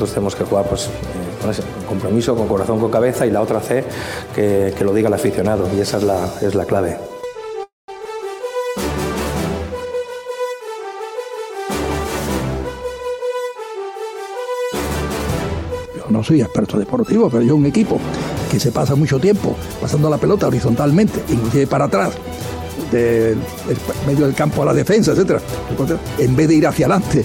nosotros tenemos que jugar pues, eh, con ese compromiso, con corazón, con cabeza y la otra C que, lo diga el aficionado y esa es la, es la clave. No soy experto deportivo, pero yo un equipo que se pasa mucho tiempo pasando la pelota horizontalmente, inclusive para atrás, del medio del campo a la defensa, etcétera, en vez de ir hacia adelante.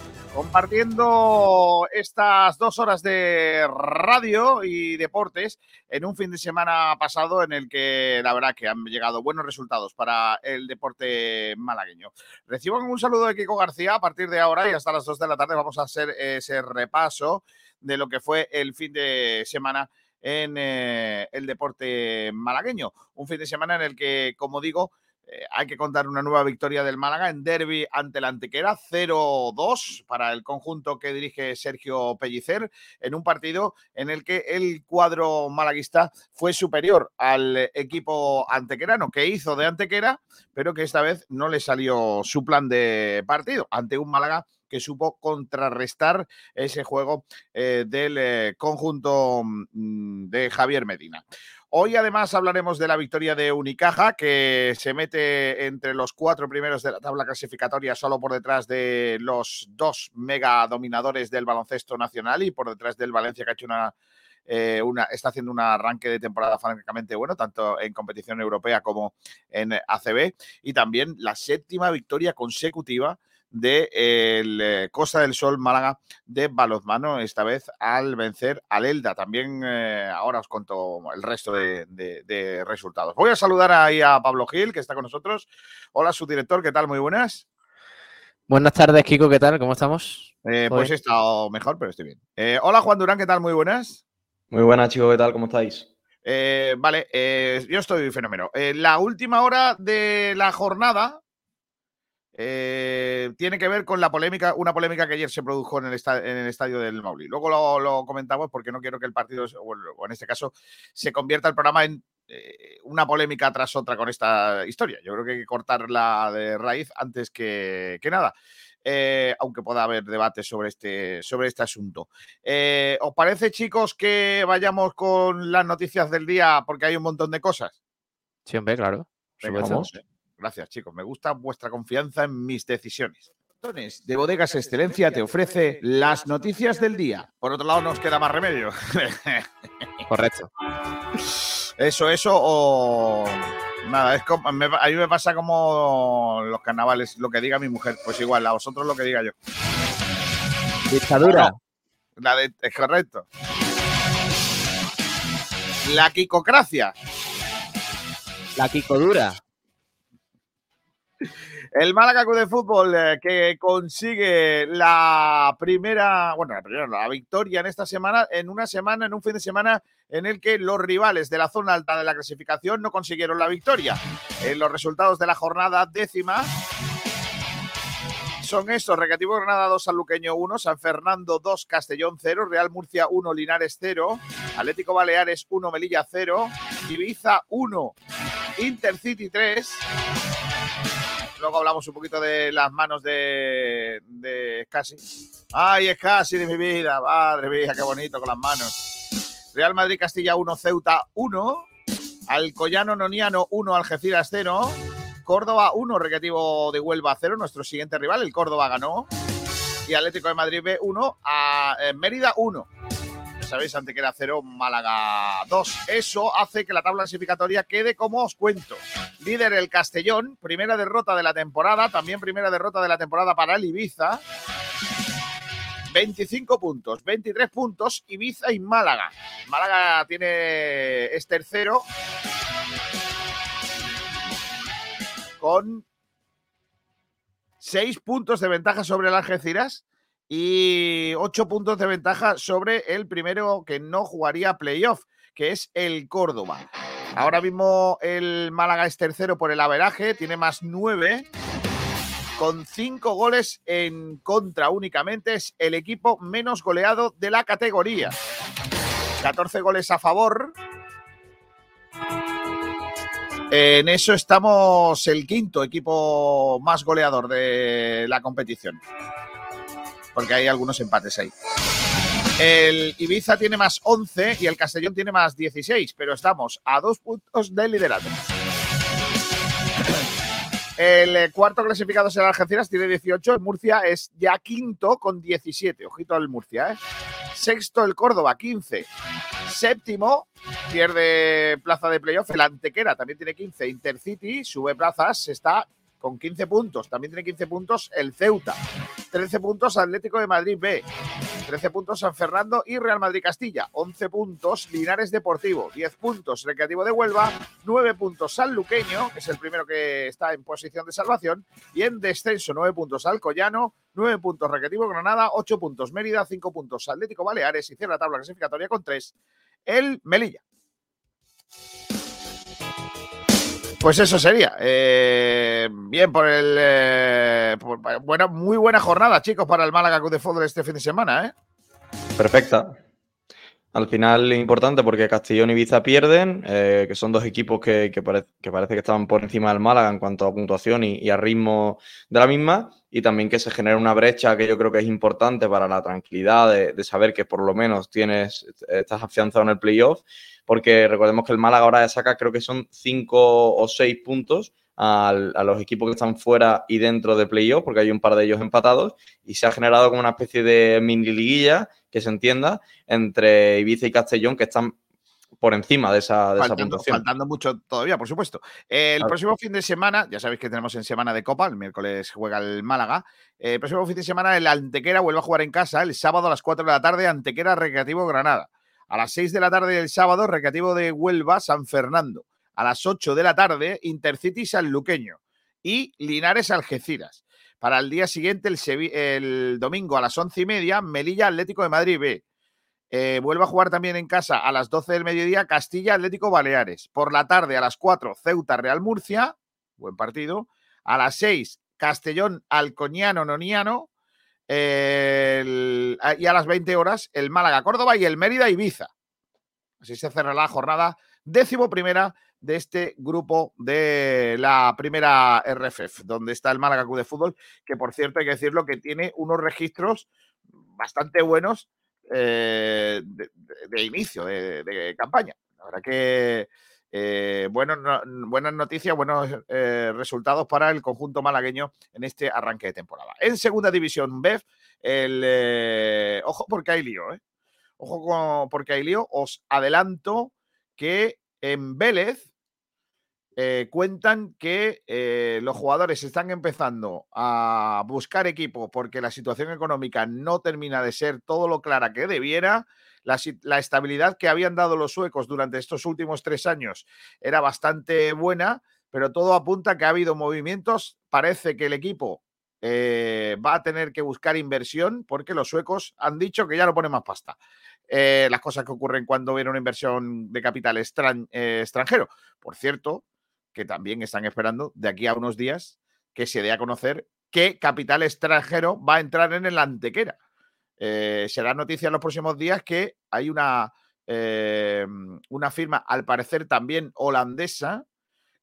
compartiendo estas dos horas de radio y deportes en un fin de semana pasado en el que la verdad que han llegado buenos resultados para el deporte malagueño. Recibo un saludo de Kiko García. A partir de ahora y hasta las 2 de la tarde vamos a hacer ese repaso de lo que fue el fin de semana en eh, el deporte malagueño. Un fin de semana en el que, como digo, eh, hay que contar una nueva victoria del Málaga en derby ante la Antequera, 0-2 para el conjunto que dirige Sergio Pellicer, en un partido en el que el cuadro malaguista fue superior al equipo antequerano, que hizo de Antequera, pero que esta vez no le salió su plan de partido ante un Málaga que supo contrarrestar ese juego eh, del eh, conjunto mm, de Javier Medina. Hoy además hablaremos de la victoria de Unicaja, que se mete entre los cuatro primeros de la tabla clasificatoria, solo por detrás de los dos mega dominadores del baloncesto nacional y por detrás del Valencia, que ha hecho una, eh, está haciendo un arranque de temporada francamente bueno, tanto en competición europea como en ACB. Y también la séptima victoria consecutiva de el eh, Costa del Sol Málaga de balonmano, esta vez al vencer al Elda. También eh, ahora os cuento el resto de, de- de resultados. Voy a saludar ahí a Pablo Gil, que está con nosotros. Hola, subdirector, ¿qué tal? Muy buenas. Buenas tardes, Kiko, ¿qué tal? ¿Cómo estamos? Eh, pues he estado mejor, pero estoy bien. Eh, hola, Juan Durán, ¿qué tal? Muy buenas. Muy buenas, chicos, ¿qué tal? ¿Cómo estáis? Eh, vale, eh, yo estoy fenómeno. Eh, la última hora de la jornada eh, tiene que ver con la polémica, una polémica que ayer se produjo en el, esta- en el estadio del Mauli. Luego lo, lo comentamos porque no quiero que el partido, o, en este caso, se convierta el programa en eh, una polémica tras otra con esta historia. Yo creo que hay que cortarla de raíz antes que, que nada. Eh, aunque pueda haber debate sobre este, sobre este asunto. ¿Os parece, chicos, que vayamos con las noticias del día? Porque hay un montón de cosas. Sí, hombre, claro. Venga, supuesto. vamos. Gracias, chicos. Me gusta vuestra confianza en mis decisiones. Tones De Bodegas Excelencia te ofrece las noticias del día. Por otro lado, nos queda más remedio. Correcto. Eso, eso o nada, es como, me- a mí me pasa como los carnavales, lo que diga mi mujer, pues igual, a vosotros lo que diga yo. Dictadura. No, la de, es correcto. La quicocracia. La Kikodura. El Málaga de Fútbol eh, que consigue la primera, victoria en esta semana, en una semana, en un fin de semana en el que los rivales de la zona alta de la clasificación no consiguieron la victoria. Los resultados de la jornada décima son estos: Recreativo Granada 2, Sanluqueño 1, San Fernando 2, Castellón 0, Real Murcia 1, Linares 0, Atlético Baleares 1, Melilla 0, Ibiza 1, Intercity 3. Luego hablamos un poquito de las manos de, de. Ay, Scassi de mi vida, madre mía, qué bonito con las manos. Real Madrid Castilla 1, Ceuta 1. Alcoyano Noniano 1, Algeciras 0. Córdoba 1, Recreativo de Huelva 0, nuestro siguiente rival. El Córdoba ganó. Y Atlético de Madrid B 1 a eh, Mérida 1. Sabéis, Antequera 0, Málaga 2. Eso hace que la tabla clasificatoria quede como os cuento. Líder el Castellón, primera derrota de la temporada, también primera derrota de la temporada para el Ibiza. 25 puntos, 23 puntos, Ibiza y Málaga. Málaga tiene es tercero con 6 puntos de ventaja sobre el Algeciras y 8 puntos de ventaja sobre el primero que no jugaría playoff, que es el Córdoba. Ahora mismo el Málaga es tercero por el averaje, tiene más 9 con cinco goles en contra únicamente. Es el equipo menos goleado de la categoría. 14 goles a favor. En eso estamos el quinto equipo más goleador de la competición. Porque hay algunos empates ahí. El Ibiza tiene más 11 y el Castellón tiene más 16, pero estamos a dos puntos del liderato. El eh, cuarto clasificado será Algeciras, tiene 18. El Murcia es ya quinto con 17. Ojito al Murcia, ¿eh? Sexto el Córdoba, 15. Séptimo, pierde plaza de playoff. El Antequera también tiene 15. Intercity sube plazas, está con 15 puntos. También tiene 15 puntos el Ceuta. 13 puntos Atlético de Madrid B. 13 puntos San Fernando y Real Madrid Castilla. 11 puntos Linares Deportivo. 10 puntos Recreativo de Huelva. 9 puntos San Luqueño, que es el primero que está en posición de salvación. Y en descenso 9 puntos Alcoyano. 9 puntos Recreativo Granada. 8 puntos Mérida. 5 puntos Atlético Baleares. Y cierra la tabla clasificatoria con 3 el Melilla. Pues eso sería. Eh, bien por el. Eh, buena, muy buena jornada, chicos, para el Málaga Club de Fútbol este fin de semana, ¿eh? Perfecta. Al final importante porque Castellón y Ibiza pierden, eh, que son dos equipos que, que parece que estaban por encima del Málaga en cuanto a puntuación y, y a ritmo de la misma, y también que se genera una brecha que yo creo que es importante para la tranquilidad de, saber que por lo menos tienes, estás afianzado en el playoff, porque recordemos que el Málaga ahora saca creo que son cinco o seis puntos a los equipos que están fuera y dentro de playoff, porque hay un par de ellos empatados, y se ha generado como una especie de mini liguilla, que se entienda, entre Ibiza y Castellón, que están por encima de esa, de esa puntuación. faltando mucho todavía, por supuesto. El Claro. próximo fin de semana, ya sabéis que tenemos en semana de Copa, el miércoles juega el Málaga. Eh, el próximo fin de semana, el Antequera vuelve a jugar en casa el sábado a las 4 de la tarde, Antequera Recreativo Granada. A las 6 de la tarde del sábado, Recreativo de Huelva, San Fernando. A las 8 de la tarde, Intercity Sanluqueño. Y Linares Algeciras. Para el día siguiente, el, el domingo a las 11 y media, Melilla Atlético de Madrid B. Eh, vuelve a jugar también en casa a las 12 del mediodía Castilla Atlético Baleares. Por la tarde a las 4 Ceuta Real Murcia. Buen partido. A las 6 Castellón Alcoñano Noniano. Y a las 20 horas el Málaga Córdoba y el Mérida Ibiza. Así se cerrará la jornada décimo primera de este grupo de la primera RFF, donde está el Málaga Club de Fútbol, que por cierto hay que decirlo que tiene unos registros bastante buenos eh, de, inicio de, campaña. La verdad que eh, buenas noticias, buenos eh, resultados para el conjunto malagueño en este arranque de temporada. En segunda división BEF, el, eh, ojo porque hay lío. Ojo porque hay lío. Os adelanto que en Vélez eh, cuentan que eh, los jugadores están empezando a buscar equipo porque la situación económica no termina de ser todo lo clara que debiera. La, estabilidad que habían dado los suecos durante estos últimos tres años era bastante buena, pero todo apunta que ha habido movimientos. Parece que el equipo eh, va a tener que buscar inversión porque los suecos han dicho que ya no ponen más pasta. Las cosas que ocurren cuando viene una inversión de capital extran- extranjero. Por cierto, que también están esperando de aquí a unos días que se dé a conocer qué capital extranjero va a entrar en el Antequera. Eh, será noticia en los próximos días que hay una, eh, una firma, al parecer también holandesa,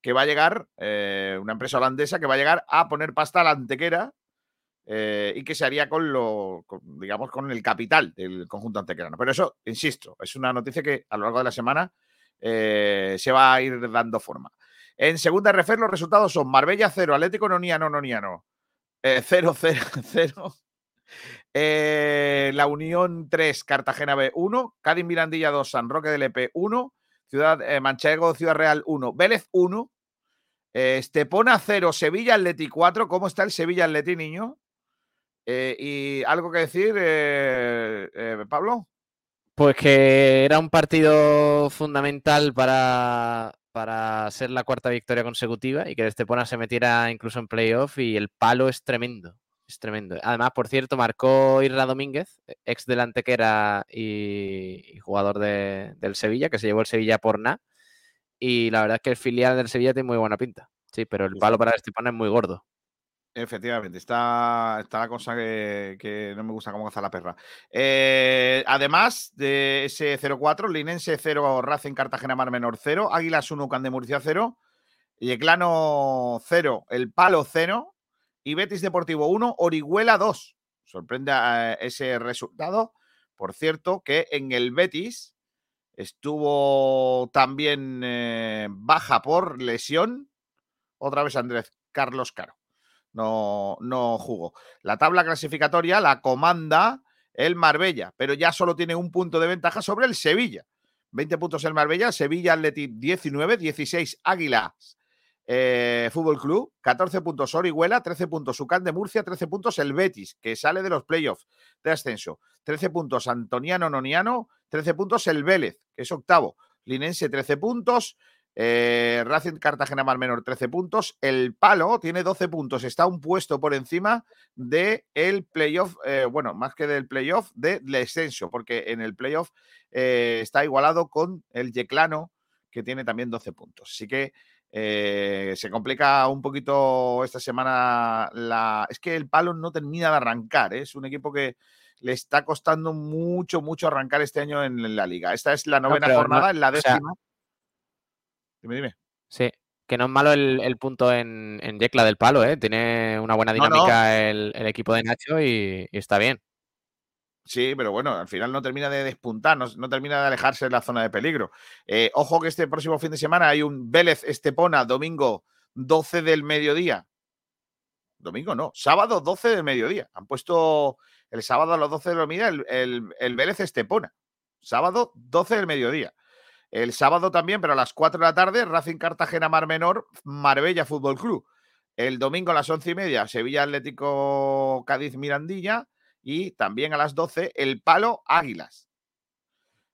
que va a llegar, eh, una empresa holandesa que va a llegar a poner pasta a la Antequera y que se haría con lo, con, digamos, con el capital del conjunto antequerano. Pero eso, insisto, es una noticia que a lo largo de la semana se va a ir dando forma. En segunda RF los resultados son Marbella 0, Atlético Noniano, Noniano 0, 0, 0. la Unión 3, Cartagena B 1, Cádiz Mirandilla 2, San Roque del EP 1, Ciudad eh, Manchego, Ciudad Real 1, Vélez 1, eh, Estepona 0, Sevilla Atleti 4. ¿Cómo está el Sevilla Atleti, niño? Eh, ¿Y algo que decir, eh, Pablo? Pues que era un partido fundamental para, para ser la cuarta victoria consecutiva y que el Estepona se metiera incluso en playoff y el palo es tremendo. Es tremendo. Además, por cierto, marcó Irra Domínguez, ex delantequera y, y jugador de, del Sevilla, que se llevó el Sevilla por nada. Y la verdad es que el filial del Sevilla tiene muy buena pinta. Sí, pero el palo para el Estepona es muy gordo. Efectivamente, está, está la cosa que, no me gusta cómo hace la perra. Eh, además de ese 0-4, Linense 0, Racing Cartagena Mar Menor 0, Águilas 1, Can de Murcia 0, Yeclano 0, El Palo 0 y Betis Deportivo 1, Orihuela 2. Sorprende ese resultado. Por cierto, que en el Betis estuvo también eh, baja por lesión. Otra vez Andrés Carlos Caro no, no jugó. La tabla clasificatoria la comanda el Marbella, pero ya solo tiene un punto de ventaja sobre el Sevilla. 20 puntos el Marbella, Sevilla Atleti 19, 16 Águilas eh, Fútbol Club, 14 puntos Orihuela, 13 puntos Ucán de Murcia, 13 puntos el Betis, que sale de los playoffs de ascenso, 13 puntos Antoniano Noniano, 13 puntos el Vélez, que es octavo, Linense 13 puntos, eh, Racing Cartagena Mar Menor 13 puntos. El Palo tiene 12 puntos. Está un puesto por encima del el playoff, eh, bueno, más que del playoff, del descenso, porque en el playoff eh, está igualado con el Yeclano, que tiene también 12 puntos. Así que se complica un poquito esta semana la... Es que el Palo no termina de arrancar. Es un equipo que le está costando mucho, mucho arrancar este año en la liga. Esta es la novena jornada, en la décima. Dime, dime. Sí, que no es malo el, punto en, en, Yecla del palo, ¿eh? Tiene una buena dinámica El, equipo de Nacho y, está bien. Sí, pero bueno, al final no termina de despuntar, no, termina de alejarse de la zona de peligro. Eh, ojo que este próximo fin de semana hay un Vélez Estepona, domingo 12 del mediodía. Domingo no, sábado 12 del mediodía. Han puesto el sábado a las 12 del mediodía el, el, el Vélez Estepona. Sábado 12 del mediodía. El sábado también, pero a las 4 de la tarde, Racing Cartagena Mar Menor, Marbella Fútbol Club. El domingo a las once y media, Sevilla Atlético Cádiz Mirandilla. Y también a las 12, el Palo Águilas.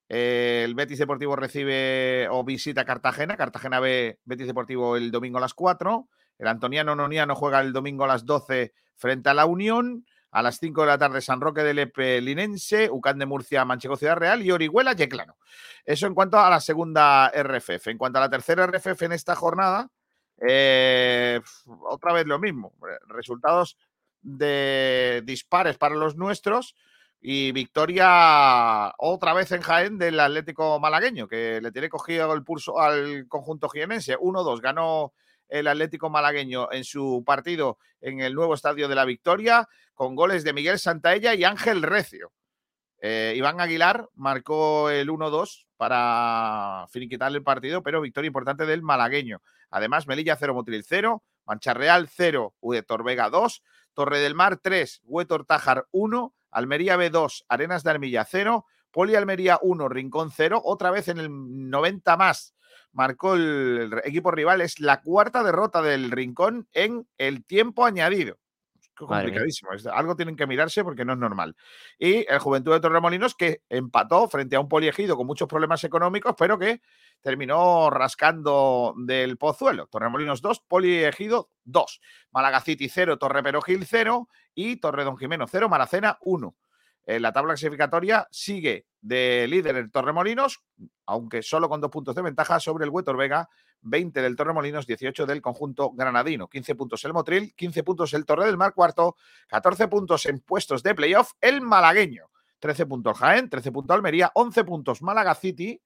El Betis Deportivo recibe o visita Cartagena. Cartagena B, Betis Deportivo el domingo a las 4. El Antoniano Noniano juega el domingo a las 12 frente a la Unión. A las 5 de la tarde, San Roque del Epe Linense, Ucán de Murcia, Manchego Ciudad Real y Orihuela Yeclano. Eso en cuanto a la segunda RFF. En cuanto a la tercera RFF en esta jornada, eh, otra vez lo mismo. Resultados de dispares para los nuestros y victoria otra vez en Jaén del Atlético malagueño, que le tiene cogido el pulso al conjunto jienense. 1-2 ganó el Atlético malagueño en su partido en el nuevo estadio de la Victoria, con goles de Miguel Santaella y Ángel Recio. Eh, Iván Aguilar marcó el 1-2 para finiquitar el partido, pero victoria importante del malagueño. Además, Melilla 0, Motril 0, Mancha Real 0, Ude Torvega 2, Torre del Mar 3, Huetor Tájar 1, Almería B2, Arenas de Armilla 0, Poli Almería 1, Rincón 0, otra vez en el 90 más marcó el equipo rival. Es la cuarta derrota del Rincón en el tiempo añadido. complicadísimo. Algo tienen que mirarse porque no es normal. Y el Juventud de Torremolinos que empató frente a un poliegido con muchos problemas económicos, pero que terminó rascando del pozuelo. Torremolinos 2, poliegido 2. Málaga City 0, Torre Perogil 0 y Torre Don Jimeno 0, Maracena 1. La tabla clasificatoria sigue de líder el Torremolinos, aunque solo con dos puntos de ventaja sobre el Huetor Vega, 20 del Torremolinos, 18 del conjunto granadino, 15 puntos el Motril, 15 puntos el Torre del Mar cuarto, 14 puntos en puestos de playoff el malagueño, 13 puntos Jaén, 13 puntos Almería, 11 puntos Málaga City,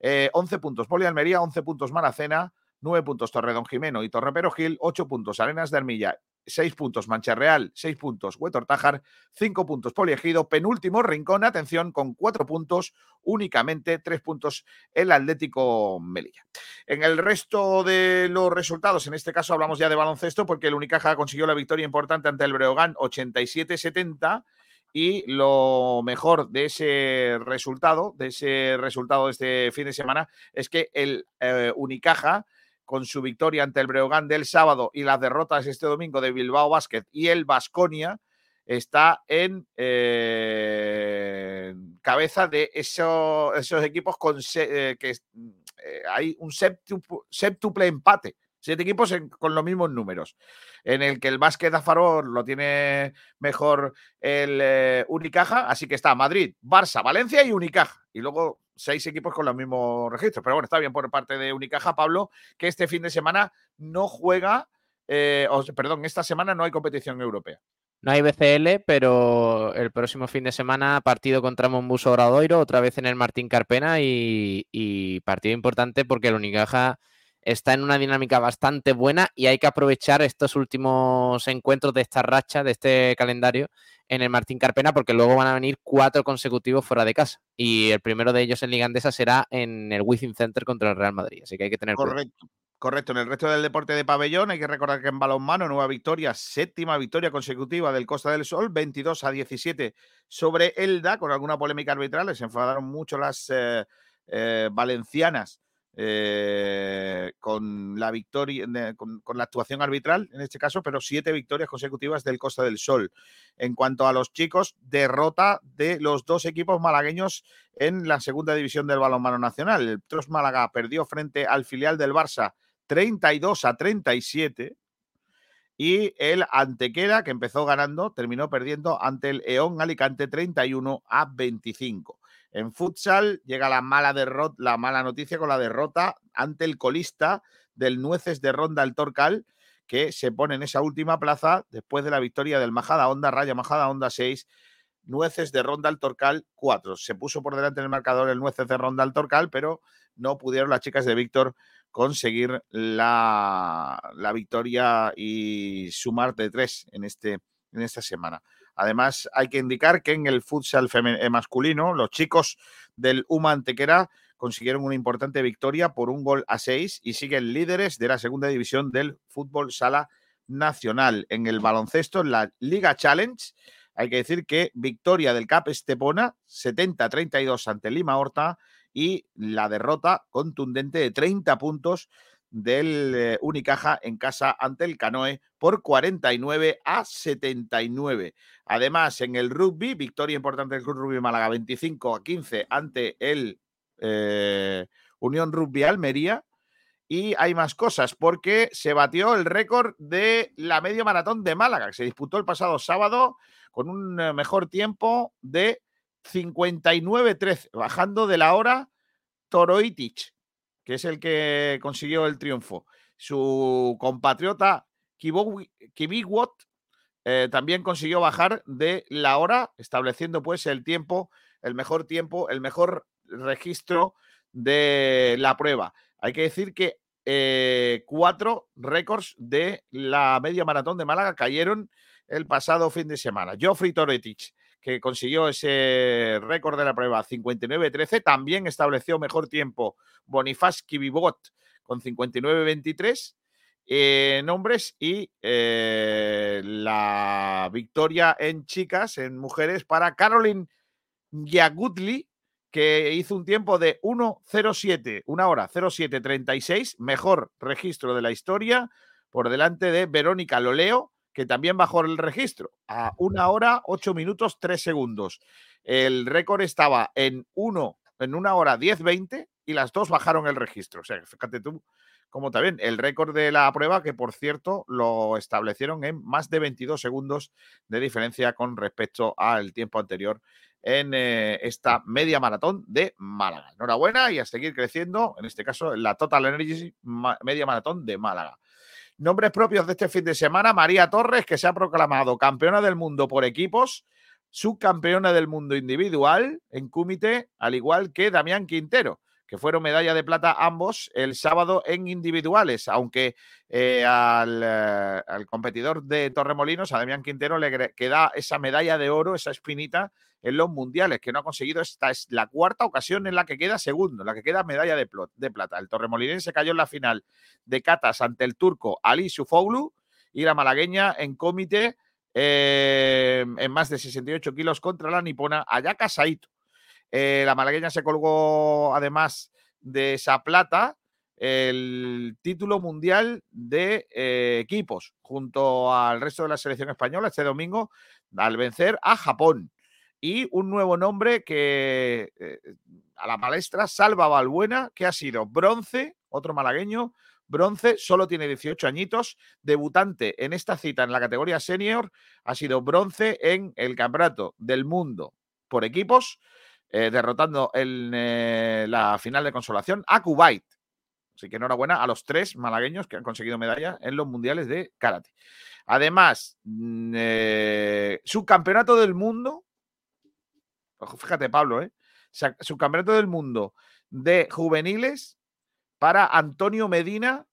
11 eh, puntos Poli Almería, 11 puntos Maracena, 9 puntos Torredón Jimeno y Torre Perogil, 8 puntos Arenas de Armilla 6 puntos Mancha Real, 6 puntos Huetor Tájar, 5 puntos Poliegido, penúltimo Rincón, atención, con 4 puntos, únicamente 3 puntos el Atlético Melilla. En el resto de los resultados, en este caso hablamos ya de baloncesto, porque el Unicaja consiguió la victoria importante ante el Breogán 87-70 y lo mejor de ese resultado, de ese resultado de este fin de semana, es que el eh, Unicaja con su victoria ante el Breogán del sábado y las derrotas este domingo de Bilbao Basket y el Vasconia, está en eh, cabeza de esos equipos con eh, que eh, hay un septuple empate. Siete equipos con los mismos números. En el que el básquet Afaror lo tiene mejor el Unicaja. Así que está Madrid, Barça, Valencia y Unicaja. Y luego seis equipos con los mismos registros. Pero bueno, está bien por parte de Unicaja, Pablo, que este fin de semana no juega, eh, perdón, esta semana no hay competición europea. No hay BCL, pero el próximo fin de semana partido contra Monbuso Obradoiro, otra vez en el Martín Carpena y, y partido importante porque el Unicaja está en una dinámica bastante buena y hay que aprovechar estos últimos encuentros de esta racha, de este calendario en el Martín Carpena, porque luego van a venir cuatro consecutivos fuera de casa. Y el primero de ellos en Liga Andesa será en el Wizzing Center contra el Real Madrid. Así que hay que tener Correcto. Correcto, en el resto del deporte de pabellón hay que recordar que en balonmano, nueva victoria, séptima victoria consecutiva del Costa del Sol, 22 a 17 sobre Elda, con alguna polémica arbitral, se enfadaron mucho las eh, eh, valencianas eh, con la victoria, con, la actuación arbitral en este caso, pero siete victorias consecutivas del Costa del Sol. En cuanto a los chicos, derrota de los dos equipos malagueños en la segunda división del balonmano nacional. El Tros Málaga perdió frente al filial del Barça 32 a 37 y el Antequera, que empezó ganando, terminó perdiendo ante el Eón Alicante 31 a 25. En futsal llega la mala, derrota, la mala noticia con la derrota ante el colista del Nueces de Ronda el Torcal, que se pone en esa última plaza después de la victoria del Majada Onda, Raya Majada Onda 6, Nueces de Ronda al Torcal 4. Se puso por delante en el marcador el Nueces de Ronda al Torcal, pero no pudieron las chicas de Víctor conseguir la, la victoria y sumar de tres en, este, en esta semana. Además, hay que indicar que en el futsal eh, masculino, los chicos del UMA Antequera consiguieron una importante victoria por un gol a seis y siguen líderes de la segunda división del fútbol sala nacional. En el baloncesto, en la Liga Challenge, hay que decir que victoria del CAP Estepona, 70-32 ante Lima Horta y la derrota contundente de 30 puntos del eh, Unicaja en casa ante el Canoe por 49 a 79. Además, en el rugby, victoria importante del Club Rugby Málaga 25 a 15 ante el eh, Unión Rugby Almería. Y hay más cosas porque se batió el récord de la media maratón de Málaga, que se disputó el pasado sábado con un eh, mejor tiempo de 59-13, bajando de la hora Toroitich que es el que consiguió el triunfo. Su compatriota Kibiwot eh, también consiguió bajar de la hora, estableciendo pues el tiempo, el mejor tiempo, el mejor registro de la prueba. Hay que decir que eh, cuatro récords de la media maratón de Málaga cayeron el pasado fin de semana. Geoffrey Toretich que consiguió ese récord de la prueba 59-13, también estableció mejor tiempo Bonifaz Kibibot con 59-23 en hombres y eh, la victoria en chicas, en mujeres, para Caroline Yagutli, que hizo un tiempo de 1.07, una hora 07.36, mejor registro de la historia, por delante de Verónica Loleo, que también bajó el registro a una hora, ocho minutos, tres segundos. El récord estaba en, uno, en una hora, diez, veinte y las dos bajaron el registro. O sea, fíjate tú cómo también el récord de la prueba, que por cierto lo establecieron en más de 22 segundos de diferencia con respecto al tiempo anterior en eh, esta media maratón de Málaga. Enhorabuena y a seguir creciendo, en este caso, la Total Energy Media Maratón de Málaga. Nombres propios de este fin de semana, María Torres, que se ha proclamado campeona del mundo por equipos, subcampeona del mundo individual en Cúmite, al igual que Damián Quintero, que fueron medalla de plata ambos el sábado en individuales, aunque eh, al, eh, al, competidor de Torremolinos, a Quintero, le queda esa medalla de oro, esa espinita en los mundiales, que no ha conseguido. Esta es la cuarta ocasión en la que queda segundo, la que queda medalla de, de plata. El Torremolinense cayó en la final de catas ante el turco Ali Sufoglu y la malagueña en comité eh, en más de 68 kilos contra la nipona Ayaka Saito. Eh, la malagueña se colgó además de esa plata el título mundial de eh, equipos junto al resto de la selección española este domingo al vencer a Japón. Y un nuevo nombre que eh, a la palestra, Salva Balbuena, que ha sido bronce, otro malagueño, bronce, solo tiene 18 añitos, debutante en esta cita en la categoría senior, ha sido bronce en el Campeonato del Mundo por equipos, eh, derrotando en eh, la final de consolación a Kuwait. Así que enhorabuena a los tres malagueños que han conseguido medalla en los mundiales de karate. Además, mm, subcampeonato del mundo fíjate, Pablo, ¿eh? Subcampeonato del mundo de juveniles para Antonio Medina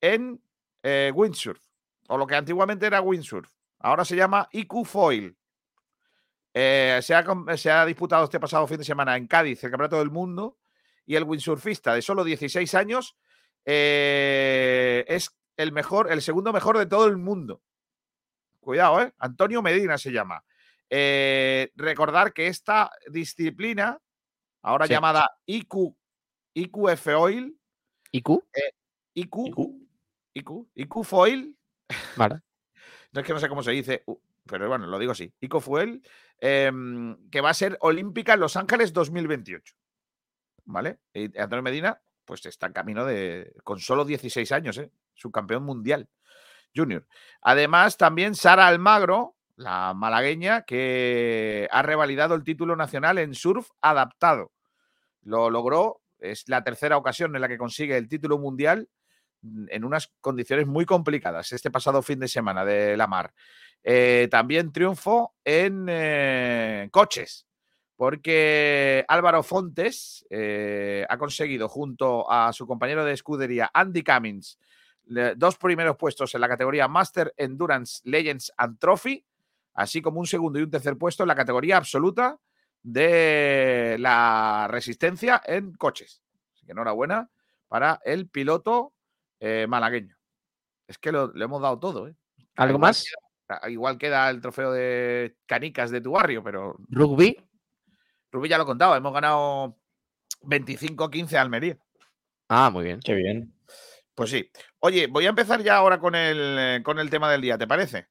en eh, windsurf, o lo que antiguamente era windsurf. Ahora se llama IQ Foil. Eh, se, ha, disputado este pasado fin de semana en Cádiz el Campeonato del Mundo y el windsurfista de solo 16 años eh, es el mejor, el segundo mejor de todo el mundo. Cuidado, ¿eh? Antonio Medina se llama. Eh, recordar que esta disciplina, ahora llamada IQ, IQF Oil, IQ, eh, IQ, IQ, IQ, Foil, vale. no es que no sé cómo se dice, pero bueno, lo digo así, IQ Foil, em, que va a ser olímpica en Los Ángeles 2028. ¿Vale? Y Antonio Medina, pues está en camino de, con solo 16 años, ¿eh? subcampeón mundial junior. Además, también Sara Almagro, la malagueña, que ha revalidado el título nacional en surf adaptado. Lo logró, es la tercera ocasión en la que consigue el título mundial en unas condiciones muy complicadas este pasado fin de semana de la mar. Eh, también triunfo en eh, coches, porque Álvaro Fontes eh, ha conseguido junto a su compañero de escudería Andy Cummins dos primeros puestos en la categoría Master Endurance Legends and Trophy así como un segundo y un tercer puesto en la categoría absoluta de la resistencia en coches. Que enhorabuena para el piloto eh, malagueño. Es que lo, le hemos dado todo. ¿eh? ¿Algo más? igual queda el trofeo de canicas de tu barrio, pero. ¿Rugby? Rugby ya lo contaba, hemos ganado 25-15 a Almería. Ah, muy bien. Qué bien. Pues sí. Oye, voy a empezar ya ahora con el, con el tema del día, ¿te parece?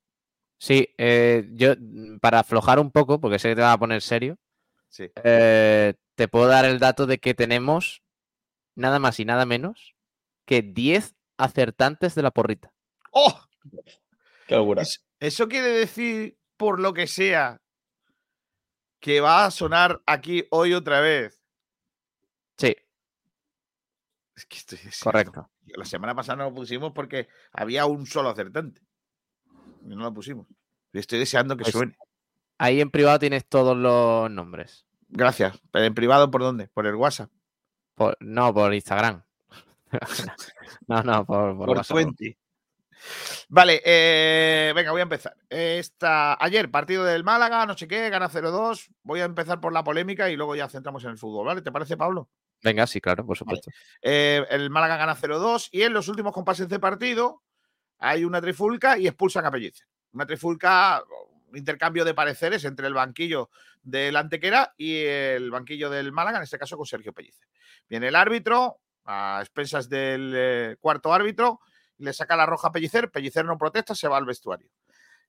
Sí, eh, yo mm, para aflojar un poco, porque sé que te va a poner serio, sí. eh, te puedo dar el dato de que tenemos nada más y nada menos que 10 acertantes de la porrita. ¡Oh! ¡Qué locura! Eso quiere decir, por lo que sea, que va a sonar aquí hoy otra vez. Sí. Es que estoy Correcto. La semana pasada no lo pusimos porque había un solo acertante no lo pusimos. estoy deseando que Pues suene. Ahí en privado tienes todos los nombres. Gracias. ¿Pero en privado por dónde? ¿Por el WhatsApp? Por- no, por Instagram. no, no, por, por Por. Twenty. Vale, eh, venga, voy a empezar. Esta, ayer, partido del Málaga, no sé qué, gana 0-2. Voy a empezar por la polémica y luego ya centramos en el fútbol, ¿vale? ¿Te parece, Pablo? Venga, sí, claro, por supuesto. Eh, el Málaga gana 0-2 y en los últimos compases de partido hay una trifulca y expulsan a Pellicer. Una trifulca, un intercambio de pareceres entre el banquillo del Antequera y el banquillo del Málaga, en este caso con Sergio Pellicer. Viene el árbitro, a expensas del eh, cuarto árbitro, le saca la roja a Pellicer, Pellicer no protesta, se va al vestuario.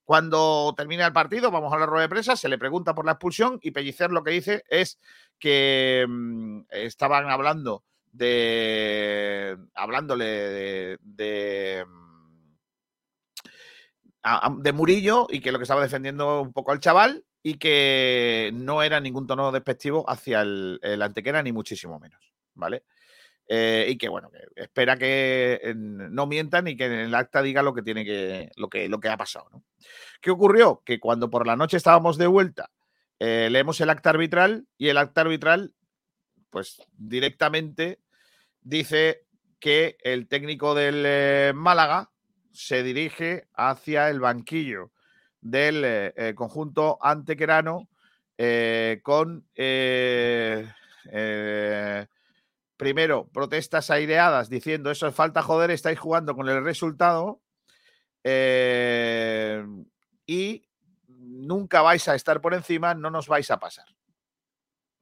Cuando termina el partido, vamos a la rueda de prensa, se le pregunta por la expulsión y Pellicer lo que dice es que mm, estaban hablando de. hablándole de. a- de Murillo y que lo que estaba defendiendo un poco al chaval y que no era ningún tono despectivo hacia el, el Antequera, ni muchísimo menos. ¿Vale? Eh, y que bueno, que espera que eh, no mientan y que en el acta diga lo que tiene que, lo que, lo que ha pasado. ¿no? ¿Qué ocurrió? Que cuando por la noche estábamos de vuelta, eh, leemos el acta arbitral y el acta arbitral pues directamente dice que el técnico del eh, Málaga se dirige hacia el banquillo del eh, eh, conjunto antequerano con primero protestas aireadas diciendo eso es falta joder, estáis jugando con el resultado y nunca vais a estar por encima, no nos vais a pasar.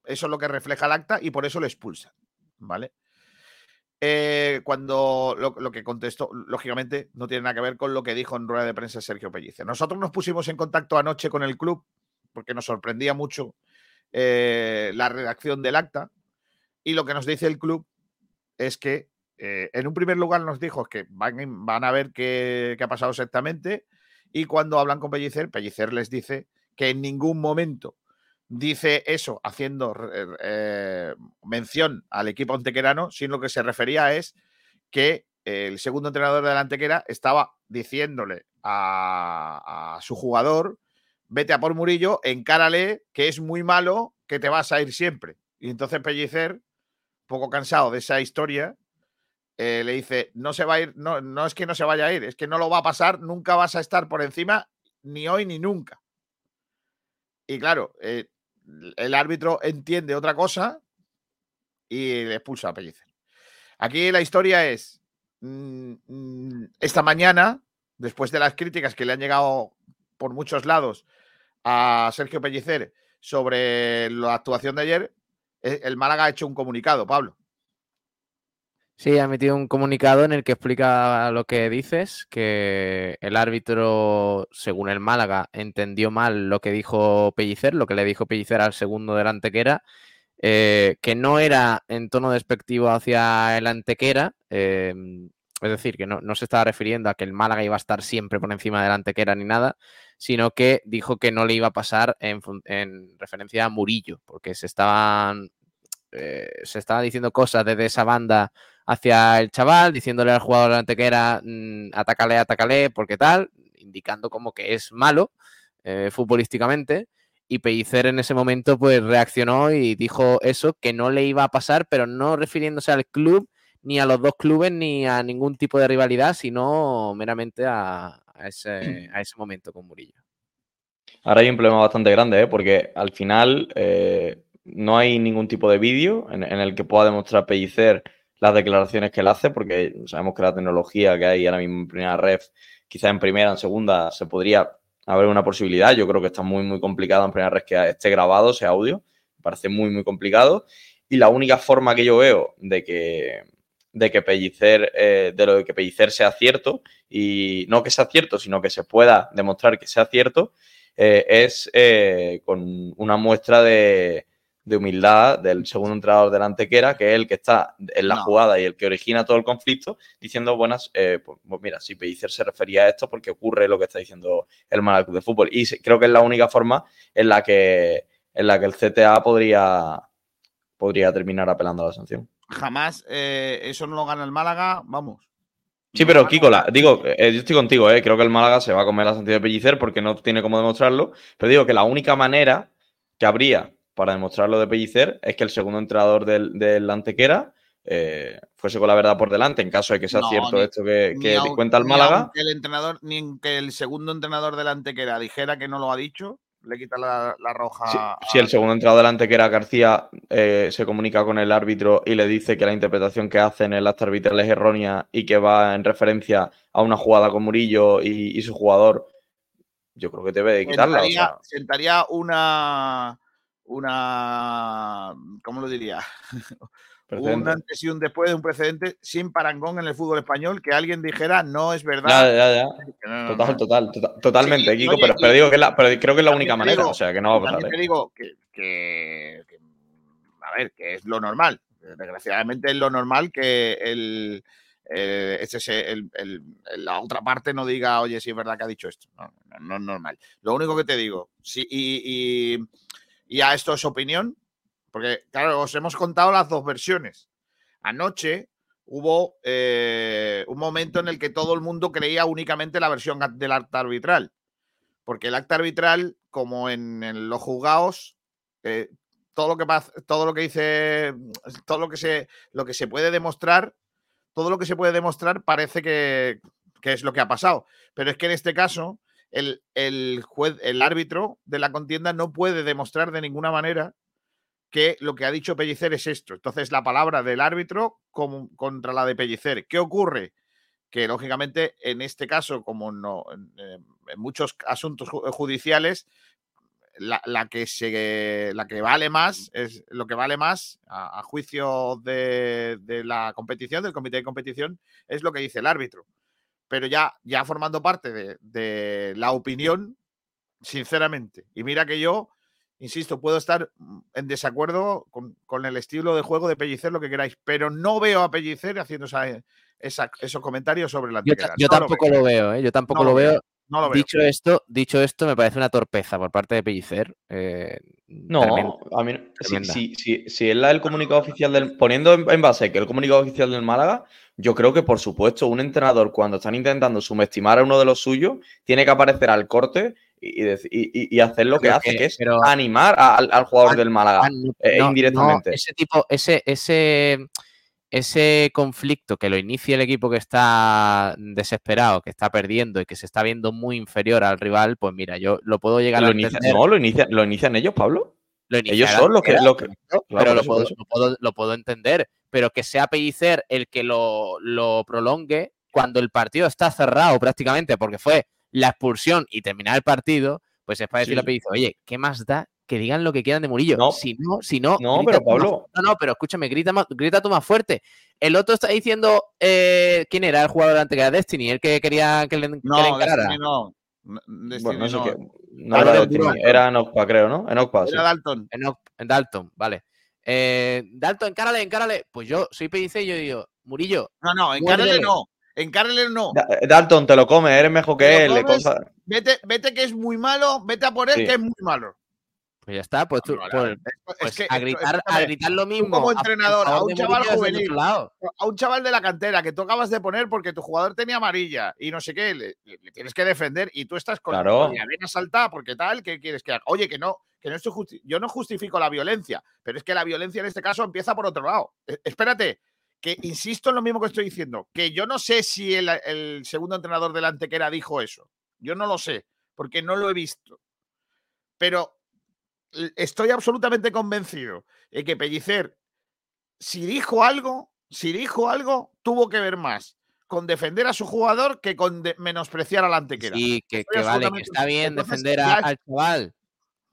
Eso es lo que refleja el acta y por eso le expulsan, ¿vale? Eh, cuando lo, que contestó, lógicamente, no tiene nada que ver con lo que dijo en rueda de prensa Sergio Pellicer. Nosotros nos pusimos en contacto anoche con el club porque nos sorprendía mucho eh, la redacción del acta y lo que nos dice el club es que eh, en un primer lugar nos dijo que van, van a ver qué, ha pasado exactamente y cuando hablan con Pellicer, Pellicer les dice que en ningún momento dice eso haciendo eh, mención al equipo antequerano, sino lo que se refería es que el segundo entrenador de la antequera estaba diciéndole a, su jugador, vete a por Murillo, encárale, que es muy malo, que te vas a ir siempre. Y entonces Pellicer, poco cansado de esa historia, eh, le dice, no se va a ir, no, no es que no se vaya a ir, es que no lo va a pasar, nunca vas a estar por encima, ni hoy ni nunca. Y claro, eh, el árbitro entiende otra cosa y le expulsa a Pellicer. Aquí la historia es, mm, mm, esta mañana, después de las críticas que le han llegado por muchos lados a Sergio Pellicer sobre la actuación de ayer, el Málaga ha hecho un comunicado, Pablo. Sí, ha emitido un comunicado en el que explica lo que dices, que el árbitro, según el Málaga, entendió mal lo que dijo Pellicer, lo que le dijo Pellicer al segundo del Antequera, eh, que no era en tono despectivo hacia el Antequera, em, es decir, que no, se estaba refiriendo a que el Málaga iba a estar siempre por encima del Antequera ni nada, sino que dijo que no le iba a pasar en, en referencia a Murillo, porque se estaban eh, se estaba diciendo cosas desde esa banda hacia el chaval, diciéndole al jugador delante que era mm, atácale, atácale, porque tal, indicando como que es malo eh, futbolísticamente. Y Pellicer en ese momento pues reaccionó y dijo eso, que no le iba a pasar, pero no refiriéndose al club, ni a los dos clubes, ni a ningún tipo de rivalidad, sino meramente a, ese, momento con Murillo. Ahora hay un problema bastante grande, ¿eh? porque al final eh, no hay ningún tipo de vídeo en, el que pueda demostrar Pellicer las declaraciones que él hace, porque sabemos que la tecnología que hay ahora mismo en primera ref, quizás en primera, en segunda, se podría haber una posibilidad. Yo creo que está muy, muy complicado en primera ref que esté grabado ese audio. Me parece muy, muy complicado. Y la única forma que yo veo de que, de que Pellicer, eh, de lo de que Pellicer sea cierto, y no que sea cierto, sino que se pueda demostrar que sea cierto, eh, es eh, con una muestra de, de humildad del segundo entrenador de la Antequera, que es el que está en la jugada y el que origina todo el conflicto, diciendo, buenas, eh, pues, pues, mira, si Pellicer se refería a esto porque ocurre lo que está diciendo el Málaga de Fútbol. Y creo que es la única forma en la que, en la que el CTA podría, podría terminar apelando a la sanción. Jamás eh, eso no lo gana el Málaga, vamos. Sí, pero Kiko, digo, eh, yo estoy contigo, creo que el Málaga se va a comer la sanción de Pellicer porque no tiene cómo demostrarlo, pero digo que la única manera que habría para demostrar lo de Pellicer es que el segundo entrenador del, Antequera eh, fuese con la verdad por delante, en caso de que sea cierto esto que, cuenta el Málaga. Ni el entrenador, ni que el segundo entrenador del Antequera dijera que no lo ha dicho, le quita la, roja. Si, el segundo entrenador del Antequera, García, eh, se comunica con el árbitro y le dice que la interpretación que hace en el acta arbitral es errónea y que va en referencia a una jugada con Murillo y, su jugador, yo creo que debe de quitarla. sentaría una una, ¿cómo lo diría? un antes y un después de un precedente sin parangón en el fútbol español, que alguien dijera no es verdad. Ya, ya, total, total, totalmente, Kiko, pero, digo que creo que es la única manera, o sea, que no va a pasar. Te ¿eh? digo que, a ver, que es lo normal. Desgraciadamente es lo normal que el, eh, ese, el, la otra parte no diga, oye, si es verdad que ha dicho esto. No, no, es normal. Lo único que te digo, sí, y y a esto es opinión, porque claro, os hemos contado las dos versiones. Anoche hubo eh, un momento en el que todo el mundo creía únicamente la versión del acta arbitral, porque el acta arbitral, como en, los juzgados, eh, todo lo que todo lo que dice, todo lo que se, lo que se puede demostrar, todo lo que se puede demostrar parece que, es lo que ha pasado. Pero es que en este caso, el, el, juez, el árbitro de la contienda no puede demostrar de ninguna manera que lo que ha dicho Pellicer es esto. Entonces, la palabra del árbitro contra la de Pellicer. ¿Qué ocurre? Que lógicamente, en este caso, como no, en, muchos asuntos judiciales, la, que se, la que vale más es lo que vale más a, juicio de, la competición, del comité de competición, es lo que dice el árbitro. Pero ya, ya formando parte de, de la opinión, sinceramente, y mira que yo insisto, puedo estar mm, en desacuerdo con, el estilo de juego de Pellicer, lo que queráis, pero no veo a Pellicer haciendo esos comentarios sobre la Yo, yo tampoco lo veo, ¿eh? yo tampoco lo, veo. dicho, esto, dicho esto, me parece una torpeza por parte de Pellicer. Eh, no, a mí, si, si, si, es la del comunicado oficial del. Poniendo en, base que el comunicado oficial del Málaga, yo creo que, por supuesto, un entrenador, cuando están intentando subestimar a uno de los suyos, tiene que aparecer al corte y, hacer lo que hace, que es animar al, jugador del Málaga eh, indirectamente. ese tipo, ese, ese, ese conflicto que lo inicia el equipo que está desesperado, que está perdiendo y que se está viendo muy inferior al rival, pues mira, yo lo puedo llegar a entender. no, lo, lo inician ellos, Pablo. ellos son los que, lo pero lo puedo, lo puedo, entender. Pero que sea Pellicer el que lo, lo prolongue cuando el partido está cerrado prácticamente, porque fue la expulsión y terminar el partido, pues es para decirle a Pellicer, oye, ¿qué más da que digan lo que quieran de Murillo? No, si no, si no. No, pero Pablo. no, no, pero escúchame, grita, grita tú más fuerte. El otro está diciendo eh, quién era el jugador antes que era Destiny, el que quería que le, no, que Destiny no. bueno, no sé qué. No era Destiny, era Enocpa, creo, ¿no? Enocpa, Era Dalton. En Dalton, vale. Eh, Dalton, encárale, encárale. Pues yo soy PDC y yo digo, Murillo. No, no, encárale no. En Carler no. Eh, Dalton, te lo come, eres mejor que él. vete, vete que es muy malo, vete a por él que es muy malo. Pues ya está, pues tú, pues, pues a, gritar, a gritar lo mismo. como entrenador, a, un chaval juvenil, a un chaval de la cantera que tú acabas de poner porque tu jugador tenía amarilla y no sé qué, le, tienes que defender y tú estás con claro. la a saltar porque tal, ¿qué quieres que haga? Oye, que no, que no estoy yo no justifico la violencia, pero es que la violencia en este caso empieza por otro lado. E, espérate, que insisto en lo mismo que estoy diciendo, que yo no sé si el, segundo entrenador del Antequera dijo eso. Yo no lo sé, porque no lo he visto. Pero estoy absolutamente convencido de que Pellicer, si dijo algo, si dijo algo, tuvo que ver más con defender a su jugador que con menospreciar al Antequera. Sí, que, vale, que está bien defender al chaval,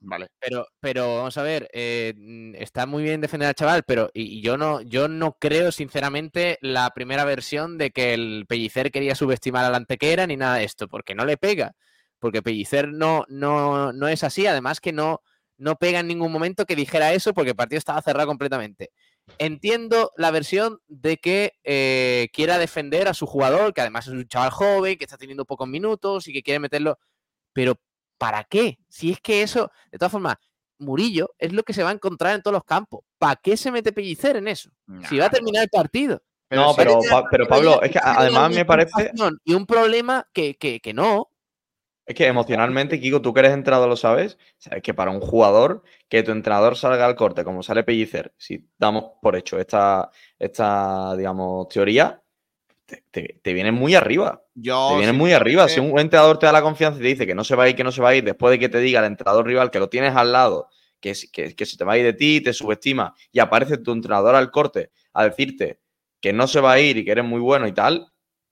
Vale. Pero, pero vamos a ver, eh, mm, está muy bien defender al chaval, pero y, yo no, yo no creo sinceramente la primera versión de que el Pellicer quería subestimar a la Antequera ni nada de esto, porque no le pega, porque Pellicer no, no, no es así, además que no, no pega en ningún momento que dijera eso porque el partido estaba cerrado completamente. Entiendo la versión de que eh, quiera defender a su jugador, que además es un chaval joven, que está teniendo pocos minutos y que quiere meterlo, pero ¿Para qué? Si es que eso, de todas formas, Murillo es lo que se va a encontrar en todos los campos. ¿Para qué se mete Pellicer en eso? Si va a terminar el partido. no, pero, pero Pablo, es que además me parece. Y un problema que, no. Es que emocionalmente, Kiko, tú que eres entrenador lo sabes, sabes que para un jugador que tu entrenador salga al corte como sale Pellicer, si damos por hecho esta, esta digamos, teoría, te, viene muy arriba. te viene muy arriba. Si un entrenador te da la confianza y te dice que no se va a ir, que no se va a ir, después de que te diga el entrenador rival que lo tienes al lado, que, que, que se te va a ir de ti, te subestima y aparece tu entrenador al corte a decirte que no se va a ir y que eres muy bueno y tal,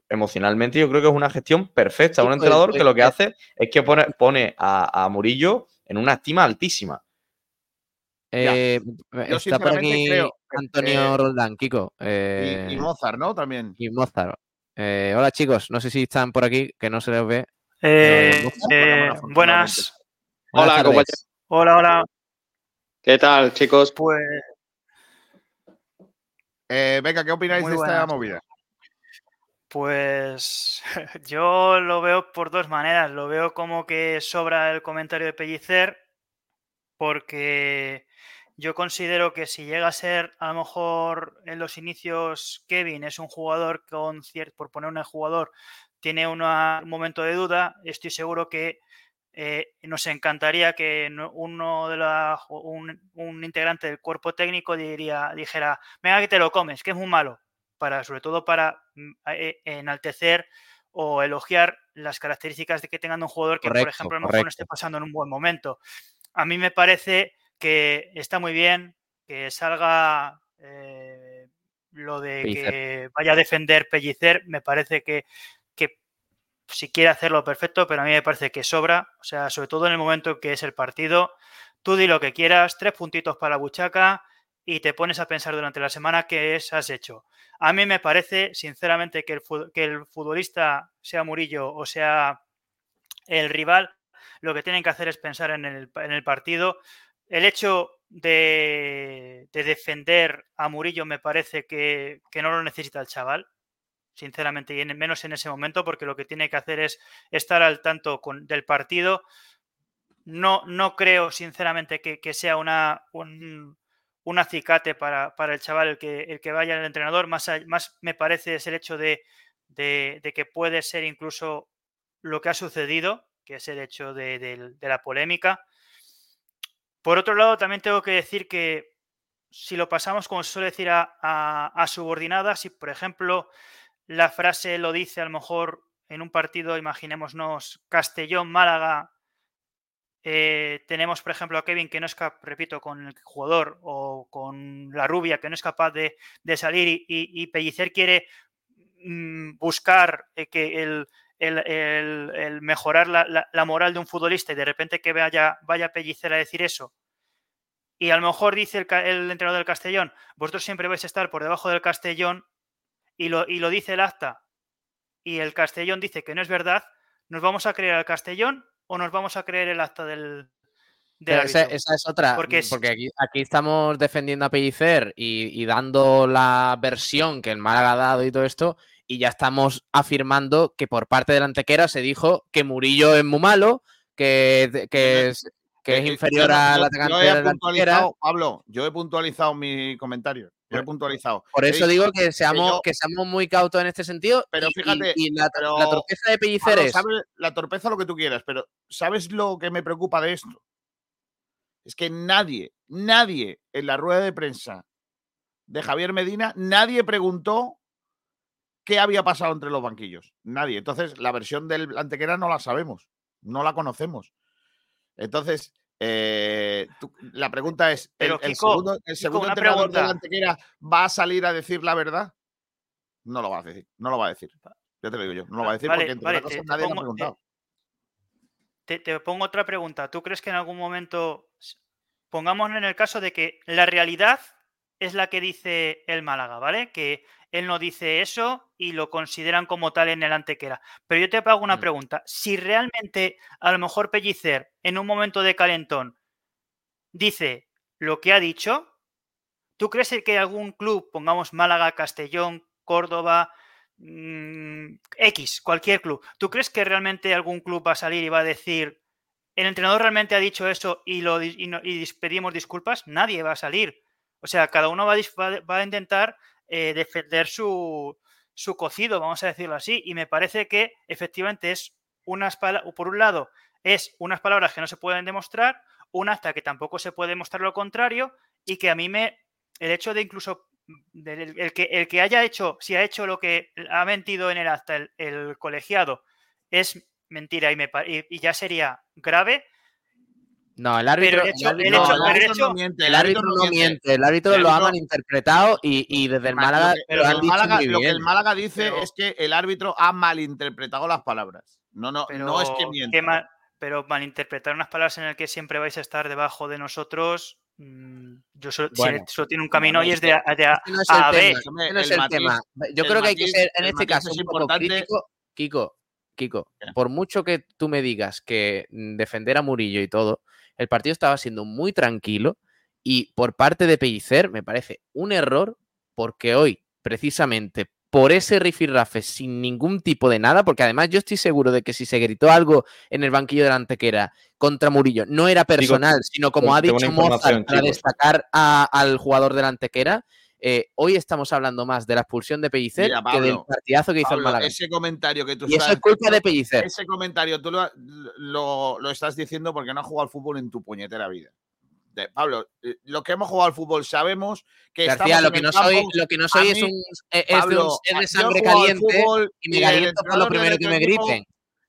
emocionalmente yo creo que es una gestión perfecta. Un entrenador que lo que hace es que pone, pone a, a Murillo en una estima altísima. Eh, está por aquí Antonio Roldán, Kiko. y, eh, Mozart, ¿no? También. Y Mozart. Eh, hola chicos, no sé si están por aquí, que no se les ve. buenas. Hola, Hola, hola. ¿Qué tal, chicos? Pues. venga, ¿qué opináis de esta movida? Pues yo lo veo por dos maneras. Lo veo como que sobra el comentario de Pellicer, porque yo considero que si llega a ser, a lo mejor en los inicios, Kevin es un jugador con cierto, por poner un jugador, tiene un momento de duda, estoy seguro que eh, nos encantaría que uno de la, un, integrante del cuerpo técnico diría, dijera, venga que te lo comes, que es muy malo, para, sobre todo para mm, eh, enaltecer o elogiar las características de que tengan un jugador que, por ejemplo, a lo mejor no esté pasando en un buen momento. A mí me parece que está muy bien que salga eh, lo de que vaya a defender Pellicer, me parece que si quiere hacerlo perfecto, pero a mí me parece que sobra. O sea, sobre todo en el momento que es el partido, tú di lo que quieras, tres puntitos para la buchaca y te pones a pensar durante la semana qué es, has hecho. A mí me parece, sinceramente, que el, que el futbolista, sea Murillo o sea el rival, lo que tienen que hacer es pensar en el, en el partido. El hecho de, de, defender a Murillo me parece que, no lo necesita el chaval sinceramente, y menos en ese momento, porque lo que tiene que hacer es estar al tanto del partido. No, no creo, sinceramente, que, sea una, un, acicate para, el chaval el que, el que vaya al entrenador. Más, más me parece es el hecho de, que puede ser incluso lo que ha sucedido, que es el hecho de, la polémica. Por otro lado, también tengo que decir que si lo pasamos, como suele decir, a, subordinadas, si por ejemplo la frase lo dice a lo mejor en un partido, imaginémonos, Castellón-Málaga, eh, tenemos, por ejemplo, a Kevin que no es capaz, repito, con el jugador o con la rubia que no es capaz de, salir y, Pellicer quiere mm, buscar eh, que el, mejorar la, moral de un futbolista y de repente que vaya, vaya Pellicer a decir eso. Y a lo mejor dice el, el entrenador del Castellón, vosotros siempre vais a estar por debajo del Castellón y lo, y lo dice el acta y el Castellón dice que no es verdad, ¿nos vamos a creer al Castellón o nos vamos a creer el acta del, esa, es otra, porque, porque aquí, aquí, estamos defendiendo a Pellicer y, dando la versión que el Málaga ha dado y todo esto, y ya estamos afirmando que por parte de la Antequera se dijo que Murillo es muy malo, que, que, es, que es inferior a la Antequera. Pablo, yo he puntualizado mi comentario he puntualizado. Por eso digo que seamos, que seamos muy cautos en este sentido. Pero fíjate. Y, la, torpeza de Pellicer es. la torpeza lo que tú quieras, pero ¿sabes lo que me preocupa de esto? Es que nadie, nadie en la rueda de prensa de Javier Medina, nadie preguntó qué había pasado entre los banquillos. Nadie. Entonces, la versión del Antequera no la sabemos, no la conocemos. Entonces, eh, la pregunta es: ¿el, segundo, entrenador de la Antequera va a salir a decir la verdad? No lo va a decir, no lo va a decir. Ya te lo digo yo, no lo va a decir porque entre te, nadie pongo, ha preguntado. Te, pongo otra pregunta. ¿Tú crees que en algún momento, pongamos en el caso de que la realidad es la que dice el Málaga, ¿vale? Que él no dice eso y lo consideran como tal en el antequera. Pero yo te hago una mm. pregunta. Si realmente a lo mejor Pellicer en un momento de calentón dice lo que ha dicho, ¿tú crees que algún club, pongamos Málaga, Castellón, Córdoba, mm, X, cualquier club, ¿tú crees que realmente algún club va a salir y va a decir, el entrenador realmente ha dicho eso y, lo, y, pedimos disculpas? Nadie va a salir. O sea, cada uno va a intentar eh, defender su, su cocido, vamos a decirlo así. Y me parece que efectivamente es unas palabras, por un lado, es unas palabras que no se pueden demostrar, un acta que tampoco se puede demostrar lo contrario, y que a mí me, el hecho de incluso, el, que, el que haya hecho, si ha hecho lo que ha mentido en el acta el, colegiado, es mentira y, me, y ya sería grave, no, el árbitro, no, miente, el árbitro no miente, el árbitro lo ha malinterpretado y, y desde el Málaga lo, el Málaga, lo que el Málaga dice es que el árbitro ha malinterpretado las palabras. No, no, no es que miente. pero malinterpretar unas palabras en el que siempre vais a estar debajo de nosotros, mm, yo solo, tiene un camino y es de, de A, a B. No es el, tema. Yo creo que hay que ser, en este caso, un poco crítico. Kiko, Kiko, por mucho que tú me digas que mm, defender a Murillo y todo, el partido estaba siendo muy tranquilo y por parte de Pellicer me parece un error porque hoy, precisamente por ese rifirrafe sin ningún tipo de nada, porque además yo estoy seguro de que si se gritó algo en el banquillo de la Antequera contra Murillo, no era personal, sino como ha dicho Mozart para destacar al jugador de la Antequera, eh, hoy estamos hablando más de la expulsión de Pellicer Mira, que del partidazo que hizo el Pablo, Málaga. ese comentario que tú Y eso es culpa de Pellicer. Ese comentario tú lo, lo- lo estás diciendo porque no has jugado al fútbol en tu puñetera vida. De- Pablo, eh, lo que hemos jugado al fútbol sabemos que García, estamos lo que el no soy, lo que no soy es, mí, un, es, de, un- Pablo, es de sangre caliente fútbol y me el caliento por lo primero que me equipo-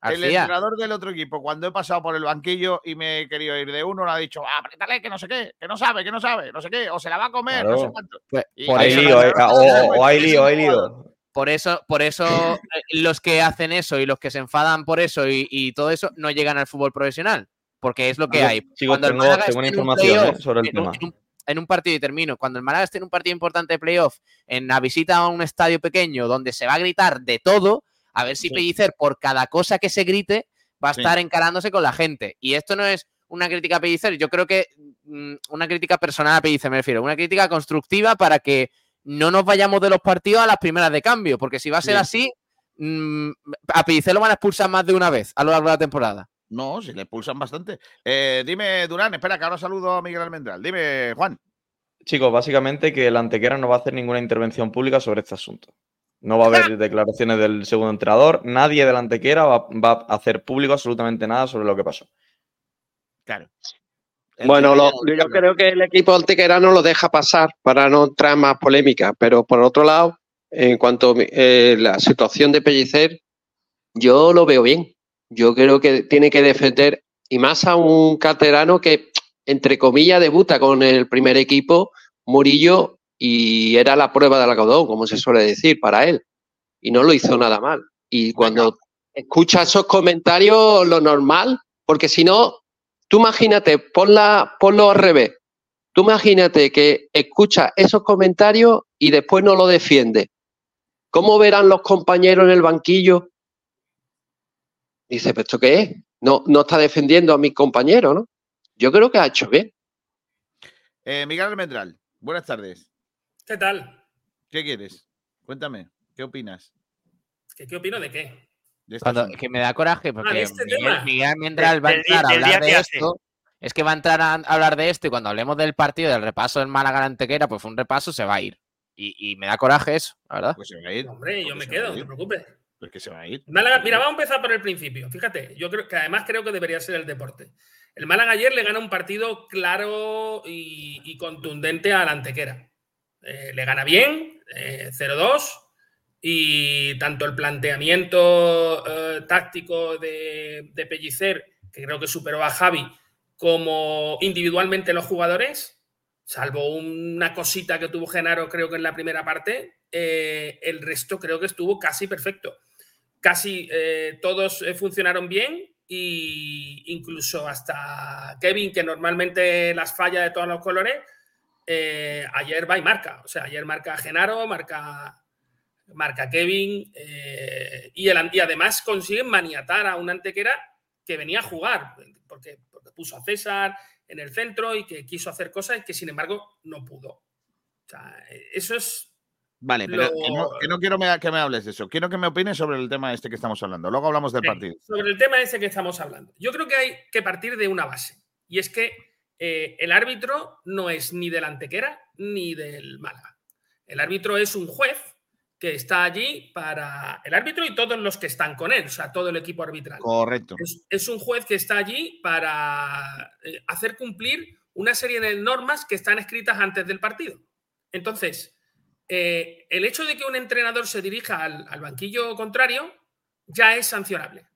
El entrenador del otro equipo, cuando he pasado por el banquillo y me he querido ir de uno, le ha dicho, ah, apriétale, que no sé qué, que no sabe, que no sabe, no sé qué, o se la va a comer, no sé Claro. cuánto. pues, por Hay lío, claro, o, claro, o hay lío, hay lío. Por eso, por eso eh, los que hacen eso y los que se enfadan por eso y, y todo eso no llegan al fútbol profesional. Porque es lo que hay. Cuando tengo, un información ¿eh? playoff, sobre el en un- tema. en un- en un partido y termino, cuando el Málaga esté en un partido importante de playoff, en la visita a un estadio pequeño donde se va a gritar de todo, a ver si Sí. Pellicer, por cada cosa que se grite, va a Sí. estar encarándose con la gente. Y esto no es una crítica a Pellicer, yo creo que mm, una crítica personal a Pellicer, me refiero, una crítica constructiva para que no nos vayamos de los partidos a las primeras de cambio, porque si va a ser Sí. así, mm, a Pellicer lo van a expulsar más de una vez a lo largo de la temporada. No, si le pulsan bastante. Eh, dime, Durán, espera, que ahora saludo a Miguel Almendral. Dime, Juan. Chicos, básicamente que el Antequera no va a hacer ninguna intervención pública sobre este asunto. No va a haber declaraciones del segundo entrenador. Nadie del Antequera va, va a hacer público absolutamente nada sobre lo que pasó. Claro. Bueno, lo- yo creo que el equipo antequerano lo deja pasar para no entrar en más polémica, pero por otro lado, en cuanto a eh, la situación de Pellicer, yo lo veo bien. Yo creo que tiene que defender, y más a un caterano que, entre comillas, debuta con el primer equipo, Murillo, y era la prueba del algodón, como se suele decir, para él. Y no lo hizo nada mal. Y cuando escucha esos comentarios, lo normal, porque si no, tú imagínate, ponla, ponlo al revés. Tú imagínate que escucha esos comentarios y después no lo defiende. ¿Cómo verán los compañeros en el banquillo? Dice, ¿pero esto qué es? No, no está defendiendo a mi compañero, ¿no? Yo creo que ha hecho bien. Eh, Miguel Almendral, buenas tardes. ¿Qué tal? ¿Qué quieres? Cuéntame, ¿qué opinas? ¿Qué, qué opino de qué? de este Cuando, asunto? que me da coraje porque de este Miguel, tema. Miguel Almendral va a entrar a hablar de hace. esto. Es que va a entrar a hablar de esto y cuando hablemos del partido, del repaso del Málaga Antequera, pues fue un repaso, se va a ir. Y, y me da coraje eso, la verdad. Pues se va a ir. Hombre, yo Porque me se quedo, va a no te ir. preocupes. Pues que se va a ir. Málaga, mira, vamos a empezar por el principio. Fíjate, yo creo que además creo que debería ser el deporte. El Málaga ayer le gana un partido claro y, y contundente a la Antequera. Eh, le gana bien, eh, 0-2, y tanto el planteamiento eh, táctico de, de Pellicer, que creo que superó a Javi, como individualmente los jugadores, salvo una cosita que tuvo Genaro, creo que en la primera parte, eh, el resto creo que estuvo casi perfecto. Casi eh, todos eh, funcionaron bien y incluso hasta Kevin, que normalmente las falla de todos los colores, eh, ayer va y marca. O sea, ayer marca Genaro, marca, marca Kevin eh, y, el, y además consiguen maniatar a un antequera que venía a jugar, porque, porque puso a César en el centro y que quiso hacer cosas y que sin embargo no pudo. O sea, eso es Vale, pero que, no, que no quiero me- que me hables de eso. Quiero que me opines sobre el tema este que estamos hablando. Luego hablamos del Sí, partido. Sobre el tema ese que estamos hablando. Yo creo que hay que partir de una base. Y es que eh, el árbitro no es ni del Antequera ni del Málaga. El árbitro es un juez que está allí para. El árbitro y todos los que están con él, o sea, todo el equipo arbitral. Correcto. Es, es un juez que está allí para eh, hacer cumplir una serie de normas que están escritas antes del partido. Entonces, eh, el hecho de que un entrenador se dirija al, al banquillo contrario ya es sancionable.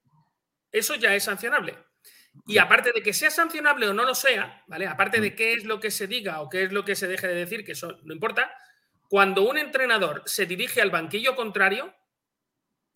Eso ya es sancionable. Y aparte de que sea sancionable o no lo sea, ¿vale? Aparte de qué es lo que se diga o qué es lo que se deje de decir, que eso no importa, cuando un entrenador se dirige al banquillo contrario,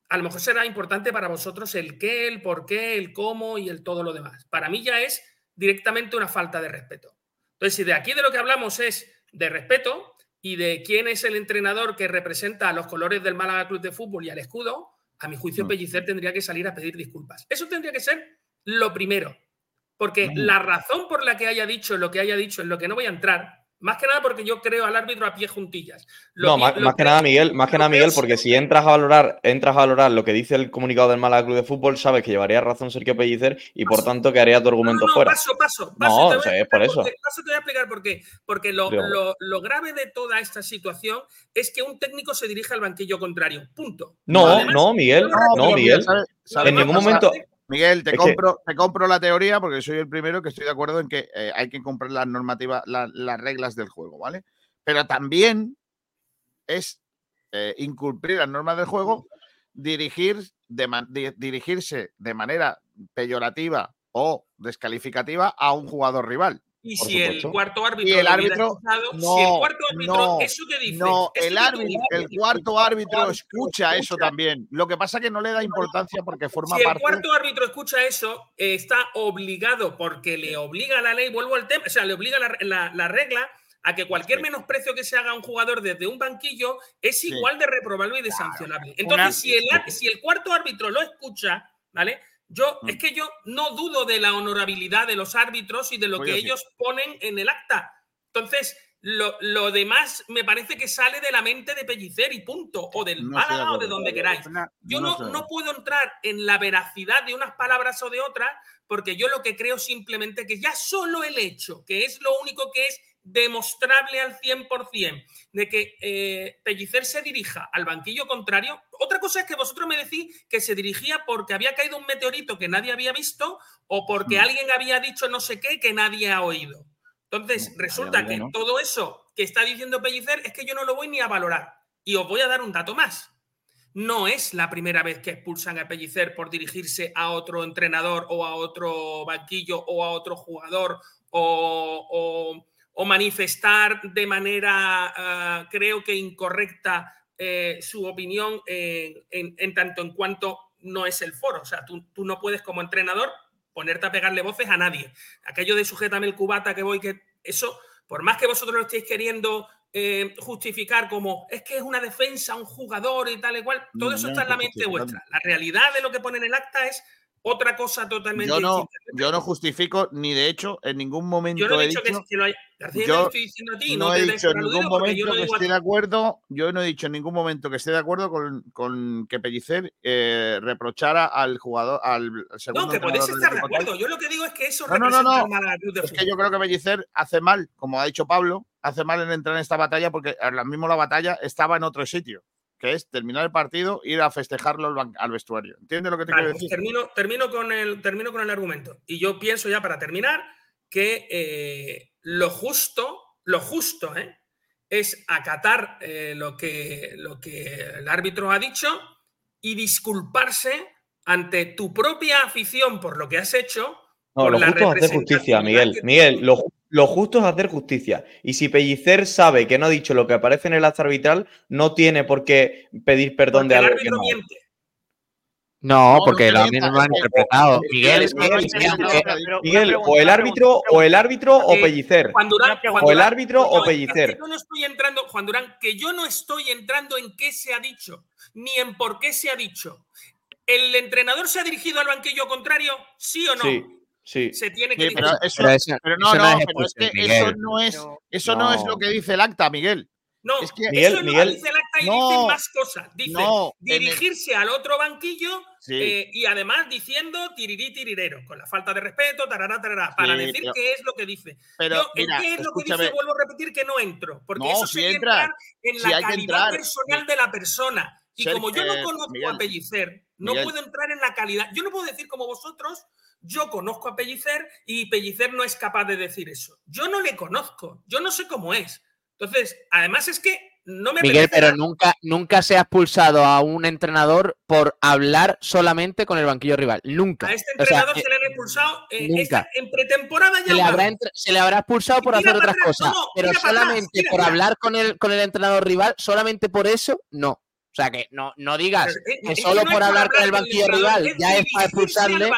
a lo mejor será importante para vosotros el qué, el por qué, el cómo y el todo lo demás. Para mí ya es directamente una falta de respeto. Entonces, si de aquí de lo que hablamos es de respeto y de quién es el entrenador que representa a los colores del Málaga Club de Fútbol y al escudo, a mi juicio Mm. Pellicer tendría que salir a pedir disculpas. Eso tendría que ser lo primero. Porque Mm. la razón por la que haya dicho lo que haya dicho, en lo que no voy a entrar, Más que nada porque yo creo al árbitro a pie juntillas. no, más, que nada, Miguel, más que nada, Miguel, porque si entras a valorar, entras a valorar lo que dice el comunicado del Málaga Club de Fútbol, sabes que llevaría razón Sergio Pellicer y por tanto que haría tu argumento fuera. Paso, paso, paso. No, es por eso. paso te voy a explicar por qué. Porque lo, lo, grave de toda esta situación es que un técnico se dirige al banquillo contrario. Punto. No, no, Miguel, no, Miguel. en ningún momento. Miguel, te, compro, te compro la teoría porque soy el primero que estoy de acuerdo en que eh, hay que comprar las normativas, las reglas del juego, ¿vale? Pero también es eh, incumplir las normas del juego dirigir dirigirse de manera peyorativa o descalificativa a un jugador rival. Y si el cuarto árbitro, el árbitro no, si el cuarto árbitro, eso que dice. No, el, árbitro, el cuarto árbitro escucha eso también. Lo que pasa es que no le da importancia porque forma parte. Si el cuarto árbitro escucha eso, está obligado, porque le obliga la ley, vuelvo al tema, o sea, le obliga la, regla a que cualquier menosprecio que se haga a un jugador desde un banquillo es igual de reprobable y de sancionable. Entonces, si, el, si el cuarto árbitro lo escucha, ¿vale? Yo, es mm. que yo no dudo de la honorabilidad de los árbitros y de lo que ellos ponen en el acta. Entonces, lo, demás me parece que sale de la mente de Pellicer y punto, o del Málaga o de donde queráis. Yo no, no, puedo entrar en la veracidad de unas palabras o de otras, porque yo lo que creo simplemente que ya solo el hecho, que es lo único que es demostrable al 100% de que eh, Pellicer se dirija al banquillo contrario. Otra cosa es que vosotros me decís que se dirigía porque había caído un meteorito que nadie había visto o porque mm. alguien había dicho no sé qué que nadie ha oído. Entonces, resulta que todo eso que está diciendo Pellicer es que yo no lo voy ni a valorar. Y os voy a dar un dato más. No es la primera vez que expulsan a Pellicer por dirigirse a otro entrenador o a otro banquillo o a otro jugador o o manifestar de manera, ah, creo que incorrecta, eh, su opinión en, tanto en cuanto no es el foro. O sea, tú, no puedes como entrenador ponerte a pegarle voces a nadie. Aquello de sujétame el cubata que voy, que eso, por más que vosotros lo estéis queriendo eh, justificar como es que es una defensa, un jugador y tal y cual, todo eso está en la mente vuestra. La realidad de lo que pone en el acta es otra cosa totalmente yo no, Yo no justifico, ni de hecho, en ningún momento yo no he dicho, que, lo haya. yo estoy diciendo a ti, no, he dicho en ningún momento que esté de acuerdo. Yo no he dicho en ningún momento que esté de acuerdo con, con que Pellicer eh, reprochara al jugador, al, segundo. No, que podéis estar de acuerdo. Yo lo que digo es que eso no, no, no, no. Es que yo creo que Pellicer hace mal, como ha dicho Pablo, hace mal en entrar en esta batalla porque ahora mismo la batalla estaba en otro sitio que es terminar el partido, ir a festejarlo al, vestuario. ¿Entiendes lo que te quiero pues decir? termino, termino, con el, termino con el argumento. Y yo pienso ya para terminar que eh, lo justo, lo justo, ¿eh? es acatar eh, lo, que, lo que el árbitro ha dicho y disculparse ante tu propia afición por lo que has hecho. No, lo justo es hacer justicia, Miguel. Miguel, lo, lo justo es hacer justicia. Y si Pellicer sabe que no ha dicho lo que aparece en el acta arbitral, no tiene por qué pedir perdón de algo que no. Miente. No, porque lo han interpretado. Miguel, Miguel, o el árbitro, o el árbitro o Pellicer. o el árbitro o Pellicer. Yo no estoy entrando, Juan Durán, que yo no estoy entrando en qué se ha dicho, ni en por qué se ha dicho. ¿El entrenador se ha dirigido al banquillo contrario? ¿Sí o no? Sí. Sí. Se tiene que pero, no, no, pero es que eso no es, eso no. es lo que dice el acta, Miguel. No, es que eso no dice el acta y dice más cosas. Dice dirigirse al otro banquillo eh, y además diciendo tirirí tirirero, con la falta de respeto, tarará, tarará, para decir qué es lo que dice. Pero, qué es lo que dice? Vuelvo a repetir que no entro, porque eso sería entrar en la calidad personal de la persona. Y como yo no conozco a Pellicer, no puedo entrar en la calidad. Yo no puedo decir como vosotros yo conozco a Pellicer y Pellicer no es capaz de decir eso. Yo no le conozco, yo no sé cómo es. Entonces, además es que no me... Miguel, pero nunca, nunca se ha expulsado a un entrenador por hablar solamente con el banquillo rival. Nunca. A este entrenador se le ha expulsado en pretemporada ya. Se le, habrá, se le habrá expulsado por hacer otras cosas, pero solamente por hablar con el, con el entrenador rival, solamente por eso, no. O sea que no, no digas que solo por hablar con el banquillo rival ya es para expulsarle.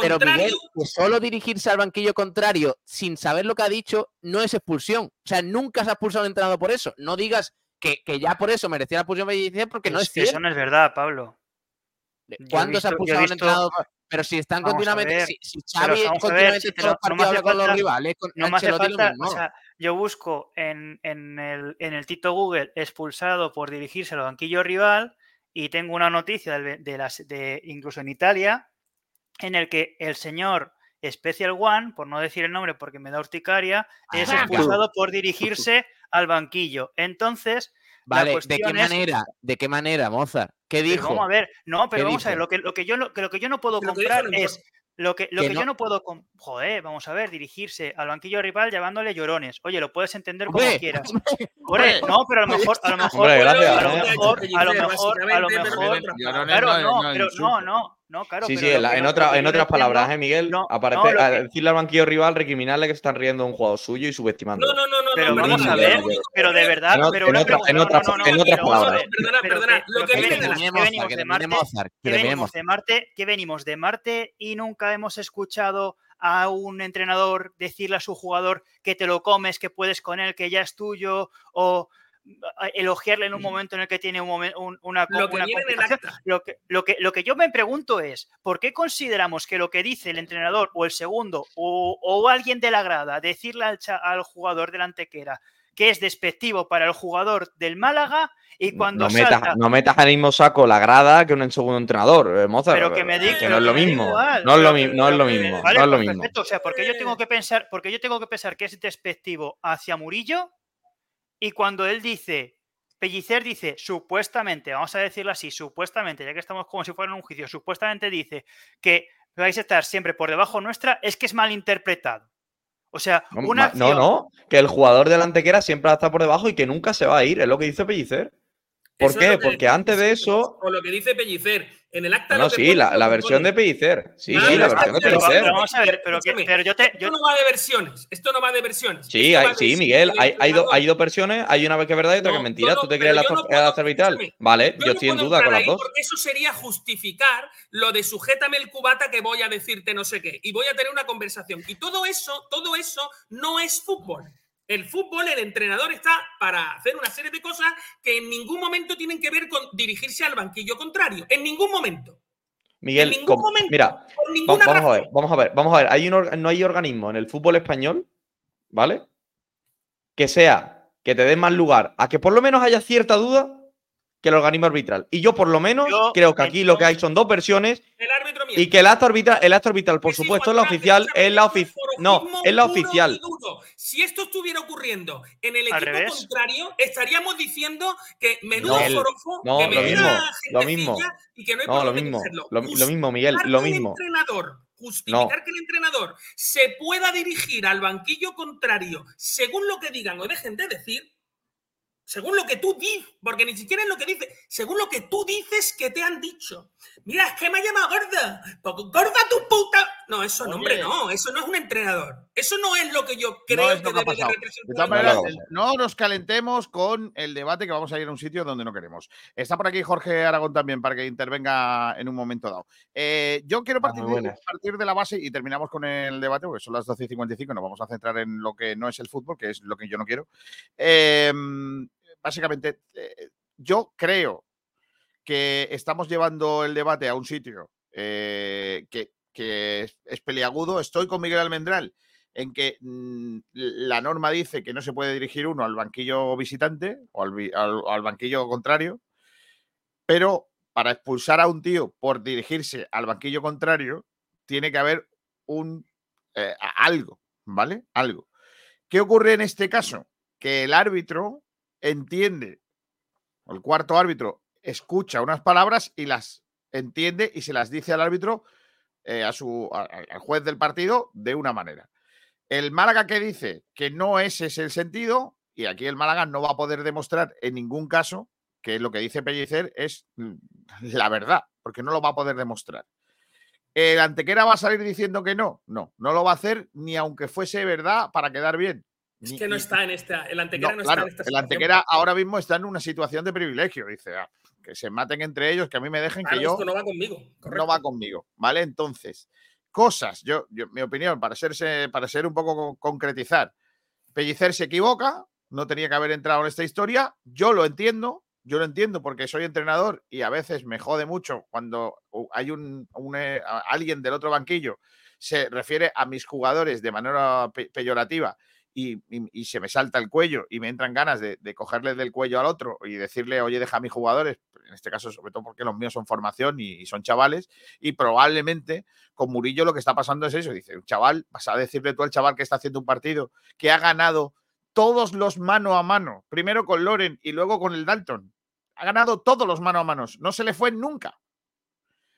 Pero Miguel, que solo dirigirse al banquillo contrario sin saber lo que ha dicho no es expulsión. O sea, nunca se ha expulsado un entrenador por eso. No digas que, ya por eso merecía la expulsión porque no es cierto. Eso no es verdad, Pablo. ¿Cuándo se ha expulsado un entrenador pero si están Vamos continuamente, ver, si, si Xavi continuamente si todos no- los no me partidos con los rivales, con No Ancelotti lo falta, mismo. o sea, yo busco en, en el, en el Tito Google expulsado por dirigirse al banquillo rival y tengo una noticia de, las, de incluso en Italia en el que el señor Special One, por no decir el nombre porque me da urticaria, es expulsado por dirigirse al banquillo. Entonces, Vale, ¿de qué es- manera? ¿De qué manera, Mozart? ¿Qué pero dijo? Vamos a ver, no, pero ¿Qué vamos a ver, lo que, lo que yo no, que lo que yo no puedo Lo comprar es lo que, lo Que que no- yo no puedo com- joder, vamos a ver, dirigirse al banquillo rival llamándole llorones. Oye, lo puedes entender como Hombre, quieras. Hombre, Hombre, no, pero a lo mejor, a lo mejor, Hombre, gracias, a lo ¿eh? mejor, a lo mejor, a lo pero mejor, claro, no, pero no, no, no, claro. Sí, pero sí, en, la- en otra- otras palabras, ¿eh, Miguel? no, Aparece no, lo a que- decirle al banquillo rival, recriminarle que se están riendo un jugador suyo y subestimando. No, no, no, no. Pero no, vamos a ver, pero de verdad, En pero en otra- otras- palabras. Perdona, perdona, que- lo que que viene de venimos- de Marte, que venimos de Marte, que venimos de Marte y nunca hemos escuchado a un entrenador decirle a su jugador que te lo comes, que puedes con él, que ya es tuyo, o elogiarle en un momento en el que tiene un momen- un- una, Lo que una viene en el complicación. acta. Lo que, lo, que, lo que yo me pregunto es, ¿por qué consideramos que lo que dice el entrenador o el segundo o, o alguien de la grada, decirle al, al jugador del Antequera que es despectivo para el jugador del Málaga y cuando no, metas, salta... no metas al mismo saco la grada que un segundo entrenador, eh, Mozart. Pero que me di- que no es lo mismo. igual, no es lo, mi- no es lo mismo. Vale, no es lo mismo. perfecto. O sea, porque yo tengo que pensar, porque yo tengo que pensar que es despectivo hacia Murillo y cuando él dice, Pellicer dice, supuestamente, vamos a decirlo así, supuestamente, ya que estamos como si fuera en un juicio, supuestamente dice que vais a estar siempre por debajo nuestra, es que es malinterpretado. O sea, una no, acción- no, que el jugador del Antequera siempre va a estar por debajo y que nunca se va a ir, es lo que dice Pellicer. ¿Por Eso qué? Porque dice antes de eso. O lo que dice Pellicer. En el acta No, sí, la, la versión de Pellicer. Sí, sí, la versión de Pellicer. pero vamos a ver, pero, que- pero yo te... Esto yo- no va de versiones. Esto no va de versiones. Sí, Esto hay, va de sí, Miguel, el hay, hay, do- entrenador- hay dos versiones, hay una vez que es verdad y otra que es mentira. no, ¿Tú te crees yo acto, puedo- arbitral? escúchame, Vale, yo, no estoy en duda con las dos. Porque eso sería justificar lo de sujétame el cubata que voy a decirte no sé qué. Y voy a tener una conversación. Y todo eso, todo eso no es fútbol. El fútbol, el entrenador está para hacer una serie de cosas que en ningún momento tienen que ver con dirigirse al banquillo contrario. En ningún momento. Miguel, en ningún momento. mira, vamos a ver, vamos a ver, vamos a ver. Hay un no hay organismo en el fútbol español, ¿vale? Que sea, que te dé más lugar a que por lo menos haya cierta duda que el organismo arbitral. Y yo por lo menos Yo creo que aquí lo que hay son dos versiones El árbitro miente. y que el acto arbitral, el acto arbitral, por supuesto, es la oficial, es la oficial. No, es la oficial. Si esto estuviera ocurriendo en el equipo contrario, estaríamos diciendo que menudo No, forofo, no, que lo mismo, lo mismo. y que no hay No, lo mismo, lo, lo mismo, Miguel, lo mismo. entrenador, justificar que el entrenador se pueda dirigir al banquillo contrario según lo que digan o dejen de decir, según lo que tú dices, porque ni siquiera es lo que dice, según lo que tú dices que te han dicho. Mira, es que me ha llamado gorda. Gorda tu puta. No, eso no, hombre, no. Eso no es un entrenador. Eso no es lo que yo No creo es que que debe de representar. no, no nos calentemos con el debate que vamos a ir a un sitio donde no queremos. Está por aquí Jorge Aragón también para que intervenga en un momento dado. Eh, yo quiero Ah, partir, de, buenas. partir de la base y terminamos con el debate, porque son las 12 y 55 nos vamos a centrar en lo que no es el fútbol, que es lo que yo no quiero. Eh, básicamente, eh, yo creo que estamos llevando el debate a un sitio eh, que, es, peliagudo. Estoy con Miguel Almendral en que mm, la norma dice que no se puede dirigir uno al banquillo visitante o al, banquillo contrario, pero para expulsar a un tío por dirigirse al banquillo contrario, tiene que haber un eh, algo, ¿vale? Algo. ¿Qué ocurre en este caso? Que el árbitro entiende, el cuarto árbitro escucha unas palabras y las entiende y se las dice al árbitro, eh, a su, al juez del partido, de una manera. El Málaga que dice que no ese es el sentido, y aquí el Málaga no va a poder demostrar en ningún caso que lo que dice Pellicer es la verdad, porque no lo va a poder demostrar. ¿El Antequera va a salir diciendo que no? No, no lo va a hacer ni aunque fuese verdad para quedar bien. Es Ni- que no ni- está en esta. El antequera no, claro, está en esta el. Antequera ahora mismo está en una situación de privilegio. Dice, "Ah, que se maten entre ellos, que a mí me dejen, Claro, que yo esto no va conmigo. Correcto. no va conmigo, ¿vale? Entonces, cosas, yo, yo- mi opinión, para, serse, para ser un poco co- concretizar, Pellicer se equivoca, no tenía que haber entrado en esta historia, yo lo entiendo, yo lo entiendo porque soy entrenador y a veces me jode mucho cuando hay un, eh, alguien del otro banquillo se refiere a mis jugadores de manera peyorativa y, se me salta el cuello y me entran ganas de, cogerle del cuello al otro y decirle, oye, deja a mis jugadores, en este caso sobre todo porque los míos son formación y, son chavales, y probablemente con Murillo lo que está pasando es eso, dice, un chaval, vas a decirle tú al chaval que está haciendo un partido que ha ganado todos los mano a mano, primero con Loren y luego con el Dalton, ha ganado todos los mano a manos, no se le fue nunca.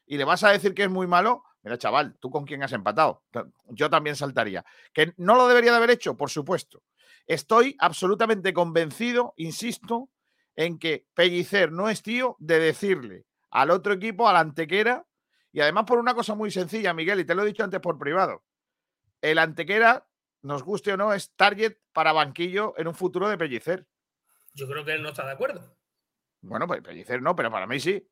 Y le vas a decir que es muy malo, Mira, chaval, ¿tú con quién has empatado? Yo también saltaría. ¿Que no lo debería de haber hecho? Por supuesto. Estoy absolutamente convencido, insisto, en que Pellicer no es tío de decirle al otro equipo, a la antequera, y además por una cosa muy sencilla, Miguel, y te lo he dicho antes por privado. El antequera, nos guste o no, es target para banquillo en un futuro de Pellicer. Yo creo que él no está de acuerdo. Bueno, pues Pellicer no, pero para mí sí.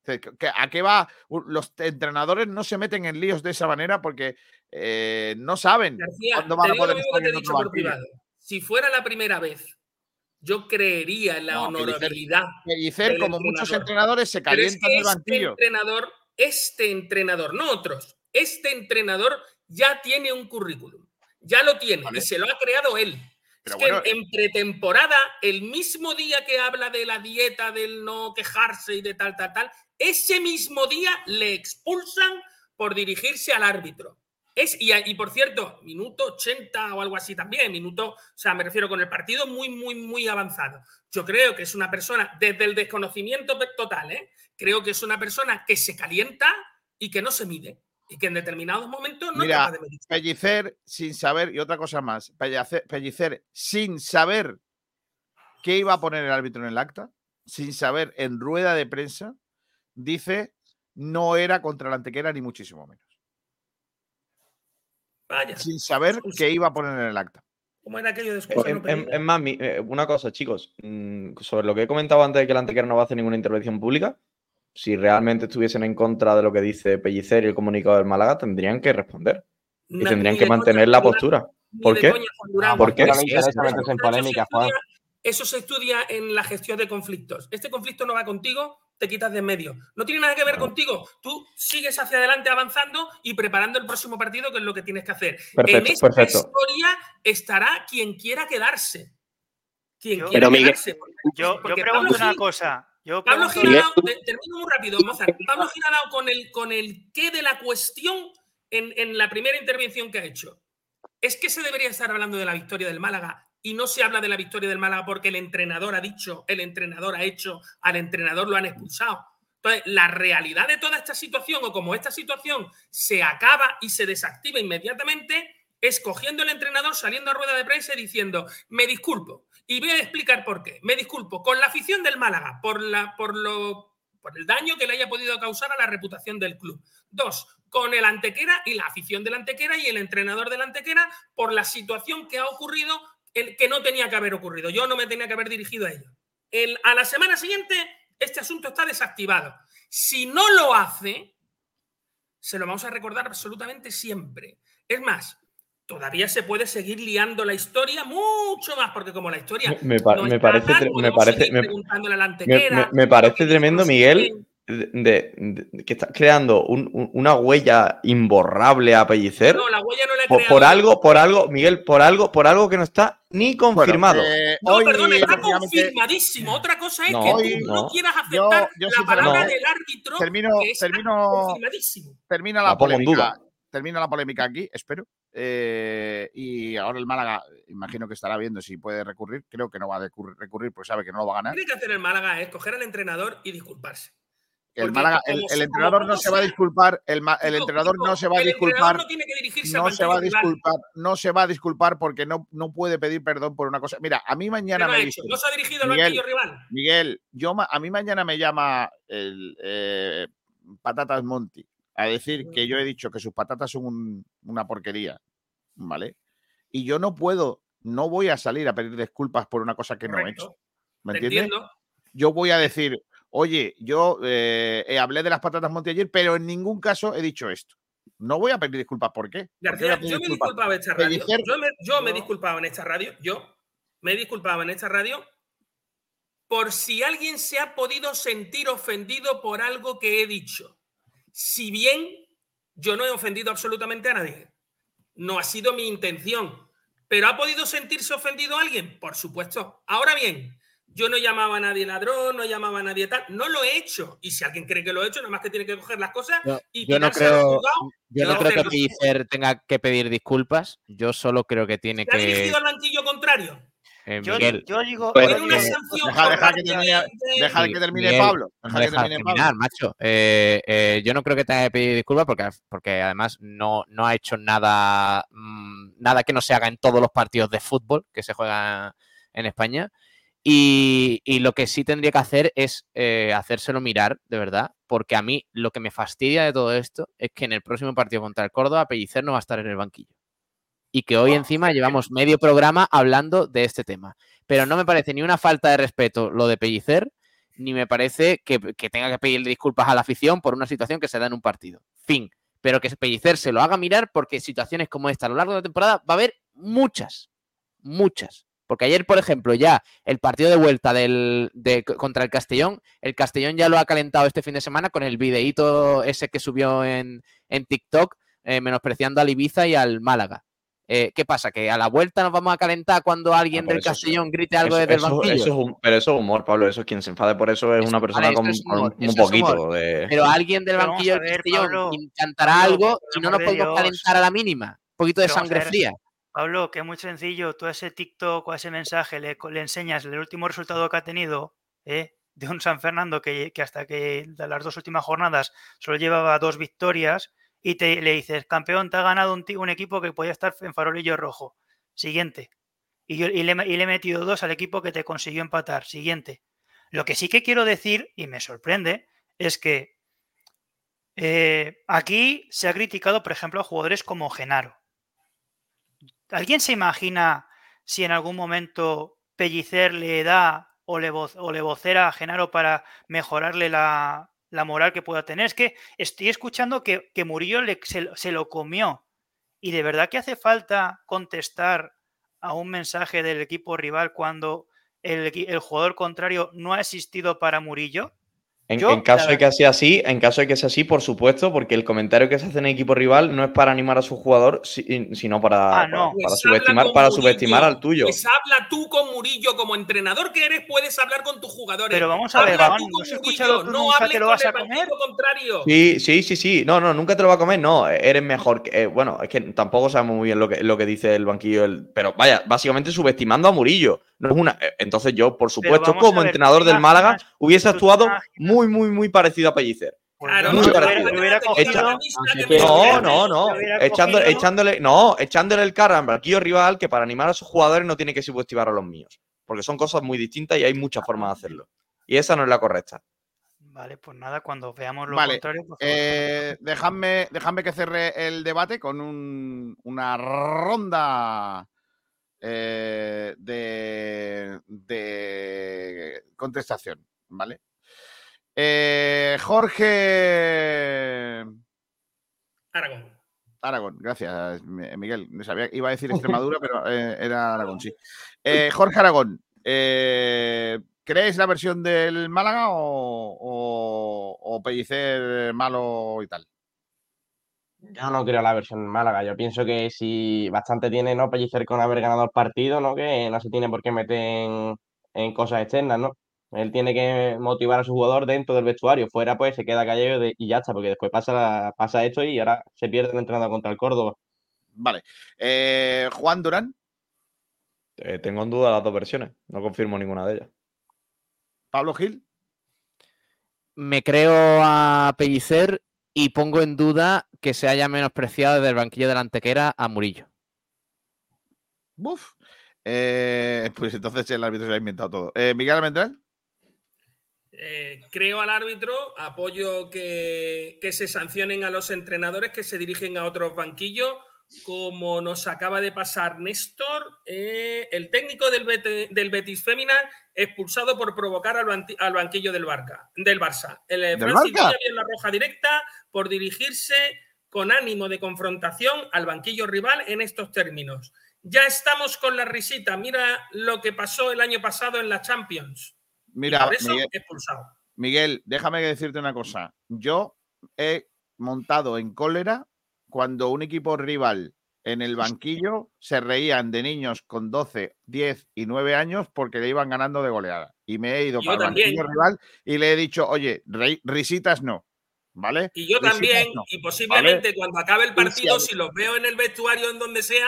¿A qué va? Los entrenadores no se meten en líos de esa manera porque eh, no saben cuándo van a poder estar Si fuera la primera vez, yo creería en la honorabilidad. Pellicer, como muchos entrenadores, se calienta en el este banquillo. Entrenador, este entrenador, no otros, este entrenador ya tiene un currículum. Ya lo tiene y se lo ha creado él es que en pretemporada, el mismo día que habla de la dieta, del no quejarse y de tal, tal, tal, ese mismo día le expulsan por dirigirse al árbitro. Es, y, y, por cierto, minuto 80 o algo así también, minuto, o sea, me refiero con el partido muy, muy, muy avanzado. Yo creo que es una persona, desde el desconocimiento total, ¿eh? creo que es una persona que se calienta y que no se mide y que en determinados momentos no Mira, de Pellicer sin saber, y otra cosa más, Pellicer, sin saber qué iba a poner el árbitro en el acta, sin saber en rueda de prensa, dice no era contra la antequera ni muchísimo menos. Vaya. Sin saber qué iba a poner en el acta. ¿Cómo era aquello de Es más, eh, una cosa, chicos, mm, sobre lo que he comentado antes de que la antequera no va a hacer ninguna intervención pública, si realmente estuviesen en contra de lo que dice Pellicer y el comunicado del Málaga, tendrían que responder. Y tendrían que mantener la postura. ¿Por qué? ¿Por qué? Eso se estudia en la gestión de conflictos. Este conflicto no va contigo, te quitas de en medio. No tiene nada que ver contigo. Tú sigues hacia adelante avanzando y preparando el próximo partido, que es lo que tienes que hacer. en esta historia estará quien quiera quedarse. Quien quiera quedarse. yo, yo pregunto una cosa. Pablo Giradao, termino muy rápido, Mozart. Pablo Giradao con el, con el qué de la cuestión en, en la primera intervención que ha hecho. Es que se debería estar hablando de la victoria del Málaga y no se habla de la victoria del Málaga porque el entrenador ha dicho, el entrenador ha hecho, al entrenador lo han expulsado. Entonces, la realidad de toda esta situación, o como esta situación se acaba y se desactiva inmediatamente, es cogiendo el entrenador, saliendo a rueda de prensa y diciendo, me disculpo, y voy a explicar por qué. Me disculpo con la afición del Málaga por, el daño que le haya podido causar a la reputación del club. Dos, con el Antequera y la afición del Antequera y el entrenador del Antequera por la situación que ha ocurrido que no tenía que haber ocurrido. Yo no me tenía que haber dirigido a ello. El, a la semana siguiente, este asunto está desactivado. Si no lo hace, se lo vamos a recordar absolutamente siempre. Es más, todavía se puede seguir liando la historia mucho más, porque como la historia. Me, parece, me parece, me, parece tremendo, Miguel, de, que estás creando una huella imborrable a Pellicer. No, la huella no la he por, por, algo, por algo, Miguel, por algo, por algo que no está ni confirmado. Eh, no, perdón, está confirmadísimo. Otra cosa es que tú no, quieras aceptar la palabra del árbitro. Termino, termino, termina la, polémica termina la polémica aquí, espero. Eh, y ahora el Málaga, imagino que estará viendo si puede recurrir. Creo que no va a recurrir porque sabe que no lo va a ganar. Lo que tiene que hacer el Málaga es coger al entrenador y disculparse. El, Málaga, el, entrenador no se va a disculpar, el, entrenador no se va a disculpar. No, tiene que dirigirse no se va a disculpar, no se va a disculpar porque no, no puede pedir perdón por una cosa. Mira, a mí mañana me dice, No se ha dirigido al banquillo rival. Miguel, yo a mí mañana me llama el eh, Patatas Monti a decir que yo he dicho que sus patatas son una porquería, ¿vale? Y yo no puedo, no voy a salir a pedir disculpas por una cosa que no he hecho. ¿Me entiendes? Yo voy a decir, oye, yo eh, hablé de las patatas Monte ayer, pero en ningún caso he dicho esto. No voy a pedir disculpas, ¿por qué? García, yo me disculpaba en esta radio. Yo me, yo me disculpaba en esta radio. Yo me disculpaba en esta radio por si alguien se ha podido sentir ofendido por algo que he dicho. Si bien yo no he ofendido absolutamente a nadie, no ha sido mi intención, pero ¿ha podido sentirse ofendido alguien? Por supuesto. Ahora bien, yo no llamaba a nadie ladrón, no llamaba a nadie tal, no lo he hecho. Y si alguien cree que lo he hecho, nada más que tiene que coger las cosas y yo no creo, yo no creo que Pellicer tenga que pedir disculpas. Yo solo creo que tiene ¿Se ha que. dirigido al banquillo contrario? Eh, Yo, Miguel, yo digo, Pues- sanción Deja, que termine, deja que termine Miguel, Pablo. Deja no que dejas termine terminar, Pablo. macho. Eh, eh, yo no creo que tenga que pedir disculpas porque, porque además no, no ha hecho nada, mm, nada que no se haga en todos los partidos de fútbol que se juegan en España. Y, y lo que sí tendría que hacer es eh, hacérselo mirar, de verdad, porque a mí lo que me fastidia de todo esto es que en el próximo partido contra el Córdoba, Pellicer no va a estar en el banquillo. Y que hoy encima llevamos medio programa hablando de este tema. Pero no me parece ni una falta de respeto lo de Pellicer, ni me parece que, tenga que pedirle disculpas a la afición por una situación que se da en un partido. Fin. Pero que Pellicer se lo haga mirar porque situaciones como esta a lo largo de la temporada va a haber muchas. Muchas. Porque ayer, por ejemplo, ya el partido de vuelta del, de, contra el Castellón, el Castellón ya lo ha calentado este fin de semana con el videíto ese que subió en, en TikTok, eh, menospreciando al Ibiza y al Málaga. Eh, ¿Qué pasa? ¿Que a la vuelta nos vamos a calentar cuando alguien Ah, por del Castellón grite algo Eso- desde el banquillo? eso es un- pero eso es humor, Pablo. Eso es quien se enfade por eso es Eso- una persona vale, con, un poquito de. Pero alguien del Pero banquillo del Castellón Pablo, cantará Pablo, algo y no nos de podemos Dios. calentar a la mínima. Un poquito de Pero sangre fría. Pablo, que es muy sencillo. Tú a ese TikTok o a ese mensaje le, le enseñas el último resultado que ha tenido ¿eh? de un San Fernando que, que hasta que de las dos últimas jornadas solo llevaba dos victorias y te, le dices, campeón, te ha ganado un, un equipo que podía estar en farolillo rojo. Siguiente. Y, yo, y, le, y le he metido dos al equipo que te consiguió empatar. Siguiente. Lo que sí que quiero decir, y me sorprende, es que eh, aquí se ha criticado, por ejemplo, a jugadores como Genaro. ¿Alguien se imagina si en algún momento Pellicer le da o le, voz, o le vocera a Genaro para mejorarle la, la, moral que pueda tener? Es que estoy escuchando que, que Murillo le, se, se, lo comió. Y de verdad que hace falta contestar a un mensaje del equipo rival cuando el, el jugador contrario no ha existido para Murillo. En, Yo, en, caso de que sea así, en caso de que sea así, por supuesto, porque el comentario que se hace en el equipo rival no es para animar a su jugador, sino para, ah, no. para, para, subestimar, para subestimar al tuyo. Pues habla tú con Murillo, como entrenador que eres, puedes hablar con tus jugadores. Pero vamos a ver, habla tú ¿no con has Murillo, escuchado tú no nunca hables que lo con vas a el comer? contrario. Sí, sí, sí, sí. No, no, nunca te lo va a comer. No, eres mejor. Que, eh, bueno, es que tampoco sabemos muy bien lo que, lo que dice el banquillo. Del, pero vaya, básicamente subestimando a Murillo. No es una. Entonces, yo, por supuesto, como ver, entrenador del Málaga, hubiese actuado muy, muy, muy parecido a Pellicer. Claro, muy no. No, no, no. Echándole, echándole, no, echándole el cara al banquillo rival que para animar a sus jugadores no tiene que subestimar a los míos. Porque son cosas muy distintas y hay muchas formas de hacerlo. Y esa no es la correcta. Vale, pues nada, cuando veamos lo vale. contrario. Pues eh, dejadme, dejadme que cerre el debate con un, una ronda eh, de, de, contestación, ¿vale? Eh, Jorge Aragón. Aragón, gracias, Miguel. Sabía, iba a decir Extremadura, pero eh, era Aragón, sí. Eh, Jorge Aragón, eh, ¿crees la versión del Málaga o, o, o, Pellicer malo y tal? Yo no creo la versión del Málaga. Yo pienso que si bastante tiene no Pellicer con haber ganado el partido, ¿no? Que no se tiene por qué meter en, en cosas externas, ¿no? Él tiene que motivar a su jugador dentro del vestuario. Fuera, pues se queda callado de, y ya está, porque después pasa, pasa esto y ahora se pierde el entrenador contra el Córdoba. Vale. Eh, Juan Durán. Eh, tengo en duda las dos versiones. No confirmo ninguna de ellas. Pablo Gil. Me creo a Pellicer y pongo en duda que se haya menospreciado desde el banquillo de la Antequera a Murillo. Uf. Eh, pues entonces el árbitro se ha inventado todo. Eh, Miguel Almendral. Eh, creo al árbitro, apoyo que, que, se sancionen a los entrenadores que se dirigen a otros banquillos, como nos acaba de pasar Néstor, eh, el técnico del, Bet del, Betis Fémina expulsado por provocar al, al banquillo del, Barca, del Barça. El ¿Del Francis Barca? en la roja directa por dirigirse con ánimo de confrontación al banquillo rival en estos términos. Ya estamos con la risita. Mira lo que pasó el año pasado en la Champions. Mira, Miguel, expulsado. Miguel, déjame decirte una cosa. Yo he montado en cólera cuando un equipo rival en el banquillo se reían de niños con 12, 10 y 9 años porque le iban ganando de goleada. Y me he ido Yo para el banquillo rival y le he dicho, oye, ri- risitas no. ¿Vale? Y yo Risitas también, no, y posiblemente ¿vale? cuando acabe el partido, si- los veo en el vestuario, en donde sea,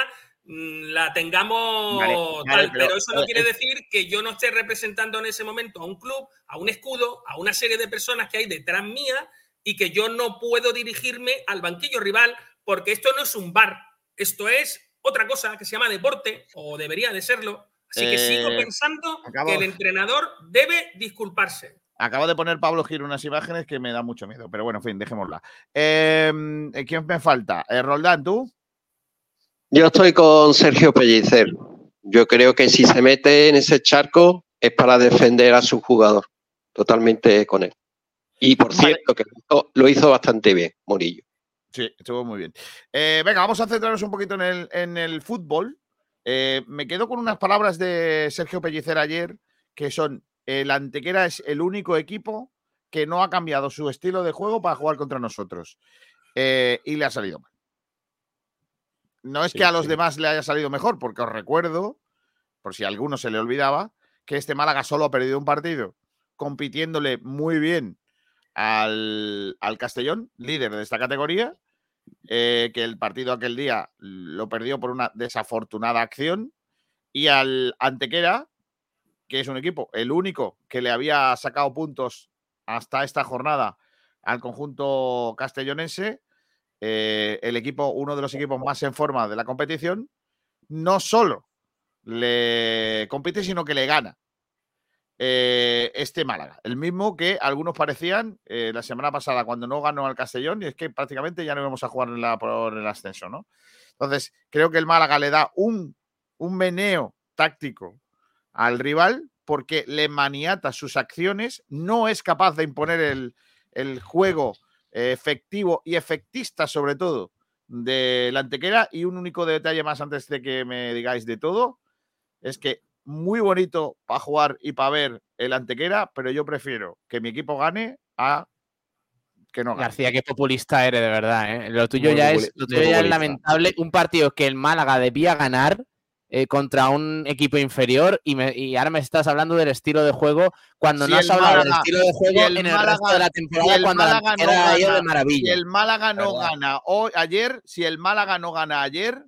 la tengamos Vale, vale, tal. pero, Pero, eso no eh, quiere decir que yo no esté representando en ese momento a un club, a un escudo, a una serie de personas que hay detrás mía y que yo no puedo dirigirme al banquillo rival porque esto no es un bar, esto es otra cosa que se llama deporte o debería de serlo. Así que sigo Eh, pensando acabo- que el entrenador debe disculparse. Acabo de poner Pablo Giro unas imágenes que me da mucho miedo, pero bueno, en fin, dejémosla. Eh, ¿Quién me falta? Eh, Roldán, ¿tú? Yo estoy con Sergio Pellicer. Yo creo que si se mete en ese charco es para defender a su jugador. Totalmente con él. Y por cierto, que lo hizo- bastante bien, Murillo. Sí, estuvo muy bien. Eh, venga, vamos a centrarnos un poquito en el, en el fútbol. Eh, me quedo con unas palabras de Sergio Pellicer ayer, que son, el Antequera es el único equipo que no ha cambiado su estilo de juego para jugar contra nosotros. Eh, y le ha salido mal. No es Sí, que a los sí. demás le haya salido mejor, porque os recuerdo, por si a alguno se le olvidaba, que este Málaga solo ha perdido un partido, compitiéndole muy bien al, al Castellón, líder de esta categoría, eh, que el partido aquel día lo perdió por una desafortunada acción, y al Antequera, que es un equipo, el único que le había sacado puntos hasta esta jornada al conjunto castellonense, eh, el equipo, uno de los equipos más en forma de la competición, no solo le compite, sino que le gana eh, este Málaga. El mismo que algunos parecían eh, la semana pasada cuando no ganó al Castellón, y es que prácticamente ya no íbamos a jugar en la- por el ascenso, ¿no? Entonces, creo que el Málaga le da un, un meneo táctico al rival porque le maniata sus acciones, no es capaz de imponer el, el juego efectivo y efectista, sobre todo, de la antequera. Y un único detalle más antes de que me digáis de todo, es que muy bonito para jugar y para ver el antequera, pero yo prefiero que mi equipo gane a que no gane. García, qué populista eres, de verdad. ¿eh? Lo tuyo, Muy ya es, lo tuyo ya es lamentable. Un partido que el Málaga debía ganar eh, contra un equipo inferior y, me- y ahora me estás hablando del estilo de juego cuando Si no has hablado del estilo de juego si el en el Málaga- resto de la si temporada el cuando la Málaga no de gana- maravilla. Si el Málaga no ¿Verdad? gana hoy, ayer, si el Málaga no gana ayer,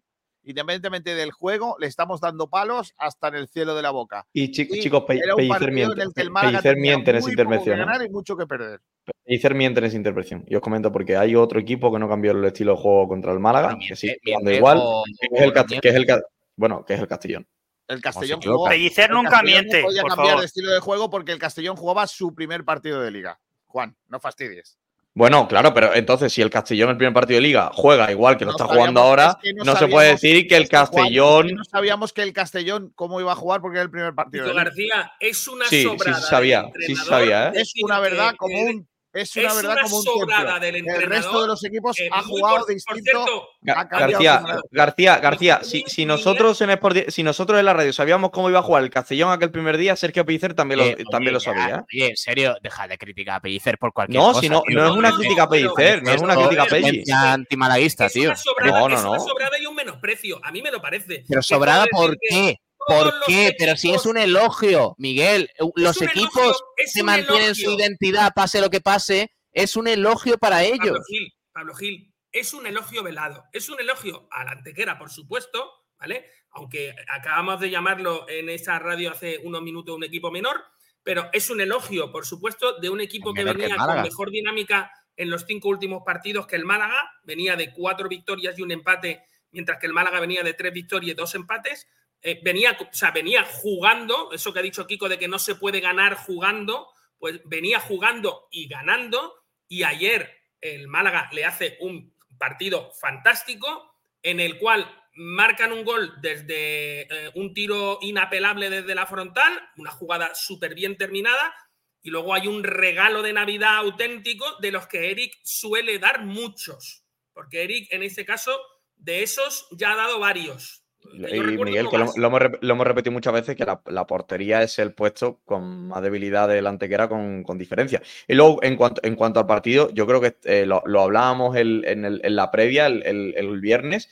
independientemente del juego, le estamos dando palos hasta en el cielo de la boca. Y chi- Y chicos, Pellicer miente, en Pe- miente en esa intervención. ¿eh? ganar y mucho que perder. Pellicer miente en esa intervención. Y os comento porque hay otro equipo que no cambió el estilo de juego contra el Málaga, que jugando miente igual, que es el, que es el Ca- bueno, que es el Castellón. El Castellón jugó. Pellicer el nunca Castellón miente, No podía por cambiar favor. de estilo de juego porque el Castellón jugaba su primer partido de liga. Juan, no fastidies. Bueno, claro, pero entonces si el Castellón el primer partido de liga juega igual que lo No está jugando ahora, es que no, no se puede decir que el Es que, Juan, es que Castellón... no sabíamos que el Castellón cómo iba a jugar porque era el primer partido de. García, es una Sí, sí, sobrada. sí sabía, sí, sabía, ¿eh? Es una que- verdad como que- un es una es verdad una como un sobrada templo. del El resto de los equipos eh, ha jugado por- por distinto. cierto, García. García, García, si, nosotros en Sport si nosotros en la radio sabíamos cómo iba a jugar el Castellón aquel primer día, Sergio Pellicer también lo, Eh, también lo oye, sabía. ¿eh? Oye, en serio, deja de criticar a Pellicer por cualquier No, cosa. si no, tío. no es una no, crítica a no, Pellicer, no es una crítica a es Pelli. tendencia antimalaguista, es tío. una sobrada, No, no, es una no. sobrada y un menosprecio. A mí me lo parece. Pero sobrada, ¿por qué? ¿Por qué? Pero si es un elogio, Miguel. Los equipos elogio, se mantienen su identidad, pase lo que pase. Es un elogio para Pablo ellos. Gil, Pablo Gil, es un elogio velado. Es un elogio a la antequera, por supuesto, ¿vale? Aunque acabamos de llamarlo en esa radio hace unos minutos un equipo menor, pero es un elogio, por supuesto, de un equipo que venía con mejor dinámica en los cinco últimos partidos que el Málaga. Venía de cuatro victorias y un empate, mientras que el Málaga venía de tres victorias y dos empates. Eh, venía, o sea, venía jugando, eso que ha dicho Kiko de que no se puede ganar jugando, pues venía jugando y ganando. Y ayer el Málaga le hace un partido fantástico en el cual marcan un gol desde eh, un tiro inapelable desde la frontal, una jugada súper bien terminada, y luego hay un regalo de Navidad auténtico de los que Eric suele dar muchos, porque Eric en este caso de esos ya ha dado varios, Y Miguel, que lo, hemos, repetido muchas veces, que la, portería es el puesto con más debilidad del Antequera con, con diferencia. Y luego, en cuanto, en cuanto al partido, yo creo que eh, lo, hablábamos en, la previa el, viernes,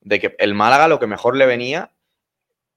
de que el Málaga lo que mejor le venía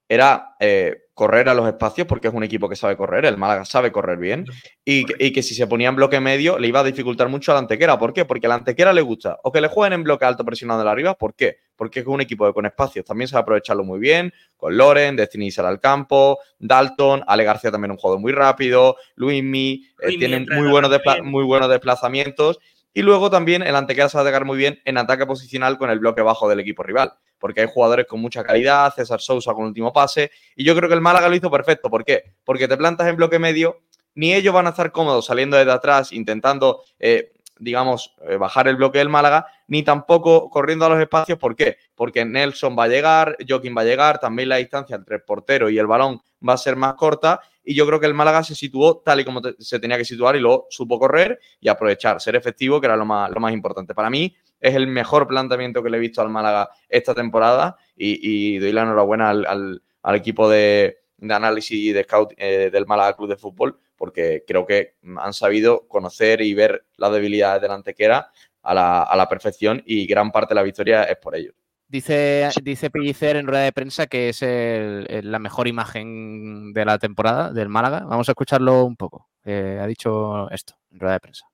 era eh, correr a los espacios porque es un equipo que sabe correr, el Málaga sabe correr bien y, que si se ponía en bloque medio le iba a dificultar mucho al Antequera. ¿Por qué? Porque al Antequera le gusta o que le jueguen en bloque alto presionado de arriba. ¿Por qué? Porque es un equipo que con espacios también sabe aprovecharlo muy bien, con Loren, Destiny al campo, Dalton, Ale García también un juego muy rápido, Luismi, eh, tienen muy buenos, muy buenos desplazamientos y luego también el Antequera sabe atacar muy bien en ataque posicional con el bloque bajo del equipo rival porque hay jugadores con mucha calidad, César Sousa con último pase, y yo creo que el Málaga lo hizo perfecto. ¿Por qué? Porque te plantas en bloque medio, ni ellos van a estar cómodos saliendo desde atrás, intentando, eh, digamos, eh, bajar el bloque del Málaga, ni tampoco corriendo a los espacios. ¿Por qué? Porque Nelson va a llegar, Joaquín va a llegar, también la distancia entre el portero y el balón va a ser más corta. Y yo creo que el Málaga se situó tal y como se tenía que situar y luego supo correr y aprovechar, ser efectivo, que era lo más, lo más importante. Para mí, es el mejor planteamiento que le he visto al Málaga esta temporada y, doy la enhorabuena al, equipo de, análisis y de scout eh, del Málaga Club de Fútbol porque creo que han sabido conocer y ver las debilidades del Antequera a la, a la perfección y gran parte de la victoria es por ellos. Dice, dice Pellicer en rueda de prensa que es la mejor imagen de la temporada del Málaga. Vamos a escucharlo un poco. Eh, ha dicho esto en rueda de prensa.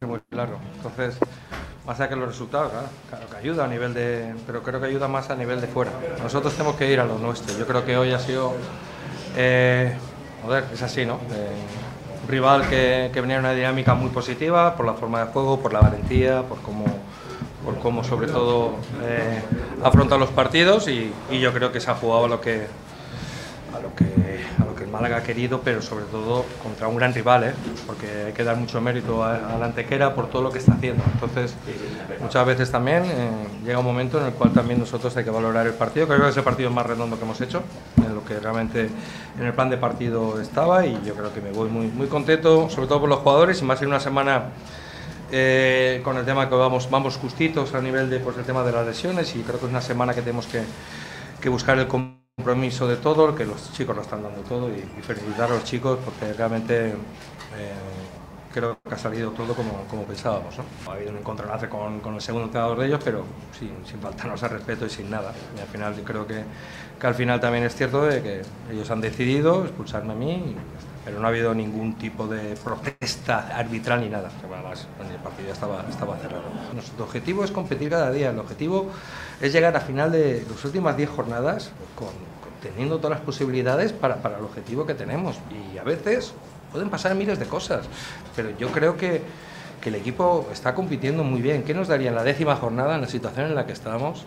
Muy claro. Entonces, más allá que los resultados, claro, que ayuda a nivel de. Pero creo que ayuda más a nivel de fuera. Nosotros tenemos que ir a lo nuestro. Yo creo que hoy ha sido. Eh, joder, es así, ¿no? Eh, un rival que, que venía en una dinámica muy positiva por la forma de juego, por la valentía, por cómo, por cómo sobre todo eh, afronta los partidos y, y, yo creo que se ha jugado a lo que, a lo que Málaga ha querido, pero sobre todo contra un gran rival, ¿eh? porque hay que dar mucho mérito a, la Antequera por todo lo que está haciendo. Entonces, muchas veces también eh, llega un momento en el cual también nosotros hay que valorar el partido. Creo que es el partido más redondo que hemos hecho, en lo que realmente en el plan de partido estaba y yo creo que me voy muy, muy contento, sobre todo por los jugadores y más en una semana eh, con el tema que vamos, vamos justitos a nivel de pues, el tema de las lesiones y creo que es una semana que tenemos que, que buscar el compromiso de todo, que los chicos lo están dando todo y, felicitar a los chicos porque realmente eh, creo que ha salido todo como, como pensábamos. Ha habido un encontronazo con, con el segundo entrenador de ellos, pero sin, sin faltarnos al respeto y sin nada. Y al final creo que, que, al final también es cierto de que ellos han decidido expulsarme a mí, pero no ha habido ningún tipo de protesta arbitral ni nada. El partido estaba, estaba cerrado. Nuestro objetivo es competir cada día. El objetivo es llegar a final de las últimas 10 jornadas con, teniendo todas las posibilidades para, para el objetivo que tenemos. Y a veces pueden pasar miles de cosas, pero yo creo que, que, el equipo está compitiendo muy bien. ¿Qué nos daría en la décima jornada, en la situación en la que estamos?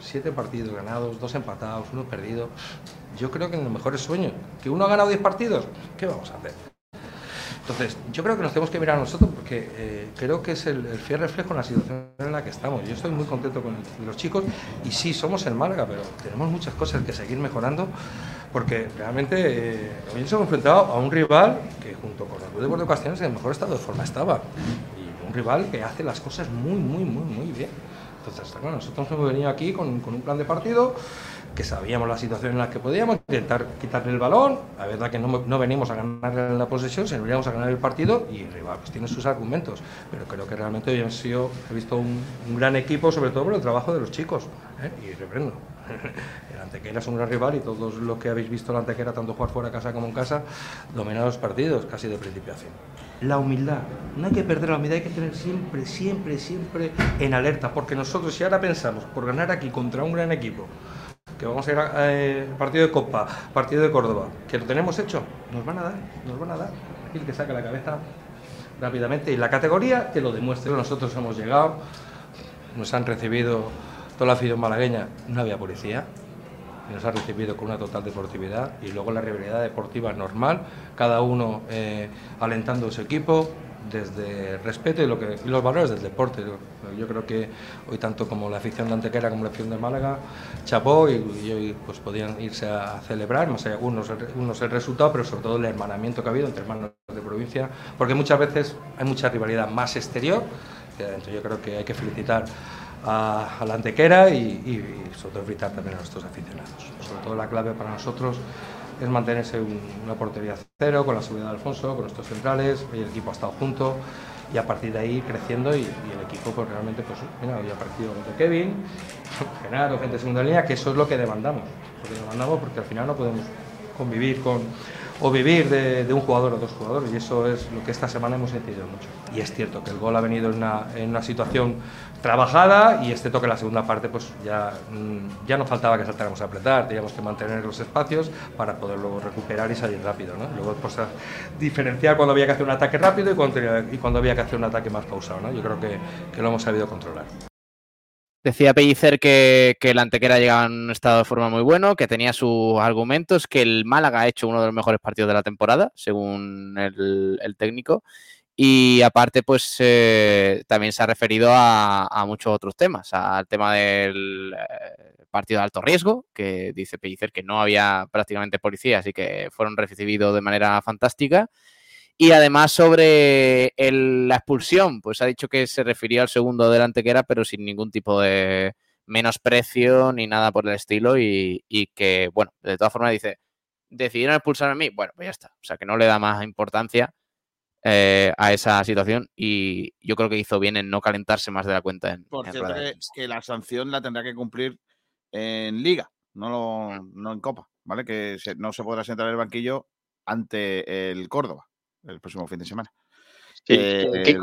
Siete partidos ganados, dos empatados, uno perdido. Yo creo que en los mejores sueños. ¿Que uno ha ganado diez partidos? ¿Qué vamos a hacer? Entonces, yo creo que nos tenemos que mirar a nosotros porque eh, creo que es el, fiel reflejo en la situación en la que estamos. Yo estoy muy contento con los chicos y sí, somos el Málaga, pero tenemos muchas cosas que seguir mejorando porque realmente eh, hoy nos hemos enfrentado a un rival que junto con el Club de Castellanos en el mejor estado de forma estaba y un rival que hace las cosas muy, muy, muy, muy bien. Entonces, bueno, nosotros hemos venido aquí con, con un plan de partido que sabíamos la situación en la que podíamos, intentar quitarle el balón. La verdad que no, no venimos a ganar la posesión, sino veníamos a ganar el partido y el rival pues, tiene sus argumentos. Pero creo que realmente hoy han sido, he visto un, gran equipo, sobre todo por el trabajo de los chicos. ¿eh? Y reprendo. El Antequera es un gran rival y todos los que habéis visto el Antequera, tanto jugar fuera de casa como en casa, dominar los partidos casi de principio a fin. La humildad, no hay que perder la humildad, hay que tener siempre, siempre, siempre en alerta, porque nosotros si ahora pensamos por ganar aquí contra un gran equipo, que vamos a ir al eh, partido de Copa, partido de Córdoba, que lo tenemos hecho, nos van a dar, nos van a dar. Aquí el que saca la cabeza rápidamente y la categoría que lo demuestre. Nosotros hemos llegado, nos han recibido toda la afición malagueña, no había policía, nos ha recibido con una total deportividad y luego la rivalidad deportiva normal, cada uno eh, alentando a su equipo, desde respeto y, lo que, los valores del deporte. Yo creo que hoy tanto como la afición de Antequera como la afición de Málaga chapó y, hoy pues podían irse a celebrar, más allá unos, unos el resultado, pero sobre todo el hermanamiento que ha habido entre hermanos de provincia, porque muchas veces hay mucha rivalidad más exterior que adentro. Yo creo que hay que felicitar a, la antequera y, y, sobre todo evitar también a nuestros aficionados. Sobre todo la clave para nosotros es mantenerse una portería cero con la seguridad de Alfonso, con nuestros centrales, el equipo ha estado junto y a partir de ahí creciendo y, el equipo pues realmente pues mira, hoy ha partido contra Kevin, Genaro, gente de segunda línea, que eso es lo que demandamos, lo que demandamos porque al final no podemos convivir con o vivir de, un jugador o dos jugadores y eso es lo que esta semana hemos entendido mucho. Y es cierto que el gol ha venido en una, en una situación trabajada y este toque en la segunda parte pues ya, mm, ya no faltaba que saltáramos a apretar, teníamos que mantener los espacios para poder luego recuperar y salir rápido. ¿no? Luego pues, diferenciar cuando había que hacer un ataque rápido y cuando, y cuando había que hacer un ataque más pausado. ¿no? Yo creo que, que lo hemos sabido controlar. Decía Pellicer que, que, el Antequera llegaba en un estado de forma muy bueno, que tenía sus argumentos, que el Málaga ha hecho uno de los mejores partidos de la temporada, según el, técnico. Y aparte, pues eh, también se ha referido a, muchos otros temas, al tema del eh, partido de alto riesgo, que dice Pellicer que no había prácticamente policías y que fueron recibidos de manera fantástica. Y además sobre la expulsión, pues ha dicho que se refería al segundo delante que era, pero sin ningún tipo de menosprecio ni nada por el estilo. Y, que, bueno, de todas formas dice, decidieron expulsar a mí. Bueno, pues ya está. O sea, que no le da más importancia eh, a esa situación. Y yo creo que hizo bien en no calentarse más de la cuenta. En, por cierto, que, la sanción la tendrá que cumplir en Liga, no, no en Copa, ¿vale? Que no se podrá sentar en el banquillo ante el Córdoba el próximo fin de semana. Sí, eh,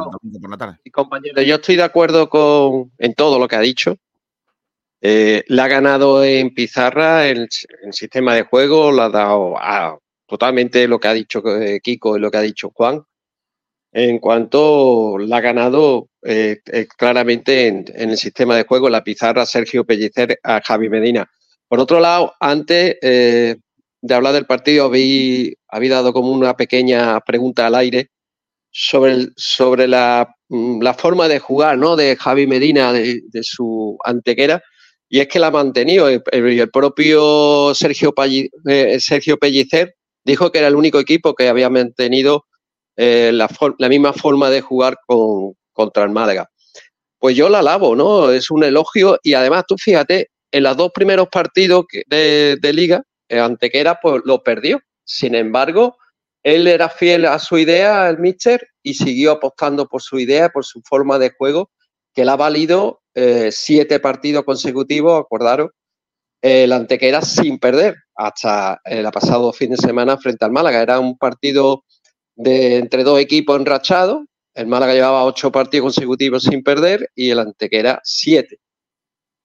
compañero, yo estoy de acuerdo con en todo lo que ha dicho. Eh, la ha ganado en pizarra el, sistema de juego, la ha dado a, totalmente lo que ha dicho eh, Kiko y lo que ha dicho Juan. En cuanto la ha ganado claramente en, el sistema de juego, la pizarra Sergio Pellicer a Javi Medina. Por otro lado, antes de hablar del partido, habéis, dado como una pequeña pregunta al aire sobre, sobre la, mm, la, forma de jugar ¿no? de Javi Medina, de, su antequera, y es que la ha mantenido. El, el propio eh, Sergio Pellicer dijo que era el único equipo que había mantenido eh, la, la, misma forma de jugar con, contra el Málaga. Pues yo la alabo, ¿no? Es un elogio y además tú fíjate, en los dos primeros partidos de, de liga, eh, Antequera pues lo perdió. Sin embargo, él era fiel a su idea, el Mister, y siguió apostando por su idea, por su forma de juego, que le ha valido eh, siete partidos consecutivos, acordaros, el Antequera sin perder hasta el pasado fin de semana frente al Málaga. Era un partido de entre dos equipos enrachados. El Málaga llevaba ocho partidos consecutivos sin perder y el Antequera siete.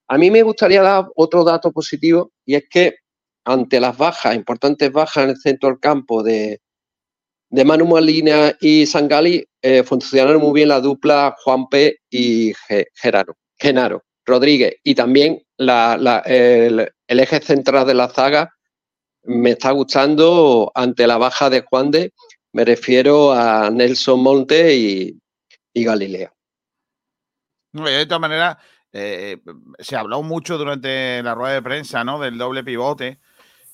A mí me gustaría dar otro dato positivo y es que ante las bajas, importantes bajas en el centro del campo de, de Manu Molina y Sangali, eh, funcionaron muy bien la dupla Juan P. y Geraro, Genaro Rodríguez. Y también el, eje central de la zaga me está gustando ante la baja de Juan de, me refiero a Nelson Monte y, Galilea. De todas maneras, eh, se habló mucho durante la rueda de prensa ¿no? del doble pivote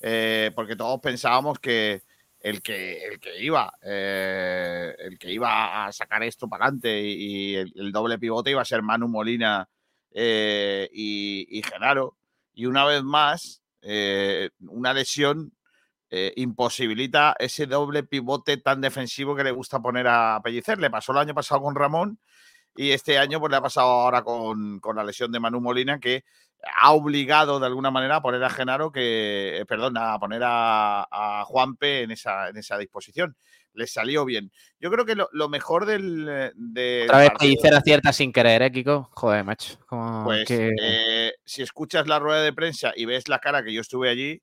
eh, porque todos pensábamos que el que, el que iba, eh, el que iba a sacar esto para adelante y, el, doble pivote iba a ser Manu Molina y, Genaro. Y una vez más, una lesión imposibilita ese doble pivote tan defensivo que le gusta poner a Pellicer. Le pasó el año pasado con Ramón y este año pues, le ha pasado ahora con, con la lesión de Manu Molina que ha obligado de alguna manera a poner a Genaro que, eh, perdón, a poner a, a Juanpe en esa, en esa disposición. Le salió bien. Yo creo que lo, mejor del. Eh, de Otra vez te acierta sin querer, ¿eh, Kiko? Joder, macho. pues eh, si escuchas la rueda de prensa y ves la cara que yo estuve allí,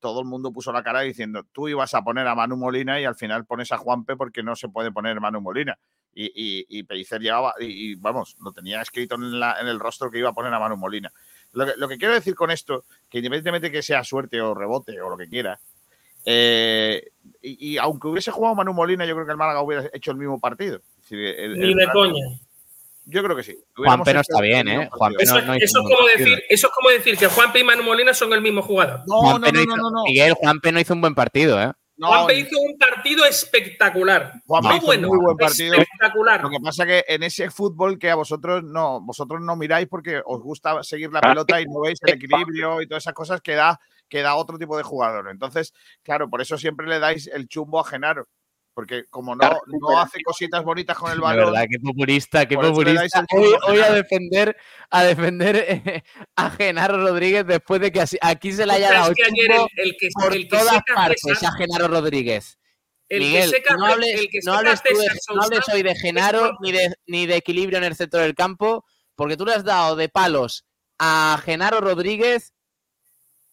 todo el mundo puso la cara diciendo, tú ibas a poner a Manu Molina y al final pones a Juanpe porque no se puede poner Manu Molina. Y, y, y Pellicer llevaba, y, vamos, lo tenía escrito en, la, en el rostro que iba a poner a Manu Molina. Lo que, quiero decir con esto, que independientemente que sea suerte o rebote o lo que quiera, eh, y, aunque hubiese jugado Manu Molina, yo creo que el Málaga hubiera hecho el mismo partido. Ni de coña. Yo creo que sí. Juan no está bien, ¿eh? eso, es como decir, eso es como decir que Juanpe y Manu Molina son el mismo jugador. No, no, no, no, Miguel, Juanpe no hizo un buen partido, ¿eh? No, Juanpe y- hizo un partido espectacular. Juanpe no hizo bueno, muy buen partido. espectacular. Lo que pasa que en ese fútbol que a vosotros no, vosotros no miráis porque os gusta seguir la Ah, pelota y no veis el equilibrio y todas esas cosas que da, que da otro tipo de jugador. Entonces, claro, por eso siempre le dais el chumbo a Genaro. Porque como no, no hace cositas bonitas con el De balón, verdad, qué populista, qué populista. Hoy, hoy a Genaro. defender, a defender eh, a Genaro Rodríguez después de que aquí se le haya ¿Sabes dado que ayer el, el que, por el que todas partes César- a Genaro Rodríguez. el que Miguel, seca- no hables, el que no hables tú de- César no hables Sousa hoy de Genaro ni de, ni de equilibrio en el centro del campo, porque tú le has dado de palos a Genaro Rodríguez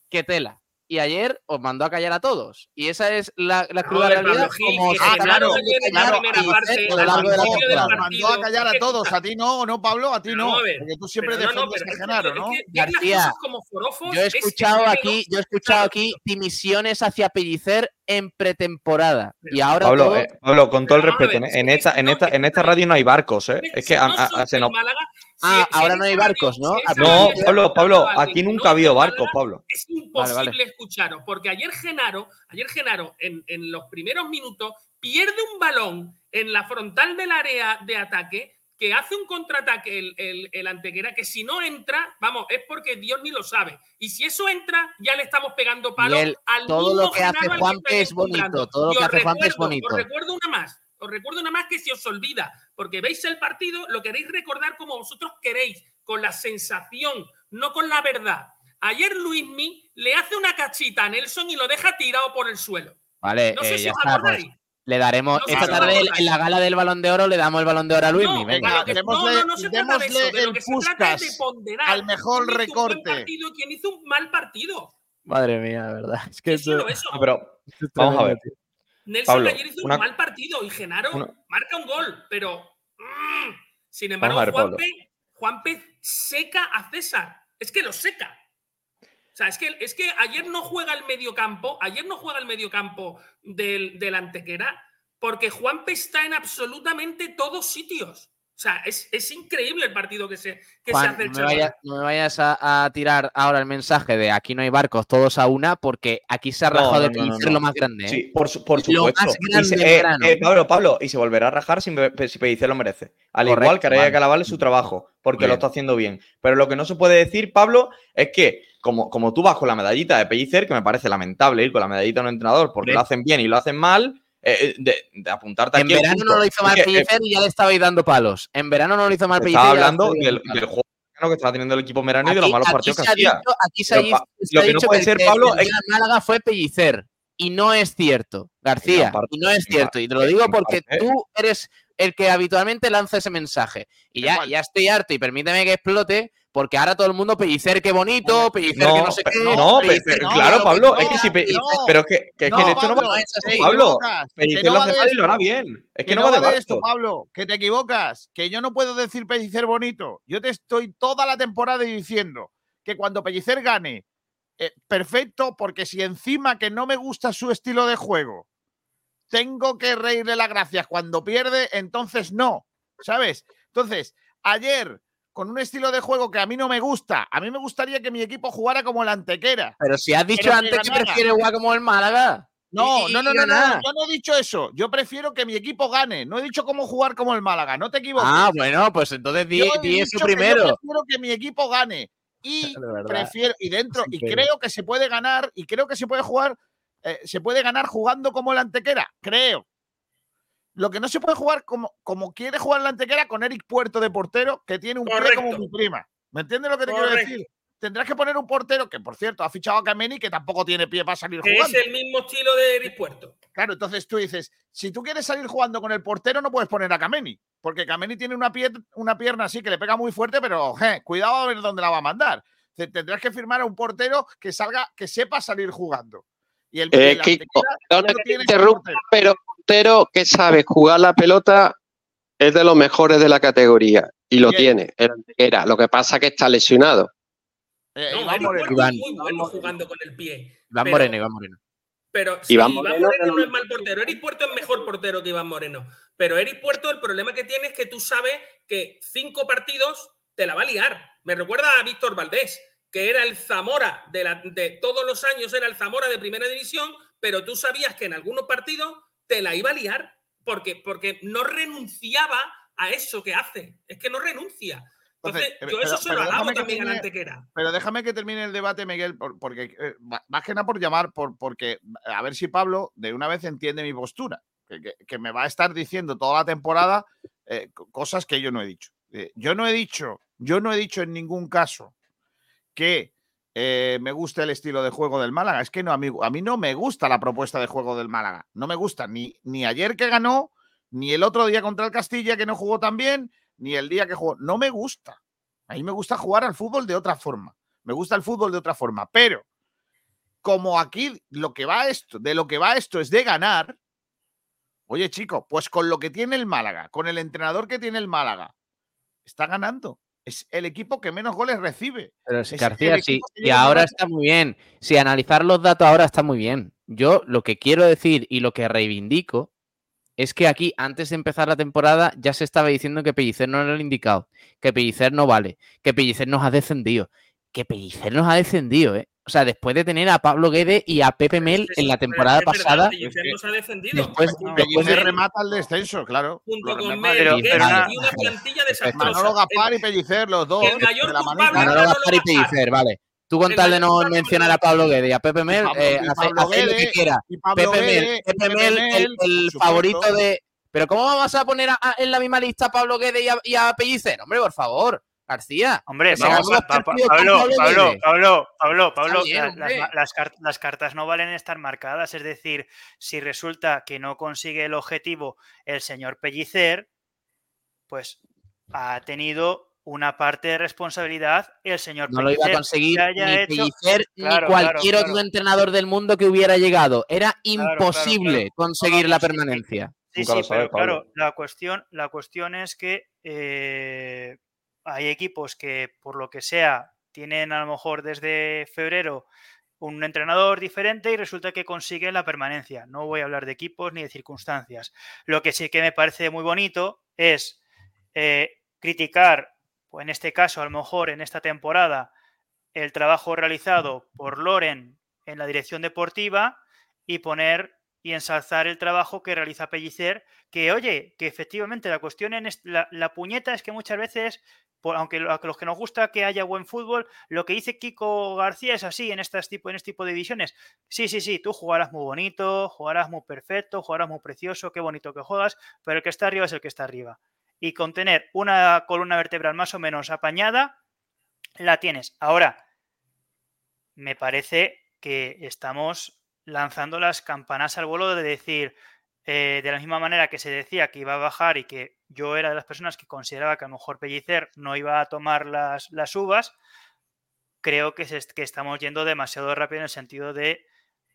que tela. Y ayer os mandó a callar a todos. Y esa es la, la cruda realidad. Pablo Gil, como la callar primera a parte, Vicente a lo al largo de la principio del temporada. mandó a callar a todos. A ti no, no, Pablo, a ti no. a ver, Porque tú siempre pero no, no, defiendes a Genaro, ¿no? García, Yo he es escuchado aquí, yo he escuchado aquí dimisiones hacia Pellicer en pretemporada. Y ahora Pablo, todo- eh, Pablo, con todo el respeto, ver, ¿eh? en esta, en esta, en esta radio no hay barcos, ¿eh? Es que a- a- se nos- Ah, ahora no hay barcos, ¿no? si esa No, Pablo, Pablo, aquí nunca ha habido barcos, Pablo. Es imposible vale. escucharos, porque ayer Genaro, ayer Genaro, en, en los primeros minutos, pierde un balón en la frontal del área de ataque que hace un contraataque el, el, el Antequera, que si no entra, vamos, es porque Dios ni lo sabe. Y si eso entra, ya le estamos pegando palo al todo mismo lo que hace Juanpe es bonito, todo lo que hace Juanpe es bonito. Os recuerdo una más. Os recuerdo una más que si os olvida, porque veis el partido, lo queréis recordar como vosotros queréis, con la sensación, no con la verdad. Ayer Luismi le hace una cachita a Nelson y lo deja tirado por el suelo. Vale, No sé eh, si ya os está. pues, acordáis. Le daremos No esta tarde en la gala del Balón de Oro le damos el Balón de Oro a Luismi. No, venga. démosle- no, no se trata de eso. démosle De el que se trata es de Puskás ponderar al mejor quién hizo un buen recorte. partido quién hizo un mal partido. Madre mía, de verdad. Es que eso. Pero vamos a ver. tío. Nelson Pablo, ayer hizo una- un mal partido y Genaro una- marca un gol, pero mm, sin embargo ver. Juanpe, Juanpe seca a César. Es que lo seca. O sea, es que, es que ayer no juega el mediocampo, ayer no juega el mediocampo del, del Antequera, porque Juanpe está en absolutamente todos sitios. O sea, es, es increíble el partido que se, que se hace el no me, no me vayas a, a tirar ahora el mensaje de aquí no hay barcos, todos a una, porque aquí se ha rajado no, de no, no, Pellicer no. lo más grande. ¿eh? Sí, por, su- por Lo supuesto. más Y grande se- en eh, eh, Pablo, Pablo, y se volverá a rajar si, si Pellicer lo merece. Al igual que Araya vale. Calaval es su trabajo, porque lo está haciendo bien. Pero lo que no se puede decir, Pablo, es que como, como tú vas con la medallita de Pellicer, que me parece lamentable ir con la medallita de un entrenador porque lo hacen bien y lo hacen mal, eh, de, de apuntarte En aquí. al verano no lo hizo mal que, eh, Pellicer y ya le estabais dando palos. En verano no lo hizo mal Pellicer. Estaba hablando del, del juego que estaba teniendo el equipo merano y de los malos partidos que hacía. dicho- Aquí se ha dicho, se lo que no puede el ser, que Pablo, es- Málaga fue Pellicer. Y no es cierto, García. En parte- y no es en cierto. Y te lo digo en porque parte- tú eres el que habitualmente lanza ese mensaje. Y ya, ya estoy harto y permíteme que explote, porque ahora todo el mundo Pellicer, qué bonito, Pellicer, que no sé qué. no, pe- Pellicer, pe- no, claro, no, Pablo, no, es que si pe- no. pero es que, que, es que No, en esto no Pablo, va es así. te Pablo, que Pellicer no lo va hace mal y lo hará bien. Es que, Que no va de barco. esto, Pablo, que te equivocas, que yo no puedo decir Pellicer bonito. Yo te estoy toda la temporada diciendo que cuando Pellicer gane, eh, perfecto, porque si encima que no me gusta su estilo de juego, tengo que reírle las gracias cuando pierde, entonces no, ¿sabes? Entonces, ayer, con un estilo de juego que a mí no me gusta, a mí me gustaría que mi equipo jugara como la antequera. Pero si has dicho que antes que ganara. prefieres jugar como el Málaga. No, no, no, no, no, yo no he dicho eso. Yo prefiero que mi equipo gane. No he dicho cómo jugar como el Málaga. No te equivoques. Ah, bueno, pues entonces di, di eso dicho que yo primero. prefiero que mi equipo gane. Y prefiero, y dentro, y creo que se puede ganar, y creo que se puede jugar, eh, se puede ganar jugando como la antequera. Creo. Lo que no se puede jugar como, como quiere jugar la antequera con Eric Puerto de portero, que tiene un pie como mi prima. ¿Me entiendes lo que te quiero decir? Tendrás que poner un portero que, por cierto, ha fichado a Kameni, que tampoco tiene pie para salir Que es jugando. el mismo estilo de Eric Puerto. Claro, entonces tú dices, si tú quieres salir jugando con el portero, no puedes poner a Kameni, porque Kameni tiene una, pier- una pierna así que le pega muy fuerte, pero je, cuidado a ver dónde la va a mandar. Te- Tendrás que firmar a un portero que salga, que sepa salir jugando. Y el, Eh, Kiko, no tiene pero portero que sabe jugar la pelota es de los mejores de la categoría y lo Bien. tiene, Antequera. Lo que pasa es que está lesionado. Eh, No, Iván Moreno. Puerto Iván. es muy bueno jugando con el pie. Iván pero- Moreno, Iván Moreno. Pero sí, Iván Iván Moreno Moreno, era no es mal portero. Eric Puerto es mejor portero que Iván Moreno. Pero Eric Puerto, el problema que tiene es que tú sabes que cinco partidos te la va a liar. Me recuerda a Víctor Valdés, que era el Zamora de, la- de todos los años, era el Zamora de primera división, pero tú sabías que en algunos partidos te la iba a liar porque, porque no renunciaba a eso que hace. Es que no renuncia. Entonces, yo eso se lo alabo también a Antequera. Pero déjame que termine el debate, Miguel, porque eh, más que nada por llamar, por, porque a ver si Pablo de una vez entiende mi postura, que, me va a estar diciendo toda la temporada eh, cosas que yo no he dicho. Eh, yo no he dicho, yo no he dicho en ningún caso que me guste el estilo de juego del Málaga. Es que no, amigo, a mí no me gusta la propuesta de juego del Málaga. No me gusta ni, ni ayer que ganó, ni el otro día contra el Castilla que no jugó tan bien, ni el día que jugó. No me gusta. A mí me gusta jugar al fútbol de otra forma. Me gusta el fútbol de otra forma. Pero como aquí lo que va esto, de lo que va esto es de ganar, oye chico, pues con lo que tiene el Málaga, con el entrenador que tiene el Málaga, está ganando. Es el equipo que menos goles recibe. Pero si García, sí, y ahora está muy bien. Si analizar los datos ahora está muy bien. Yo lo que quiero decir y lo que reivindico es que aquí, antes de empezar la temporada, ya se estaba diciendo que Pellicer no era el indicado, que Pellicer no vale, que Pellicer nos ha descendido, que Pellicer nos ha descendido, ¿eh? O sea, después de tener a Pablo Guede y a Pepe Mel en la temporada pasada. Pellicer nos ha descendido. Después, después de... remata el descenso, claro. Junto con Mel, y una plantilla desastrosa. Manolo Gaspar y Pellicer, los dos. El mayor culpable Manolo Gaspar y Pellicer, vale. Tú con tal de no mencionar a Pablo Guede y a Pepe Mel, eh, hace, lo que quiera. Pepe Mel, Pepe Mel, el, favorito de. Pero ¿cómo vamos a poner en la misma lista a Pablo Guede y a, Pellicer? Hombre, por favor. García. Hombre, vamos a, Pablo, Pablo, Pablo, Pablo, Pablo, las, las, cartas no valen estar marcadas. Es decir, si resulta que no consigue el objetivo el señor Pellicer, pues ha tenido una parte de responsabilidad el señor No lo iba a conseguir ni ni cualquier otro entrenador del mundo que hubiera llegado. Era imposible conseguir la permanencia. Sí, sí, pero claro, la cuestión, la cuestión es que eh, hay equipos que, por lo que sea, tienen a lo mejor desde febrero un entrenador diferente y resulta que consigue la permanencia. No voy a hablar de equipos ni de circunstancias. Lo que sí que me parece muy bonito es eh, criticar o en este caso, a lo mejor en esta temporada, el trabajo realizado por Loren en la dirección deportiva y poner y ensalzar el trabajo que realiza Pellicer, que oye, que efectivamente la cuestión en la, puñeta es que muchas veces, aunque a los que nos gusta que haya buen fútbol, lo que dice Kiko García es así en, estas tipo, en este tipo de divisiones. Sí, sí, sí, tú jugarás muy bonito, jugarás muy perfecto, jugarás muy precioso, qué bonito que juegas, pero el que está arriba es el que está arriba y con tener una columna vertebral más o menos apañada, la tienes. Ahora, me parece que estamos lanzando las campanas al vuelo de decir, eh, de la misma manera que se decía que iba a bajar y que yo era de las personas que consideraba que a lo mejor Pellicer no iba a tomar las, las uvas, creo que, que estamos yendo demasiado rápido en el sentido de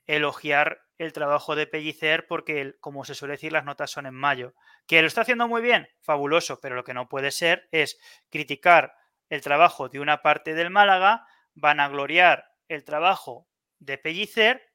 elogiar el trabajo de Pellicer porque, como se suele decir, las notas son en mayo. ¿Que lo está haciendo muy bien? Fabuloso, pero lo que no puede ser es criticar el trabajo de una parte del Málaga, van a gloriar el trabajo de Pellicer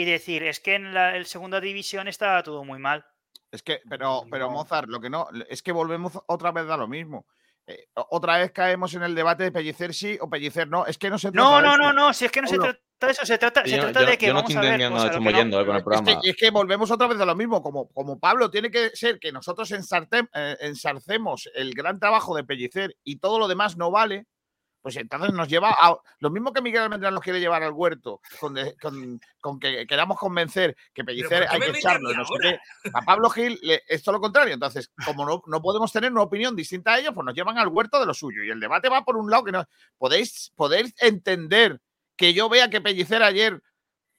y decir, es que en la segunda división estaba todo muy mal. Es que, pero, pero Mozart, lo que no, es que volvemos otra vez a lo mismo. Eh, otra vez caemos en el debate de Pellicer sí o Pellicer no. Es que no se trata No, no, no, no, si es que no se trata de eso, se trata, se trata de que yo vamos no a ver. yendo con el programa. Es que, es que, volvemos otra vez a lo mismo. Como, como Pablo, tiene que ser que nosotros eh, ensarcemos el gran trabajo de Pellicer y todo lo demás no vale pues entonces nos lleva a lo mismo que Miguel Almendral nos quiere llevar al huerto, con, con, que queramos convencer que Pellicer hay que echarlo. a Pablo Gil es todo lo contrario. Entonces, como no, no, podemos tener una opinión distinta a ellos, pues nos llevan al huerto de lo suyo. Y el debate va por un lado que no. Podéis, podéis entender que yo vea que Pellicer ayer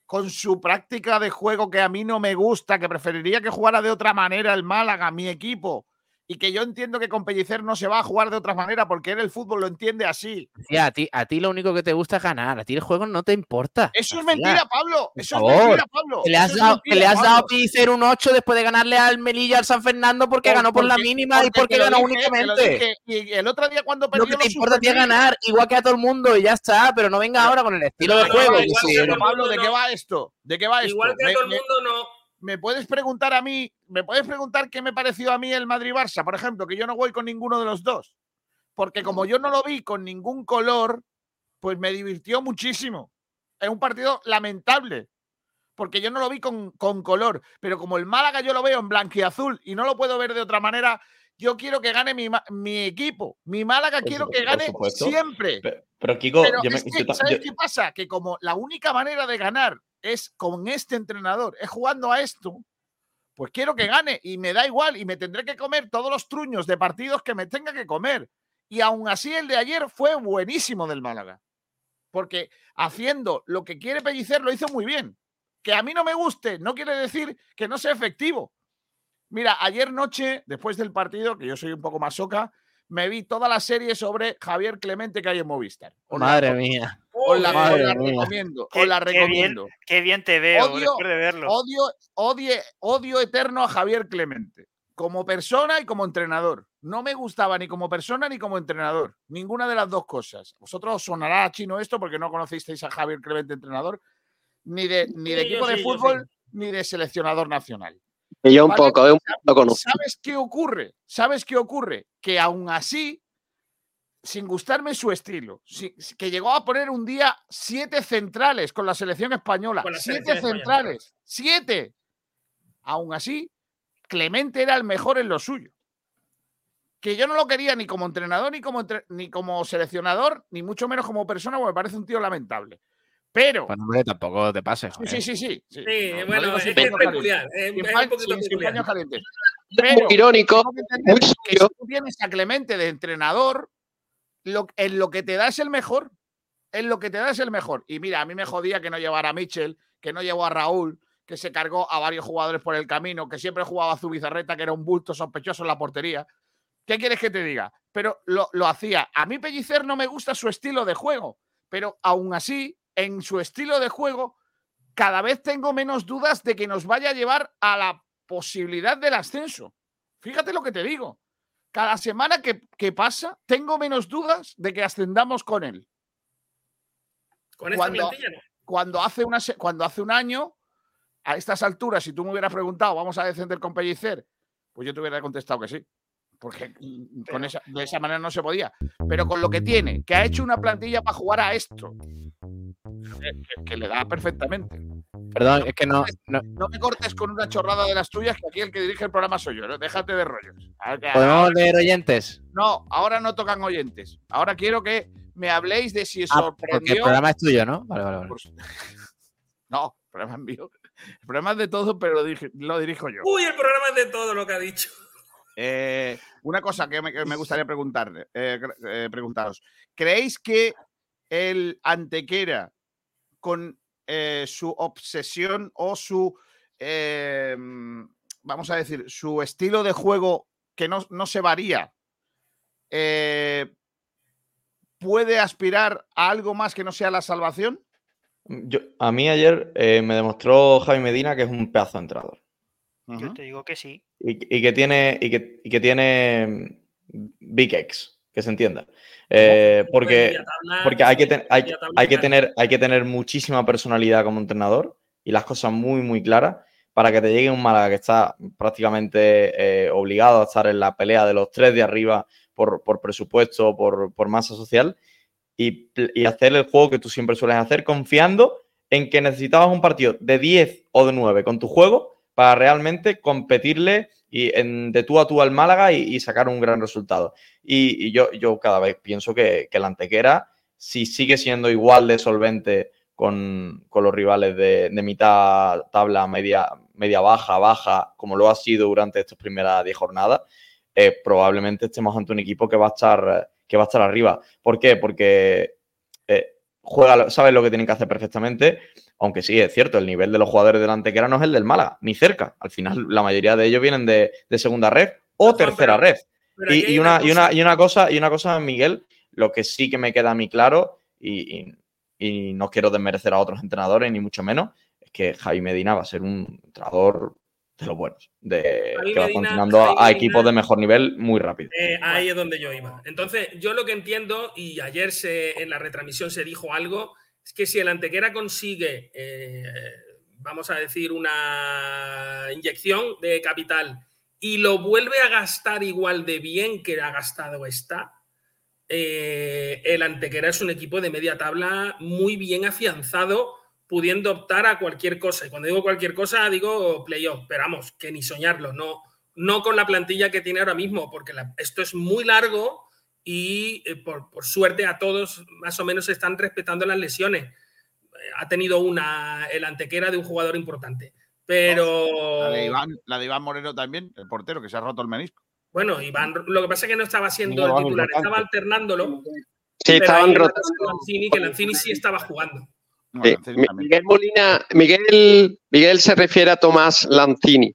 con su práctica de juego que a mí no me gusta, que preferiría que jugara de otra manera el Málaga, mi equipo, y que yo entiendo que con Pellicer no se va a jugar de otra manera porque él el fútbol lo entiende así. a ti, a ti lo único que te gusta es ganar, a ti el juego no te importa. Eso es mentira, Pablo. Eso es mentira, Pablo. Que le has, dado, le has dado a Pellicer un 8 después de ganarle al Melilla al San Fernando porque ganó por la mínima y porque ganó únicamente. Y el otro día cuando perdió. Lo que te importa es ganar, igual que a todo el mundo y ya está, pero no venga ahora con el estilo de juego. Pablo, ¿de qué va esto? ¿De qué va esto? Igual que a todo el mundo no me puedes preguntar a mí, me puedes preguntar qué me pareció a mí el Madrid-Barça, por ejemplo, que yo no voy con ninguno de los dos. Porque como yo no lo vi con ningún color, pues me divirtió muchísimo. Es un partido lamentable. porque yo no lo vi con, con color, pero como el Málaga yo lo veo en blanco y azul y no lo puedo ver de otra manera, yo quiero que gane mi, mi equipo. Mi Málaga Por quiero que gane siempre. Pero, pero, Kiko, Pero yo me- que, yo ¿sabes yo- qué pasa? Que como la única manera de ganar es con este entrenador, es jugando a esto, pues quiero que gane y me da igual y me tendré que comer todos los truños de partidos que me tenga que comer. Y aún así el de ayer fue buenísimo del Málaga. Porque haciendo lo que quiere Pellicer lo hizo muy bien. Que a mí no me guste no quiere decir que no sea efectivo. Mira, ayer noche, después del partido, que yo soy un poco más soca, me vi toda la serie sobre Javier Clemente que hay en Movistar. Os la- Madre mía. Os la, os Madre la mía. recomiendo. Qué- Os la qué bien- recomiendo. Qué bien te veo Odio- después de verlo. Odio, odie, odio eterno a Javier Clemente. Como persona y como entrenador. No me gustaba ni como persona ni como entrenador. Ninguna de las dos cosas. Vosotros os sonará chino esto porque no conocisteis a Javier Clemente, entrenador, ni de, ni de Sí, equipo de sí, fútbol, ni de seleccionador nacional. Y yo un ¿Vale? poco, yo un poco lo conozco. ¿Sabes qué ocurre? ¿Sabes qué ocurre? Que aún así, sin gustarme su estilo, que llegó a poner un día siete centrales con la selección española. La siete selección española, centrales. Siete. Aún así, Clemente era el mejor en lo suyo. Que yo no lo quería ni como entrenador, ni como, entre- ni como seleccionador, ni mucho menos como persona, porque me parece un tío lamentable. Pero. Pues hombre, tampoco te pases. Sí, sí, sí, sí. sí. Sí, No, no bueno, es que es peculiar. Es, es un poquito peculiar. Muy irónico, muy serio. si tú tienes a Clemente de entrenador, lo, en lo que te da es el mejor. En lo que te da es el mejor. Y mira, a mí me jodía que no llevara a Mitchell, que no llevó a Raúl, que se cargó a varios jugadores por el camino, que siempre jugaba a Zubizarreta, que era un bulto sospechoso en la portería. ¿Qué quieres que te diga? Pero lo, lo hacía. A mí Pellicer no me gusta su estilo de juego, pero aún así, en su estilo de juego, cada vez tengo menos dudas de que nos vaya a llevar a la posibilidad del ascenso. Fíjate lo que te digo. Cada semana que, que pasa, tengo menos dudas de que ascendamos con él. Con esta Cuando- plantilla no. Cuando hace, una, cuando hace un año, a estas alturas, si tú me hubieras preguntado, ¿vamos a descender con Pellicer? Pues yo te hubiera contestado que sí. Porque mm, con esa, de esa manera no se podía. Pero con lo que tiene, que ha hecho una plantilla para jugar a esto, que, le da perfectamente. Perdón, es que no, no- No me cortes con una chorrada de las tuyas, que aquí el que dirige el programa soy yo. ¿no? Déjate de rollos. A- a- ¿Podemos leer oyentes? No, ahora no tocan oyentes. Ahora quiero que me habléis de si Ah, porque el sorprendió. programa es tuyo, ¿no? Vale, vale, vale. No, el programa es mío. El programa es de todo, pero lo dirijo yo. Uy, el programa es de todo lo que ha dicho. Eh, una cosa que me, gustaría preguntarle, eh, eh, preguntaros. ¿Creéis que el Antequera, con su obsesión o su, vamos a decir, su estilo de juego que no, no se varía, puede aspirar a algo más que no sea la salvación? yo- a mí ayer me demostró Javi Medina que es un pedazo de Yo te digo que sí. Y, y que tiene, y que, y que tiene mm, Big X, que se entienda. Eh, porque, porque hay que, ten- hay, que tener, hay que tener muchísima personalidad como entrenador y las cosas muy, muy claras para que te llegue un Málaga que está prácticamente eh, obligado a estar en la pelea de los tres de arriba por, por presupuesto, por, por masa social y, y hacer el juego que tú siempre sueles hacer confiando en que necesitabas un partido de 10 o de 9 con tu juego para realmente competirle y en- de tú a tú al Málaga y, sacar un gran resultado. Y, yo, yo cada vez pienso que, la Antequera, si sigue siendo igual de solvente con, con los rivales de, mitad tabla, media, media baja, baja, como lo ha sido durante estas primeras 10 jornadas, eh, probablemente estemos ante un equipo que va a estar, que va a estar arriba. ¿Por qué? Porque eh, juega, sabe lo que tienen que hacer perfectamente, aunque sí, es cierto, el nivel de los jugadores del Antequera no es el del Málaga, ni cerca. Al final, la mayoría de ellos vienen de, de segunda red o tercera red. Y, una, y, una, cosa- y una cosa, y una cosa, Miguel, lo que sí que me queda a mí claro, y, no quiero desmerecer a otros entrenadores, ni mucho menos, es que Javi Medina va a ser un entrenador de los buenos, de, Javi que va Medina- continuando a, Javi a Medina- equipos de mejor nivel muy rápido. Eh, ahí es donde yo iba. Entonces, yo lo que entiendo, y ayer se, en la retransmisión se dijo algo, es que si el Antequera consigue, eh, vamos a decir, una inyección de capital y lo vuelve a gastar igual de bien que ha gastado esta, eh, el Antequera es un equipo de media tabla muy bien afianzado pudiendo optar a cualquier cosa. Y cuando digo cualquier cosa, digo playoff, pero vamos, que ni soñarlo, no, no con la plantilla que tiene ahora mismo, porque esto es muy largo y eh, por, suerte a todos más o menos están respetando las lesiones. Eh, ha tenido una, el antequera de un jugador importante. Pero. La de, Iván, la de Iván Moreno también, el portero, que se ha roto el menisco. Bueno, Iván, lo que pasa es que no estaba siendo el titular, estaba alternándolo. Sí, estaban rotos. que Lanzini sí estaba jugando. Miguel Molina, Miguel, Miguel se refiere a Tomás Lanzini.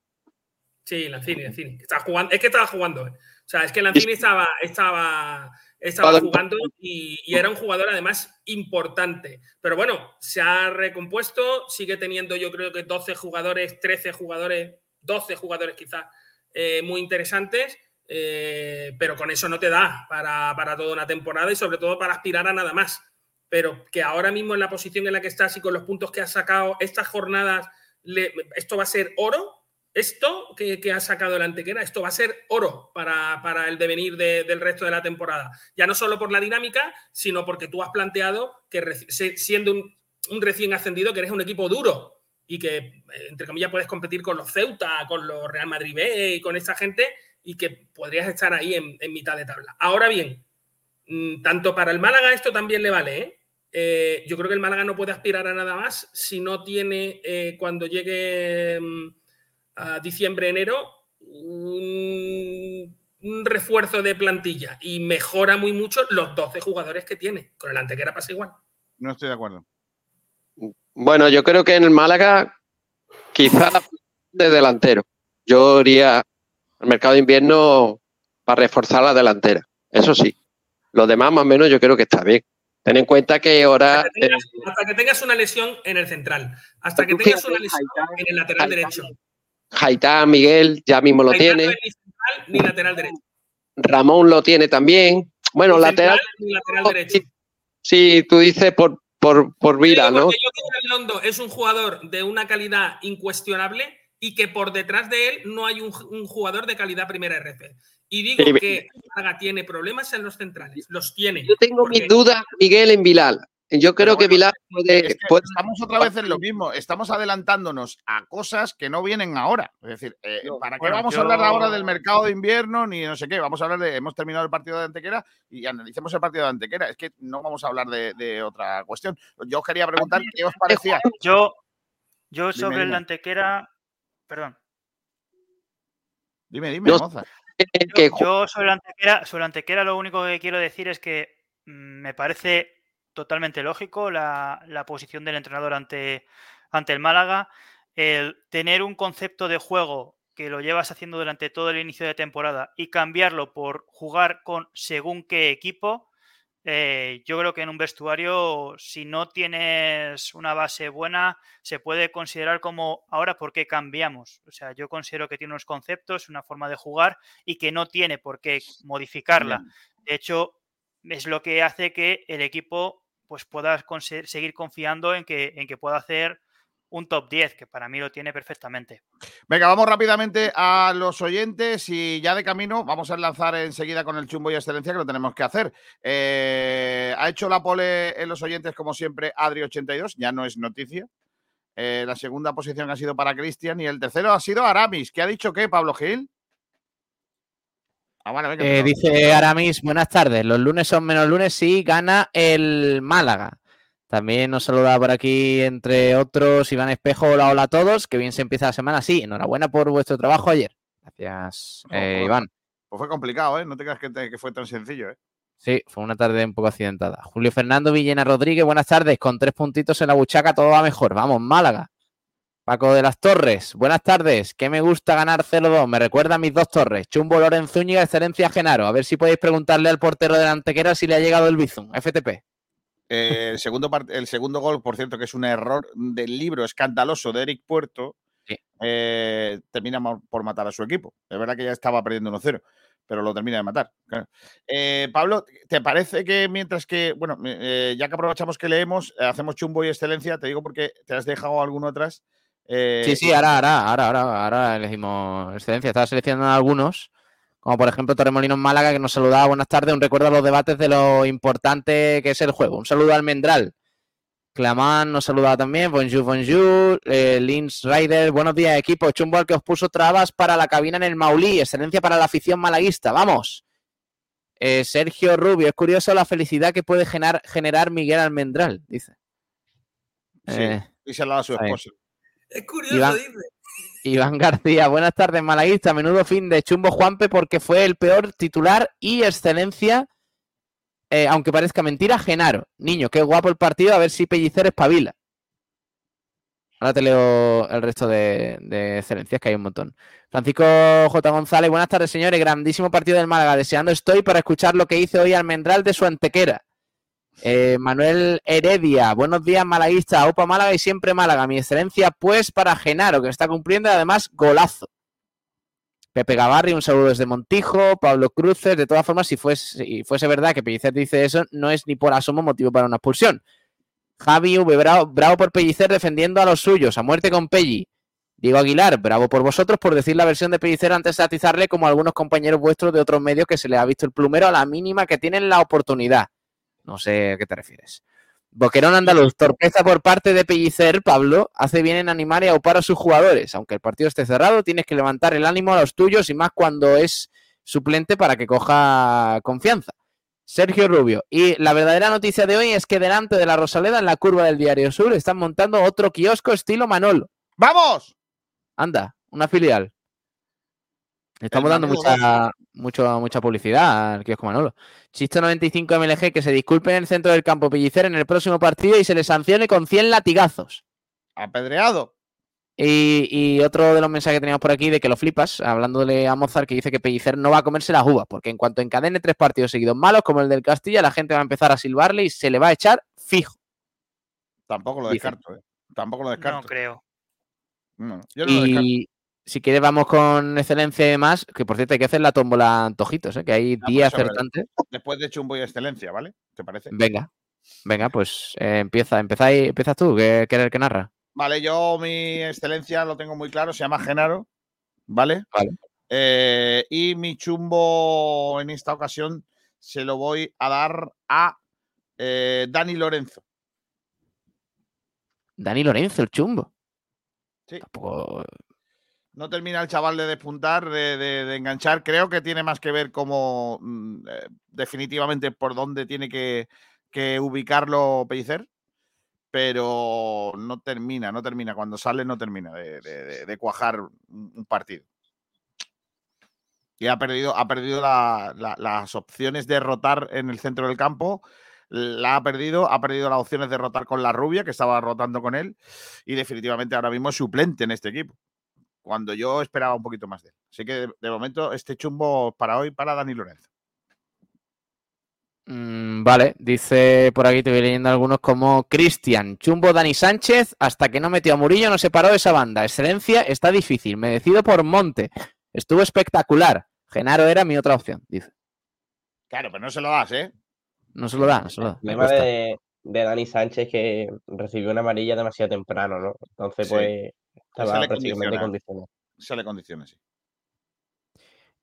Sí, Lanzini, Lanzini. Está jugando, es que estaba jugando. O sea, es que Lanzini estaba, estaba, estaba jugando y, era un jugador además importante. Pero bueno, se ha recompuesto, sigue teniendo yo creo que 12 jugadores, 13 jugadores, 12 jugadores quizás eh, muy interesantes. Eh, pero con eso no te da para, para toda una temporada y sobre todo para aspirar a nada más pero que ahora mismo en la posición en la que estás y con los puntos que has sacado estas jornadas, esto va a ser oro. Esto que, ha sacado el Antequera, esto va a ser oro para, el devenir del resto de la temporada. Ya no solo por la dinámica, sino porque tú has planteado que siendo un, recién ascendido, que eres un equipo duro y que, entre comillas, puedes competir con los Ceuta, con los Real Madrid B y con esa gente y que podrías estar ahí en, en mitad de tabla. Ahora bien, mm, tanto para el Málaga esto también le vale, ¿eh? Eh, yo creo que el Málaga no puede aspirar a nada más si no tiene, eh, cuando llegue mm, a diciembre, enero, un, refuerzo de plantilla y mejora muy mucho los 12 jugadores que tiene. Con el Antequera pasa igual. No estoy de acuerdo. Bueno, yo creo que en el Málaga, quizá de delantero. Yo iría al mercado de invierno para reforzar la delantera. Eso sí. Lo demás, más o menos, yo creo que está bien. Ten en cuenta que ahora. Hasta que, tengas, una lesión en el central. Hasta que tengas una lesión en el lateral derecho. Jaitán, Miguel, ya mismo lo tiene. ni central ni lateral derecho. Ramón lo tiene también. Bueno, lateral. lateral derecho. Sí, tú dices por, por, por Vira, ¿no? Yo creo que Londo es un jugador de una calidad incuestionable y que por detrás de él no hay un, un jugador de calidad primera RF. Y digo que Málaga tiene problemas en los centrales, los tiene. Yo tengo mis dudas, Miguel, en Vilal. Yo creo que Vilal puede, Estamos otra vez en lo mismo, estamos adelantándonos a cosas que no vienen ahora. Es decir, eh, ¿para qué vamos a hablar ahora del mercado de invierno ni no sé qué? Vamos a hablar de, hemos terminado el partido de Antequera y analicemos el partido de Antequera. Es que no vamos a hablar de, otra cuestión. Yo quería preguntar qué os parecía. Yo, yo sobre el Antequera, perdón. Dime, dime, Moza. Yo, sobre, la antequera, sobre antequera lo único que quiero decir es que mm, me parece totalmente lógico la, posición del entrenador ante, ante el Málaga. El tener un concepto de juego que lo llevas haciendo durante todo el inicio de temporada y cambiarlo por jugar con según qué equipo, eh, yo creo que en un vestuario, si no tienes una base buena, se puede considerar como ahora por qué cambiamos. O sea, yo considero que tiene unos conceptos, una forma de jugar y que no tiene por qué modificarla. De hecho, es lo que hace que el equipo pues pueda seguir confiando en que, en que pueda hacer un top 10, que para mí lo tiene perfectamente. Venga, vamos rápidamente a los oyentes y ya de camino vamos a lanzar enseguida con el chumbo y excelencia que lo tenemos que hacer. Eh, ha hecho la pole en los oyentes, como siempre, Adri82, ya no es noticia. Eh, la segunda posición ha sido para Cristian y el tercero ha sido Aramis. ¿Qué ha dicho qué, Pablo Gil? Ah, eh, dice Aramis, buenas tardes. Los lunes son menos lunes si gana el Málaga. También nos saluda por aquí, entre otros, Iván Espejo. Hola, hola a todos. Que bien se empieza la semana. Sí, enhorabuena por vuestro trabajo ayer. Gracias, eh, Iván. Pues fue complicado, ¿eh? No te creas que, fue tan sencillo, ¿eh? Sí, fue una tarde un poco accidentada. Julio Fernando Villena Rodríguez, buenas tardes. Con tres puntitos en la buchaca, todo va mejor. Vamos, Málaga. Paco de las Torres, buenas tardes. ¿Qué me gusta ganar 0-2? Me recuerda a mis dos torres. Chumbo Loren Zúñiga, Excelencia Genaro. A ver si podéis preguntarle al portero de la Antequera si le ha llegado el Bizum. FTP. Eh, el, segundo el segundo gol, por cierto, que es un error del libro escandaloso de Eric Puerto, eh, termina por matar a su equipo. Es verdad que ya estaba perdiendo 1-0, pero lo termina de matar. Eh, Pablo, ¿te parece que mientras que, bueno, ya que aprovechamos que leemos, hacemos chumbo y excelencia, te digo porque te has dejado alguno atrás? Sí, sí, ahora, ahora, ahora, ahora, ahora elegimos excelencia. Estaba seleccionando algunos como por ejemplo Torremolinos Málaga, que nos saludaba buenas tardes, un recuerdo a los debates de lo importante que es el juego. Un saludo al Mendral, Clamán nos saludaba también. Bonjour, bonjour. Eh, Lins Ryder, buenos días, equipo. Chumbo al que os puso trabas para la cabina en el Maulí. Excelencia para la afición malaguista. Vamos. Eh, Sergio Rubio, es curioso la felicidad que puede generar, generar Miguel Almendral, dice. Sí, Eh, díselo a su bien. Es curioso, Iván- dice. Iván García, buenas tardes, malaguista. Menudo fin de Chumbo Juanpe porque fue el peor titular y excelencia, eh, aunque parezca mentira, Genaro. Niño, qué guapo el partido, a ver si Pellicer espabila. Ahora te leo el resto de, de excelencias, que hay un montón. Francisco J. González, buenas tardes, señores. Grandísimo partido del Málaga. Deseando estoy para escuchar lo que hizo hoy Almendral de su antequera. Eh, Manuel Heredia, buenos días, malaguista. Opa Málaga y siempre Málaga. Mi excelencia, pues, para Genaro, que está cumpliendo y además golazo. Pepe Gavarri, un saludo desde Montijo. Pablo Cruces, de todas formas, si fuese, si fuese verdad que Pellicer dice eso, no es ni por asomo motivo para una expulsión. Javi bravo, bravo por Pellicer defendiendo a los suyos, a muerte con Pelli. Diego Aguilar, bravo por vosotros por decir la versión de Pellicer antes de atizarle como algunos compañeros vuestros de otros medios que se les ha visto el plumero a la mínima que tienen la oportunidad. No sé a qué te refieres. Boquerón andaluz, torpeza por parte de Pellicer, Pablo, hace bien en animar y aupar a sus jugadores. Aunque el partido esté cerrado, tienes que levantar el ánimo a los tuyos y más cuando es suplente para que coja confianza. Sergio Rubio. Y la verdadera noticia de hoy es que delante de la Rosaleda, en la curva del Diario Sur, están montando otro kiosco estilo Manolo. ¡Vamos! Anda, una filial. Estamos dando mucha, mucho- mucha publicidad al kiosco Manolo. Chisto 95 MLG que se disculpe en el centro del campo Pellicer en el próximo partido y se le sancione con 100 latigazos. Apedreado. Y, y otro de los mensajes que teníamos por aquí de que lo flipas, hablándole a Mozart, que dice que Pellicer no va a comerse las uvas, porque en cuanto encadene tres partidos seguidos malos, como el del Castilla, la gente va a empezar a silbarle y se le va a echar fijo. Tampoco lo descarto, ¿eh? Tampoco lo descarto. No creo. No, yo no lo descarto. Si quieres, vamos con excelencia y demás, que por cierto hay que hacer la tómbola antojitos, ¿eh? que hay Ah, por 10 eso, pero acertantes. Después de Chumbo y Excelencia, ¿vale? ¿Te parece? Venga, venga, pues eh, empieza, empezáis, empiezas tú, que, que eres el que narra. Vale, yo mi excelencia lo tengo muy claro, se llama Genaro, ¿vale? Vale. Eh, y mi chumbo en esta ocasión se lo voy a dar a eh, Dani Lorenzo. Dani Lorenzo, el chumbo. Sí. Tampoco- No termina el chaval de despuntar, de, enganchar. Creo que tiene más que ver como mm, eh, definitivamente por dónde tiene que, ubicarlo Pellicer. Pero no termina, no termina. Cuando sale no termina de, cuajar un partido. Y ha perdido, ha perdido la- la- las opciones de rotar en el centro del campo. La ha perdido, ha perdido las opciones de rotar con la rubia, que estaba rotando con él. Y definitivamente ahora mismo es suplente en este equipo cuando yo esperaba un poquito más de él. Así que de, de momento este chumbo para hoy para Dani Lorenzo. Mm, vale, dice por aquí, te voy leyendo algunos como Cristian, chumbo Dani Sánchez, hasta que no metió a Murillo no se paró de esa banda. Excelencia, está difícil, me decido por Monte. Estuvo espectacular. Genaro era mi otra opción, dice. Claro, pero no se lo das, ¿eh? No se lo da, no se lo da. Cuesta. de, de Dani Sánchez que recibió una amarilla demasiado temprano, ¿no? Entonces, Sí. pues, estaba Se le prácticamente condiciona. condicionado. Se le condiciona, sí.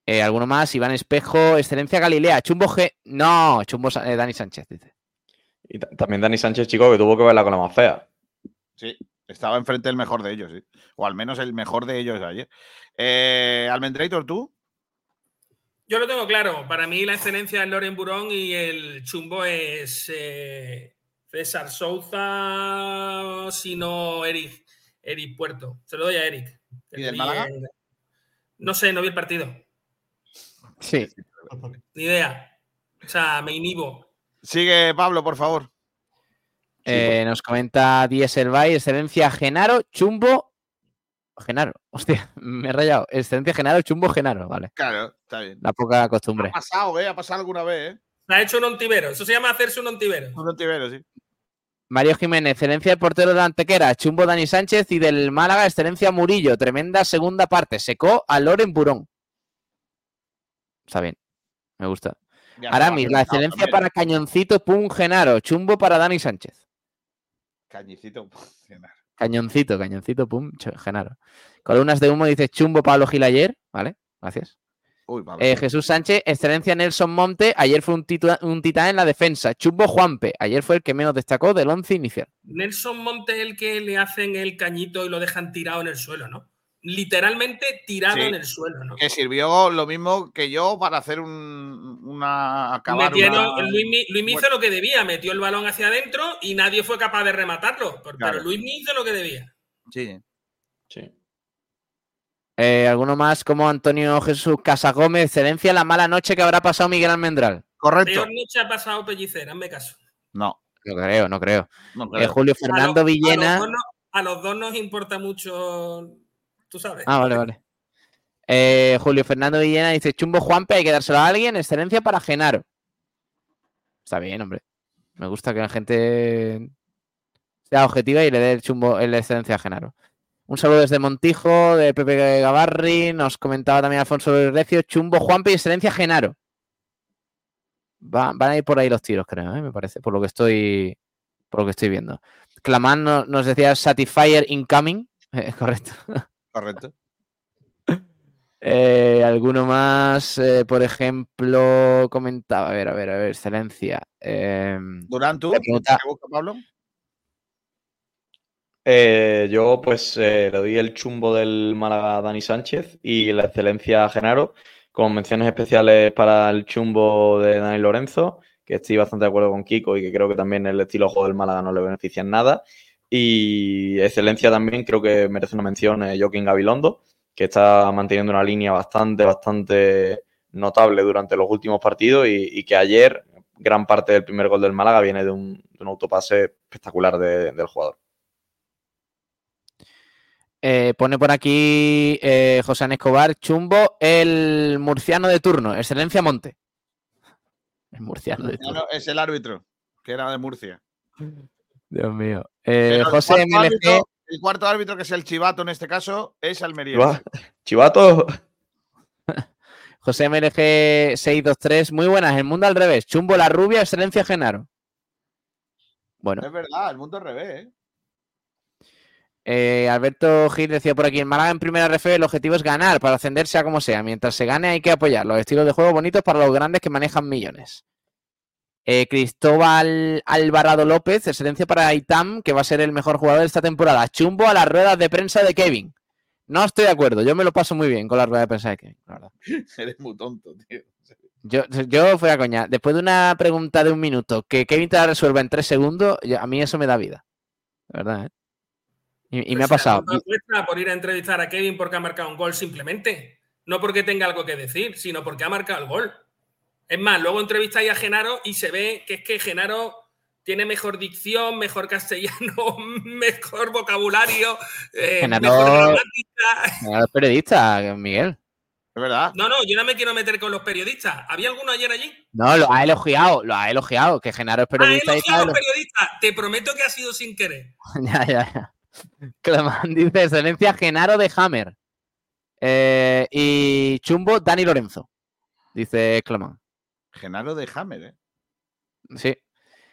Eh, ¿Alguno más? Iván Espejo, Excelencia Galilea, chumbo G. No, chumbo eh, Dani Sánchez, dice. Y ta- también Dani Sánchez, chico, que tuvo que verla con la más fea. Sí, estaba enfrente del mejor de ellos, sí. O al menos el mejor de ellos ayer. Eh, Almendrator, ¿tú? Yo lo tengo claro. Para mí la excelencia es Loren Burón y el chumbo es eh, César Souza, si no Eric, Eric Puerto. Se lo doy a Eric. ¿Y del Málaga? No sé, no vi el partido. Sí. Ni idea. O sea, me inhibo. Sigue Pablo, por favor. Eh, nos comenta Dieselby, Excelencia Genaro, chumbo. Genaro, hostia, me he rayado. Excelencia Genaro, chumbo Genaro, vale. Claro, está bien. La poca costumbre. Ha pasado, ¿eh? Ha pasado alguna vez, ¿eh? Ha hecho un ontivero. Eso se llama hacerse un ontivero. Un ontivero, sí. Mario Jiménez, excelencia del portero de Antequera, Chumbo Dani Sánchez y del Málaga, excelencia Murillo. Tremenda segunda parte. Secó a Loren Burón. Está bien. Me gusta. Ya Aramis, la excelencia para Cañoncito Pum Genaro. Chumbo para Dani Sánchez. Cañicito. Cañoncito, Cañoncito Pum Genaro. Columnas de humo dice Chumbo Pablo Gil ayer. Vale, gracias. Uy. Eh, Jesús Sánchez, excelencia Nelson Monte, ayer fue un, titán en la defensa. Chumbo Juanpe, ayer fue el que menos destacó del once inicial. Nelson Monte es el que le hacen el cañito y lo dejan tirado en el suelo, ¿no? Literalmente tirado Sí. en el suelo, ¿no? Que sirvió lo mismo que yo para hacer un, una. Acabar Metieron- una- Luismi hizo Bueno. lo que debía, metió el balón hacia adentro y nadie fue capaz de rematarlo. Pero, Claro. pero Luismi hizo lo que debía. Sí. Sí. Eh, ¿Alguno más como Antonio Jesús Casagómez? Excelencia, la mala noche que habrá pasado Miguel Almendral. Correcto. Peor noche ha pasado Pellicer, hazme caso. No. No creo, no creo. no Eh. Julio A Fernando los- Villena. A los, dos no- a los dos nos importa mucho, tú sabes. Ah, vale, vale. Eh, Julio Fernando Villena dice: Chumbo Juanpe, hay que dárselo a alguien. Excelencia para Genaro. Está bien, hombre. Me gusta que la gente sea objetiva y le dé el chumbo el excelencia a Genaro. Un saludo desde Montijo, de Pepe Gavarri. Nos comentaba también Alfonso Recio: Chumbo Juanpe y excelencia Genaro. Va- van a ir por ahí los tiros, creo, ¿eh? me parece, por lo que estoy, por lo que estoy viendo. Clamán no- nos decía Satisfyer incoming. Eh, correcto. Correcto. Eh, ¿Alguno más? Eh, por ejemplo, comentaba, a ver, a ver, a ver, excelencia. Eh, Durán, tú. Pregunta- ¿Te busca, Pablo? Eh, yo pues eh, le doy el chumbo del Málaga a Dani Sánchez y la excelencia a Genaro, con menciones especiales para el chumbo de Dani Lorenzo, que estoy bastante de acuerdo con Kiko y que creo que también el estilo juego del Málaga no le beneficia en nada. Y excelencia también creo que merece una mención eh, Joaquín Gabilondo, que está manteniendo una línea bastante, bastante notable durante los últimos partidos y, y que ayer gran parte del primer gol del Málaga viene de un, de un autopase espectacular de- del jugador. Eh, pone por aquí eh, José Escobar, chumbo, el murciano de turno, excelencia Monte. El murciano de No, turno. no, es el árbitro, que era de Murcia. Dios mío. Eh, el José cuarto MLG, árbitro- el cuarto árbitro, que es el chivato en este caso, es Almería. Chiva- Chivato. José MLG 623, muy buenas, el mundo al revés, chumbo la rubia, excelencia Genaro. Bueno, Es verdad, el mundo al revés, ¿eh? Eh, Alberto Gil decía por aquí, en Málaga en primera RF el objetivo es ganar, para ascender sea como sea. Mientras se gane hay que apoyar los estilos de juego bonitos para los grandes que manejan millones. Eh, Cristóbal Alvarado López, excelencia para Itam, que va a ser el mejor jugador de esta temporada. Chumbo a las ruedas de prensa de Kevin. No estoy de acuerdo, yo me lo paso muy bien con las ruedas de prensa de Kevin, la verdad. Eres muy tonto, tío. Yo, yo fuera coña, después de una pregunta de un minuto que Kevin te la resuelva en tres segundos, yo- a mí eso me da vida. Verdad, ¿eh? Y, y me ha pasado. cuesta por ir a entrevistar a Kevin porque ha marcado un gol simplemente. No porque tenga algo que decir, sino porque ha marcado el gol. Es más, luego entrevistáis a Genaro y se ve que es que Genaro tiene mejor dicción, mejor castellano, mejor vocabulario, eh, Genaro- mejor gramática. Genaro es periodista, Miguel. Es verdad. No, no, yo no me quiero meter con los periodistas. ¿Había alguno ayer allí? No, lo ha elogiado, lo ha elogiado, que Genaro es he periodista y elogiado a tal. los periodistas. Te prometo que ha sido sin querer. ya, ya, ya. Clamán dice excelencia Genaro de Hammer. Eh, y Chumbo, Dani Lorenzo. Dice Clamán. Genaro de Hammer, ¿eh? Sí.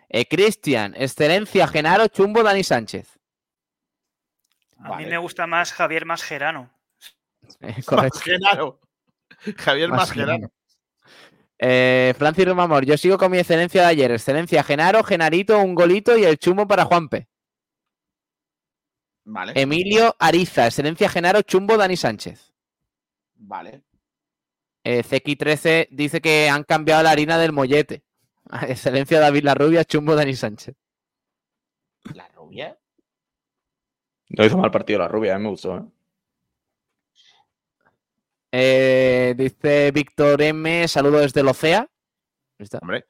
Eh, Cristian, excelencia Genaro, Chumbo, Dani Sánchez. A Vale. mí me gusta más Javier Mascherano. Eh, correcto. Javier Mascherano. Eh, Francis Romamor, yo sigo con mi excelencia de ayer. Excelencia Genaro, Genarito, un golito y el chumbo para Juanpe. Vale. Emilio Ariza, excelencia Genaro, chumbo Dani Sánchez. Vale. Eh, CX13 dice que han cambiado la harina del mollete. Excelencia David La Rubia, chumbo Dani Sánchez. ¿La rubia? No hizo mal partido la rubia, a mí me gustó. ¿eh? Eh, dice Víctor M, saludo desde Locea. Ahí está. Hombre.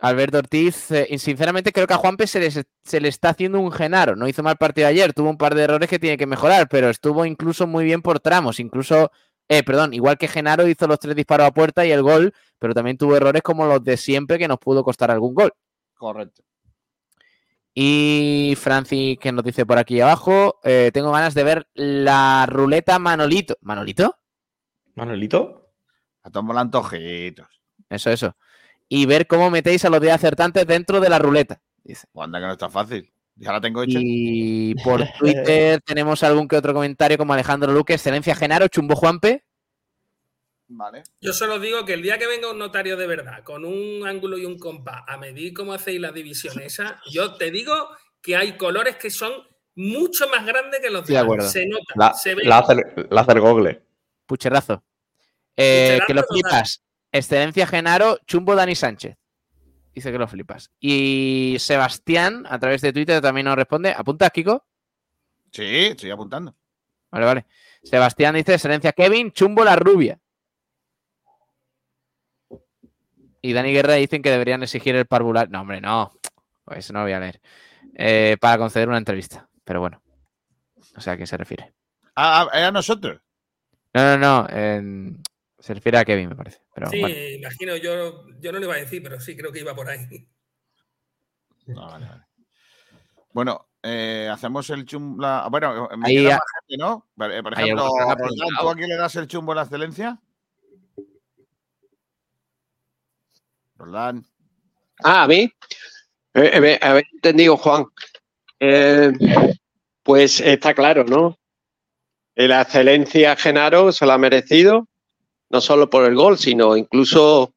Alberto Ortiz, eh, sinceramente creo que a Juanpe se, les- se le está haciendo un genaro. No hizo mal partido ayer, tuvo un par de errores que tiene que mejorar, pero estuvo incluso muy bien por tramos. Incluso, eh, perdón, igual que Genaro hizo los tres disparos a puerta y el gol, pero también tuvo errores como los de siempre que nos pudo costar algún gol. Correcto. Y Francis, que nos dice por aquí abajo, eh, tengo ganas de ver la ruleta Manolito. ¿Manolito? Manuelito. A tomar antojitos. Eso, eso. Y ver cómo metéis a los 10 acertantes dentro de la ruleta. Dice. Pues anda que no está fácil. Ya la tengo hecha. Y por Twitter tenemos algún que otro comentario como Alejandro Luque, excelencia Genaro, Chumbo Juanpe. Vale. Yo solo digo que el día que venga un notario de verdad, con un ángulo y un compás, a medir cómo hacéis las divisiones esa, yo te digo que hay colores que son mucho más grandes que los demás. acuerdo. Se nota, La, se ve. láser, láser Google. Pucherrazo. Eh, que lo flipas. Excelencia Genaro, Chumbo Dani Sánchez. Dice que lo flipas. Y Sebastián, a través de Twitter, también nos responde. ¿Apuntas, Kiko? Sí, estoy apuntando. Vale, vale. Sebastián dice, excelencia Kevin, Chumbo la rubia. Y Dani Guerra dicen que deberían exigir el parvular. No, hombre, no. Pues no lo voy a leer. Eh, para conceder una entrevista. Pero bueno. O sea, ¿a qué se refiere? ¿era nosotros? No, no, no. Se refiere a Kevin, me parece. Pero, Sí, bueno. imagino, yo, yo no lo iba a decir, pero sí creo que iba por ahí. No, vale, vale. Bueno, eh, hacemos el chumbo. la- Bueno, me Ahí más gente, ¿no? Por eh, ejemplo, ¿tú a quién le das el chumbo a la excelencia? Roldán. Ah, a mí. Eh, eh, habéis entendido, Juan. Eh, pues está claro, ¿no? Eh, La excelencia Genaro se la ha merecido, no solo por el gol, sino incluso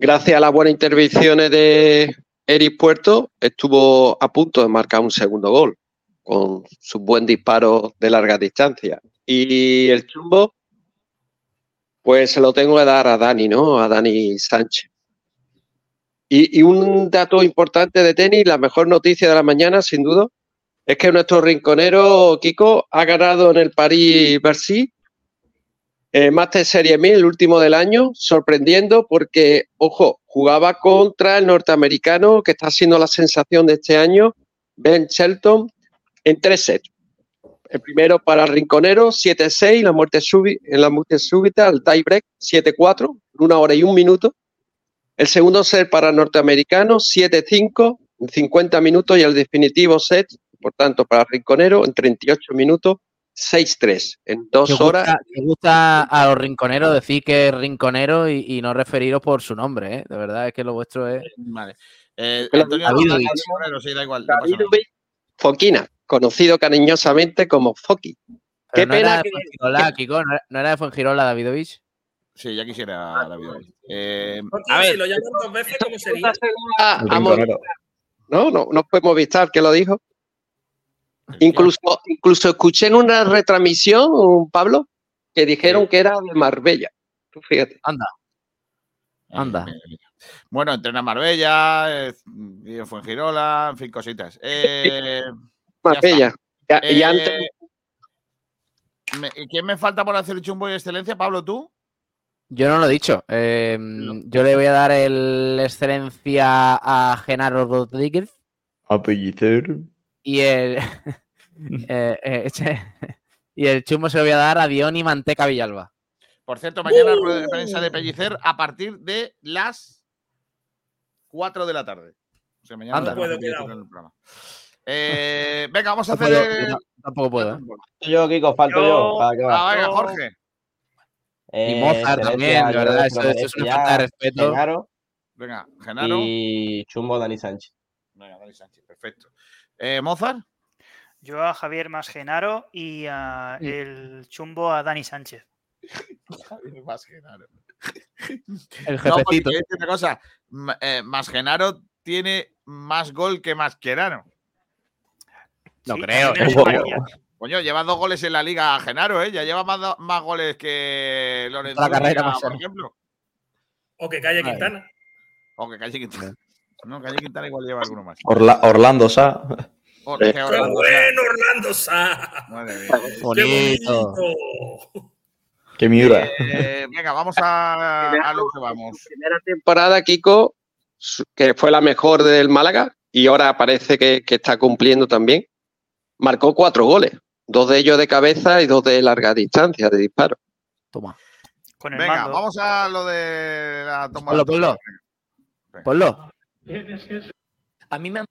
gracias a las buenas intervenciones de Eric Puerto, estuvo a punto de marcar un segundo gol con su buen disparo de larga distancia. Y el chumbo, pues se lo tengo que dar a Dani, ¿no? A Dani Sánchez. Y, y un dato importante de tenis, la mejor noticia de la mañana, sin duda, es que nuestro rinconero Kiko ha ganado en el París-Bercy eh, Master Serie 1000, el último del año, sorprendiendo porque, ojo, jugaba contra el norteamericano que está siendo la sensación de este año, Ben Shelton, en tres sets. El primero para el rinconero, 7-6, la muerte en la muerte súbita, el tiebreak, 7-4, en una hora y un minuto. El segundo set para el norteamericano, 7-5, en 50 minutos. Y el definitivo set, por tanto, para el rinconero, en 38 minutos, 6-3, en dos ¿Te gusta, horas. te gusta a los rinconeros decir que es rinconero y, y no referiros por su nombre, ¿eh? De verdad, es que lo vuestro es. Vale. Eh, Antonio Davidovich. Roldán, Rinconero, sí, da igual. no pasa nada. Davidovich Foquina, conocido cariñosamente como Foki. Qué no era pena de que, Kiko, ¿no era, no era de Fuengirola, Davidovich. Sí, ya quisiera Davidovich. Eh, a si ver, lo llaman dos veces, ¿cómo sería? a- El a rinconero. No, no, no fue Movistar que lo dijo. Incluso, incluso escuché en una retransmisión, Pablo, que dijeron que era de Marbella. Tú fíjate. Anda. Anda. Bueno, entrena en Marbella, eh, vive en Fuengirola, en fin, cositas. Eh, Marbella. Ya- y eh, antes, me- ¿Quién me falta por hacer chumbo y excelencia? Pablo, tú. Yo no lo he dicho. Eh, yo le voy a dar el excelencia a Genaro Rodríguez Apellicer. Y el. eh, eh, y el chumbo se lo voy a dar a Diony Manteca Villalba. Por cierto, mañana rueda de prensa de Pellicer a partir de las 4 de la tarde. O sea, mañana Anda. No puedo, cuidado. en el programa. Eh, venga, vamos a No hacer. puedo, yo no- tampoco puedo. ¿eh? Yo, Kiko, falto yo. Yo- para que va. Ah, venga, Jorge. Y Eh, Mozart Celestia, también, de verdad, eso, eso es una falta de respeto. Genaro Venga, Genaro. y Chumbo Dani Sánchez. Venga, Dani Sánchez, perfecto. Eh, Mozart. Yo a Javier más Genaro y a el chumbo a Dani Sánchez. Más Genaro. El No, porque jefecito. te voy a decir una cosa. M- eh, más Genaro tiene más gol que más Querano. No Sí, creo. María. Coño, lleva dos goles en la liga Genaro, ¿eh? Ya lleva más, más goles que Lorenzo. La carrera más por ejemplo. O que calle. Quintana. O que Calle Quintana. No, Calle Quintana igual lleva alguno más. Orla- Orlando Sa. O- que ¡Qué Orlando, bueno, Sá! madre mía. ¡Qué Bonito. Que miura. Eh, venga, vamos a, a lo que vamos. primera temporada, Kiko, que fue la mejor del Málaga y ahora parece que, que está cumpliendo también, marcó cuatro goles, dos de ellos de cabeza y dos de larga distancia de disparo. Toma. Con el Venga, mando. vamos a lo de la toma. Ponlo, ponlo. Ponlo. A mí me han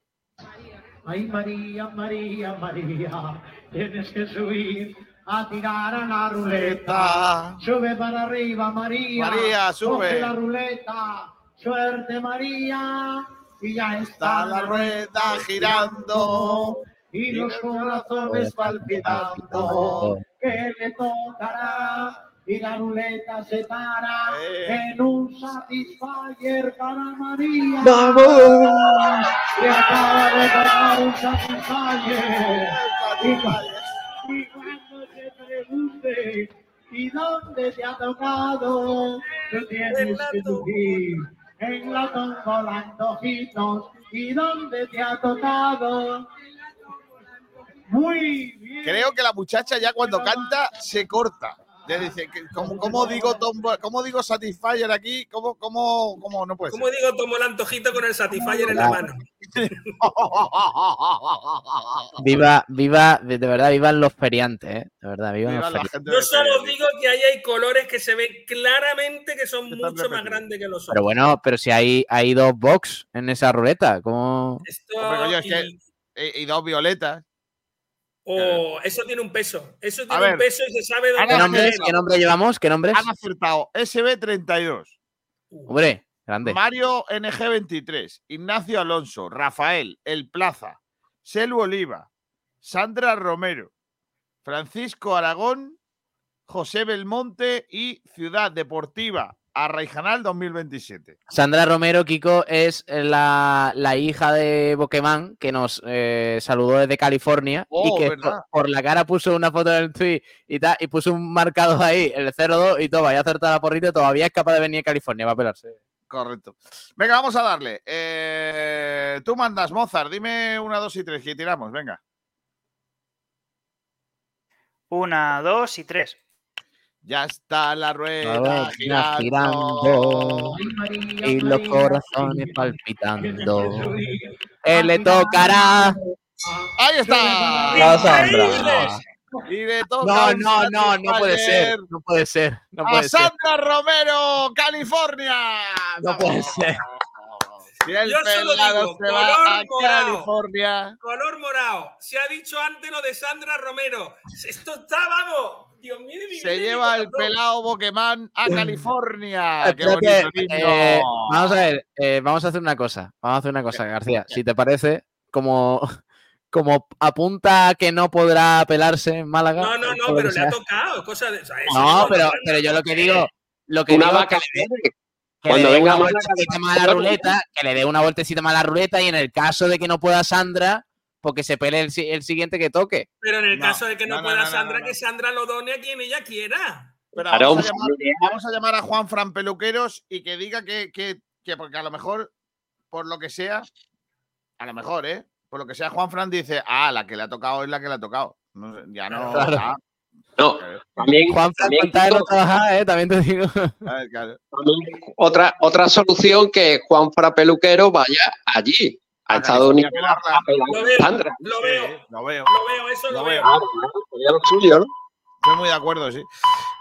Ay, María, María, María, tienes que subir a tirar a la ruleta. Sube para arriba, María. María, sube. Coge la ruleta. Suerte, María. Y ya está Está la rueda girando. Y los corazones palpitando. Que le tocará y la ruleta se para en un Satisfyer para María. ¡Vamos! Y acaba de tocar un Satisfyer. Y, cu- y cuando te pregunte, ¿y dónde te ha tocado? Tú tienes que subir en la tómbola antojitos. ¿Y dónde te ha tocado? Muy bien. Creo que la muchacha ya cuando canta se corta. Ya dice, que- ¿cómo, cómo digo tombo- cómo digo Satisfyer aquí? ¿Cómo, cómo, cómo no puede ser? digo, tomo el antojito con el Satisfyer en la mano. Viva, viva, de verdad, vivan los feriantes, ¿eh? De verdad, vivan Viva los feriantes. Yo solo digo que ahí hay colores que se ven claramente que son mucho más grandes que los otros. Pero bueno, pero si hay, hay dos box en esa ruleta, ¿cómo? Esto, Hombre, coño, es y, que- Y, y dos violetas. O eso tiene un peso. Eso tiene un peso y se sabe dónde ¿Qué nombres. ¿Qué nombre llevamos? ¿Qué nombres? Han acertado SB32, Hombre, grande. Mario NG23, Ignacio Alonso, Rafael, El Plaza, Selu Oliva, Sandra Romero, Francisco Aragón, José Belmonte y Ciudad Deportiva Arraijanal 2027. Sandra Romero, Kiko, es la, la hija de Pokémon que nos eh, saludó desde California Oh, y que ¿verdad? por, por la cara puso una foto del tweet y tal, y puso un marcado ahí, el 02 y todo, vaya a acertar la porrita, y todavía es capaz de venir a California, va a pelarse. Correcto. Venga, vamos a darle. Eh, tú mandas, Mozart. Dime una, dos y tres que tiramos. Venga. Una, dos y tres. Ya está la rueda girando. girando. Y los corazones palpitando. Él le tocará. Ahí está. La Sandra. Y le toca No, no, no, no puede ser. No puede ser. No a puede ser. Sandra Romero, California. No puede ser. Y el Yo solo digo, se va a morado. California. Color morado. Se ha dicho antes lo de Sandra Romero. Esto está, vamos. Dios mío, de mi Se vida, lleva el pelado Pokémon a California. Qué bonito eh, vamos a ver, eh, vamos a hacer una cosa. Vamos a hacer una cosa, García. Si te parece, como, como apunta que no podrá pelarse en Málaga. No, no, por no, pero le ha tocado. Cosa de, o sea, eso No, pero, pero yo lo que digo, lo que Una digo es que vaca. le dé, que Cuando le venga una Málaga, vueltecita más a la ruleta, que le dé una vueltecita más a la ruleta y en el caso de que no pueda Sandra, porque se pele el, si- el siguiente que toque. Pero en el No, caso de que no, pueda no, no, Sandra, no. que Sandra lo done a quien ella quiera. Pero vamos, a llamar, vamos a llamar a Juan Fran Peluqueros y que diga que, que, que porque a lo mejor, por lo que sea, a lo mejor, ¿eh? Por lo que sea, Juan Fran dice, ah, la que le ha tocado es la que le ha tocado. Ya no. Claro. ah, No, también, Juan también, Fran no trabajar, eh, también te digo. ver, claro. otra, otra solución que Juan Fra Peluquero vaya allí, a A Estados California Unidos, a pelarla. a pelar Lo a veo, Sandra. lo veo, Sí, lo veo. lo veo, eso lo, Lo veo. veo. Claro, claro, sería lo suyo, ¿no? Estoy muy de acuerdo, sí.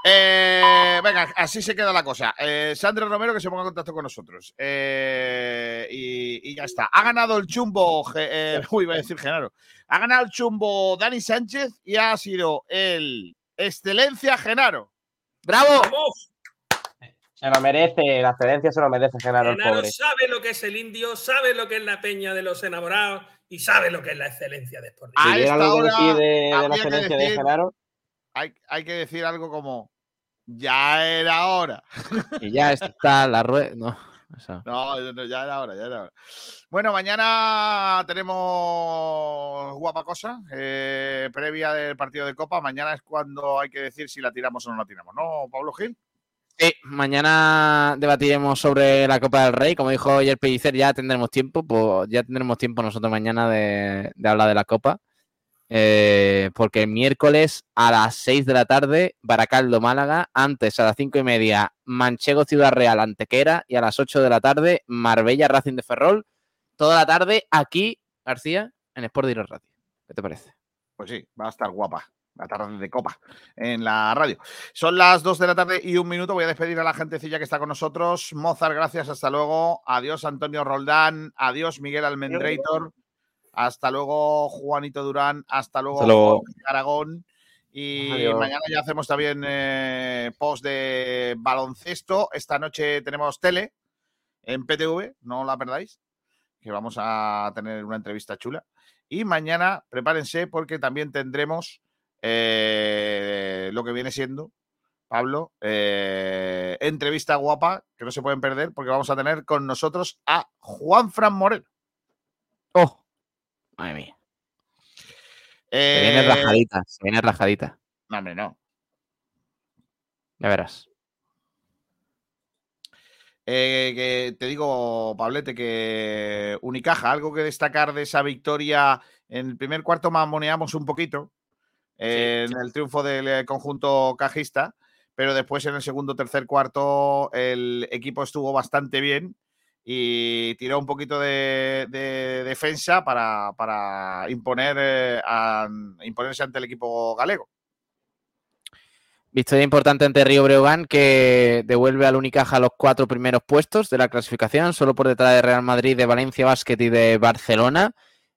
Eh, venga, así se queda la cosa. Eh, Sandra Romero que se ponga en contacto con nosotros. Eh, y, y ya está. Ha ganado el chumbo. Eh, uy, iba a decir Genaro. Ha ganado el chumbo Dani Sánchez y ha sido el Excelencia Genaro. ¡Bravo! Vamos. Se lo merece, la excelencia se lo merece Genaro el pobre. sabe lo que es el indio, sabe lo que es la peña de los enamorados y sabe lo que es la excelencia de Sport A Si hubiera algo que hora decir de, de la excelencia de Genaro, Hay, hay que decir algo como. Ya era hora. Y ya está la rueda. No, eso. No, no, ya era hora, ya era hora. Bueno, mañana tenemos guapa cosa, eh, previa del partido de Copa. Mañana es cuando hay que decir si la tiramos o no la tiramos, ¿no, Pablo Gil? Sí, mañana debatiremos sobre la Copa del Rey. Como dijo ayer Pellicer, ya tendremos tiempo, pues ya tendremos tiempo nosotros mañana de, hablar de la Copa. Eh, porque el miércoles a las 6 de la tarde, Baracaldo Málaga, antes a las 5 y media, Manchego Ciudad Real Antequera y a las 8 de la tarde, Marbella Racing de Ferrol. Toda la tarde aquí, García, en Sport Direct Radio. ¿Qué te parece? Pues sí, va a estar guapa. La tarde de Copa en la radio. Son las 2 de la tarde y un minuto. Voy a despedir a la gentecilla que está con nosotros. Mozart, gracias. Hasta luego. Adiós, Antonio Roldán. Adiós, Miguel Almendrator. Hasta luego, Juanito Durán. Hasta luego, Hasta luego. Aragón. Y Adiós. mañana ya hacemos también eh, post de baloncesto. Esta noche tenemos tele en PTV, no la perdáis, que vamos a tener una entrevista chula. Y mañana prepárense porque también tendremos eh, lo que viene siendo Pablo, eh, entrevista guapa que no se pueden perder porque vamos a tener con nosotros a Juan Fran Moreno. Oh, madre mía. Se viene Eh, rajadita, se viene rajadita. No, hombre, no. Ya verás. Eh, que te digo, Pablete, que Unicaja, algo que destacar de esa victoria en el primer cuarto mamoneamos un poquito eh, en el triunfo del eh, conjunto cajista, pero después en el segundo, tercer cuarto el equipo estuvo bastante bien y tiró un poquito de, de defensa para, para imponer, eh, a- imponerse ante el equipo galego. Victoria importante ante Río Breogán que devuelve al Unicaja los cuatro primeros puestos de la clasificación, solo por detrás de Real Madrid, de Valencia Basket y de Barcelona.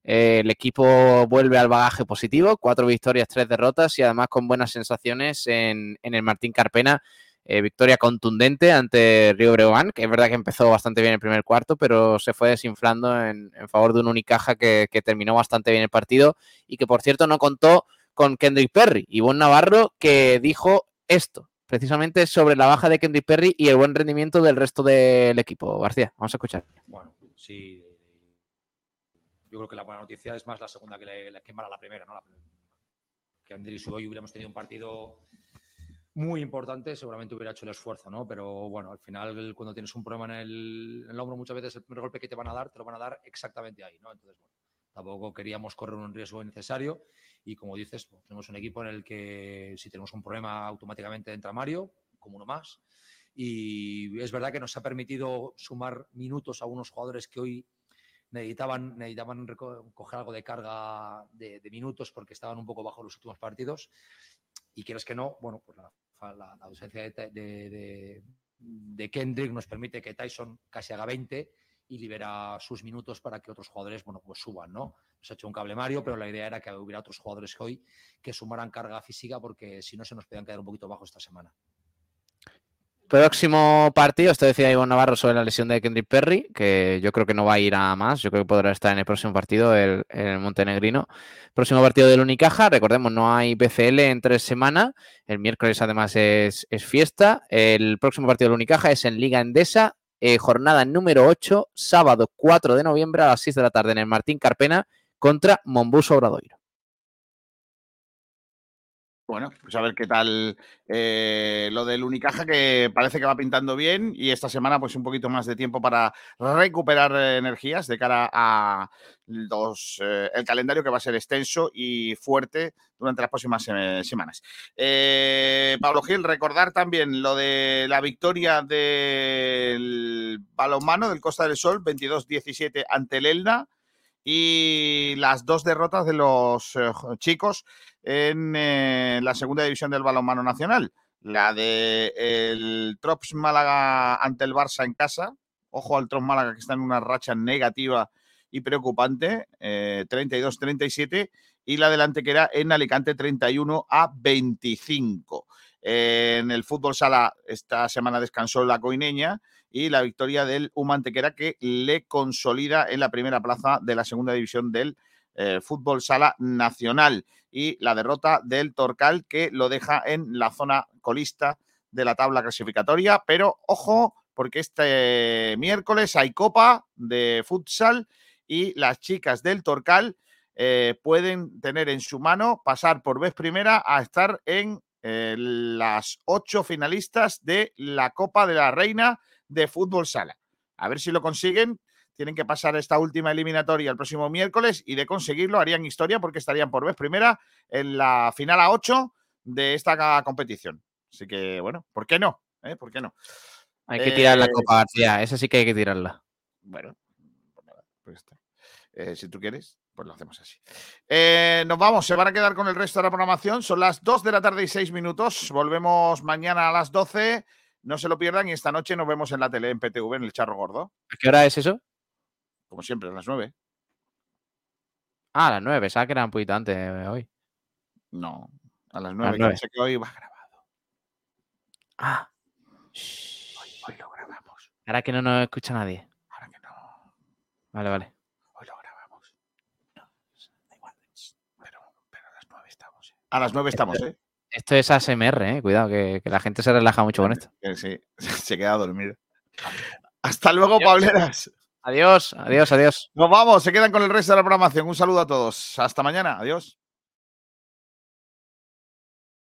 Eh, el equipo vuelve al bagaje positivo, cuatro victorias, tres derrotas y además con buenas sensaciones en, el Martín Carpena. Eh, victoria contundente ante Río Breogán, que es verdad que empezó bastante bien el primer cuarto, pero se fue desinflando en, favor de un Unicaja que, terminó bastante bien el partido y que por cierto no contó con Kendrick Perry. Ivonne Navarro que dijo esto, precisamente sobre la baja de Kendrick Perry y el buen rendimiento del resto del equipo. García, vamos a escuchar. Bueno, sí. Yo creo que la buena noticia es más la segunda que, le, la- que mala la primera, ¿no? Que Andrés y hoy hubiéramos tenido un partido muy importante, seguramente hubiera hecho el esfuerzo, ¿no? Pero bueno, al final, cuando tienes un problema en el, en el hombro, muchas veces el primer golpe que te van a dar, te lo van a dar exactamente ahí, ¿no? Entonces, bueno, tampoco queríamos correr un riesgo innecesario y como dices, pues, tenemos un equipo en el que si tenemos un problema automáticamente entra Mario, como uno más. Y es verdad que nos ha permitido sumar minutos a unos jugadores que hoy necesitaban, necesitaban coger algo de carga de, minutos porque estaban un poco bajo los últimos partidos. Y quieres que no, bueno, pues la, la- la ausencia de, de- de- de Kendrick nos permite que Tyson casi haga 20 y libera sus minutos para que otros jugadores, bueno, pues suban, ¿no? Nos ha hecho un cable Mario, pero la idea era que hubiera otros jugadores hoy que sumaran carga física porque si no se nos podían quedar un poquito bajo esta semana. Próximo partido, esto decía Ivonne Navarro sobre la lesión de Kendrick Perry, que yo creo que no va a ir a más, yo creo que podrá estar en el próximo partido, el, el montenegrino. Próximo partido del Unicaja, recordemos, no hay BCL en tres semanas, el miércoles además es, es fiesta, el próximo partido del Unicaja es en Liga Endesa, eh, jornada número 8, sábado 4 de noviembre a las 6 de la tarde en el Martín Carpena contra Mombuso Obradoiro. Bueno, pues a ver qué tal eh, lo del Unicaja, que parece que va pintando bien y esta semana pues un poquito más de tiempo para recuperar eh, energías de cara a los, eh, el calendario que va a ser extenso y fuerte durante las próximas eh, semanas. Pablo Gil, recordar también lo de la victoria del balonmano del Costa del Sol, 22-17 ante el Elna y las dos derrotas de los eh, chicos en eh, la segunda división del balonmano nacional. La de el Trops Málaga ante el Barça en casa. Ojo al Trops Málaga que está en una racha negativa y preocupante, eh, 32-37. Y la del Antequera en Alicante 31 a 25. Eh, en el fútbol sala esta semana descansó la coineña y la victoria del Humantequera que le consolida en la primera plaza de la segunda división del eh, fútbol sala nacional y la derrota del Torcal que lo deja en la zona colista de la tabla clasificatoria. Pero ojo, porque este miércoles hay copa de futsal y las chicas del Torcal eh, pueden tener en su mano pasar por vez primera a estar en eh, las ocho finalistas de la Copa de la Reina de Fútbol Sala. A ver si lo consiguen. Tienen que pasar esta última eliminatoria el próximo miércoles y de conseguirlo harían historia porque estarían por vez primera en la final a 8 de esta competición. Así que, bueno, ¿por qué no? ¿Eh? ¿Por qué no? Hay que tirar la Eh, Copa García, esa sí que hay que tirarla. Bueno, pues pues está. Eh, si tú quieres, pues lo hacemos así. Eh, nos vamos, se van a quedar con el resto de la programación. Son las 2 de la tarde y 6 minutos. Volvemos mañana a las 12. No se lo pierdan y esta noche nos vemos en la tele en PTV, en el Charro Gordo. ¿A qué hora es eso? Como siempre, a las 9. Ah, a las 9, pensaba que era un poquito antes eh, hoy. No, a las A 9. las nueve. Sé que hoy va grabado. Ah. Hoy, hoy lo grabamos. Ahora que no nos escucha nadie. Ahora que no. Vale, vale. Hoy lo grabamos. No, da igual. Pero, a las 9 estamos. ¿eh? A las 9 estamos, ¿eh? Esto es ASMR, eh. Cuidado, que, que la gente se relaja mucho con esto. Sí, se queda dormido. Hasta luego, Pableras. Adiós, adiós, adiós. Nos vamos, se quedan con el resto de la programación. Un saludo a todos. Hasta mañana. Adiós.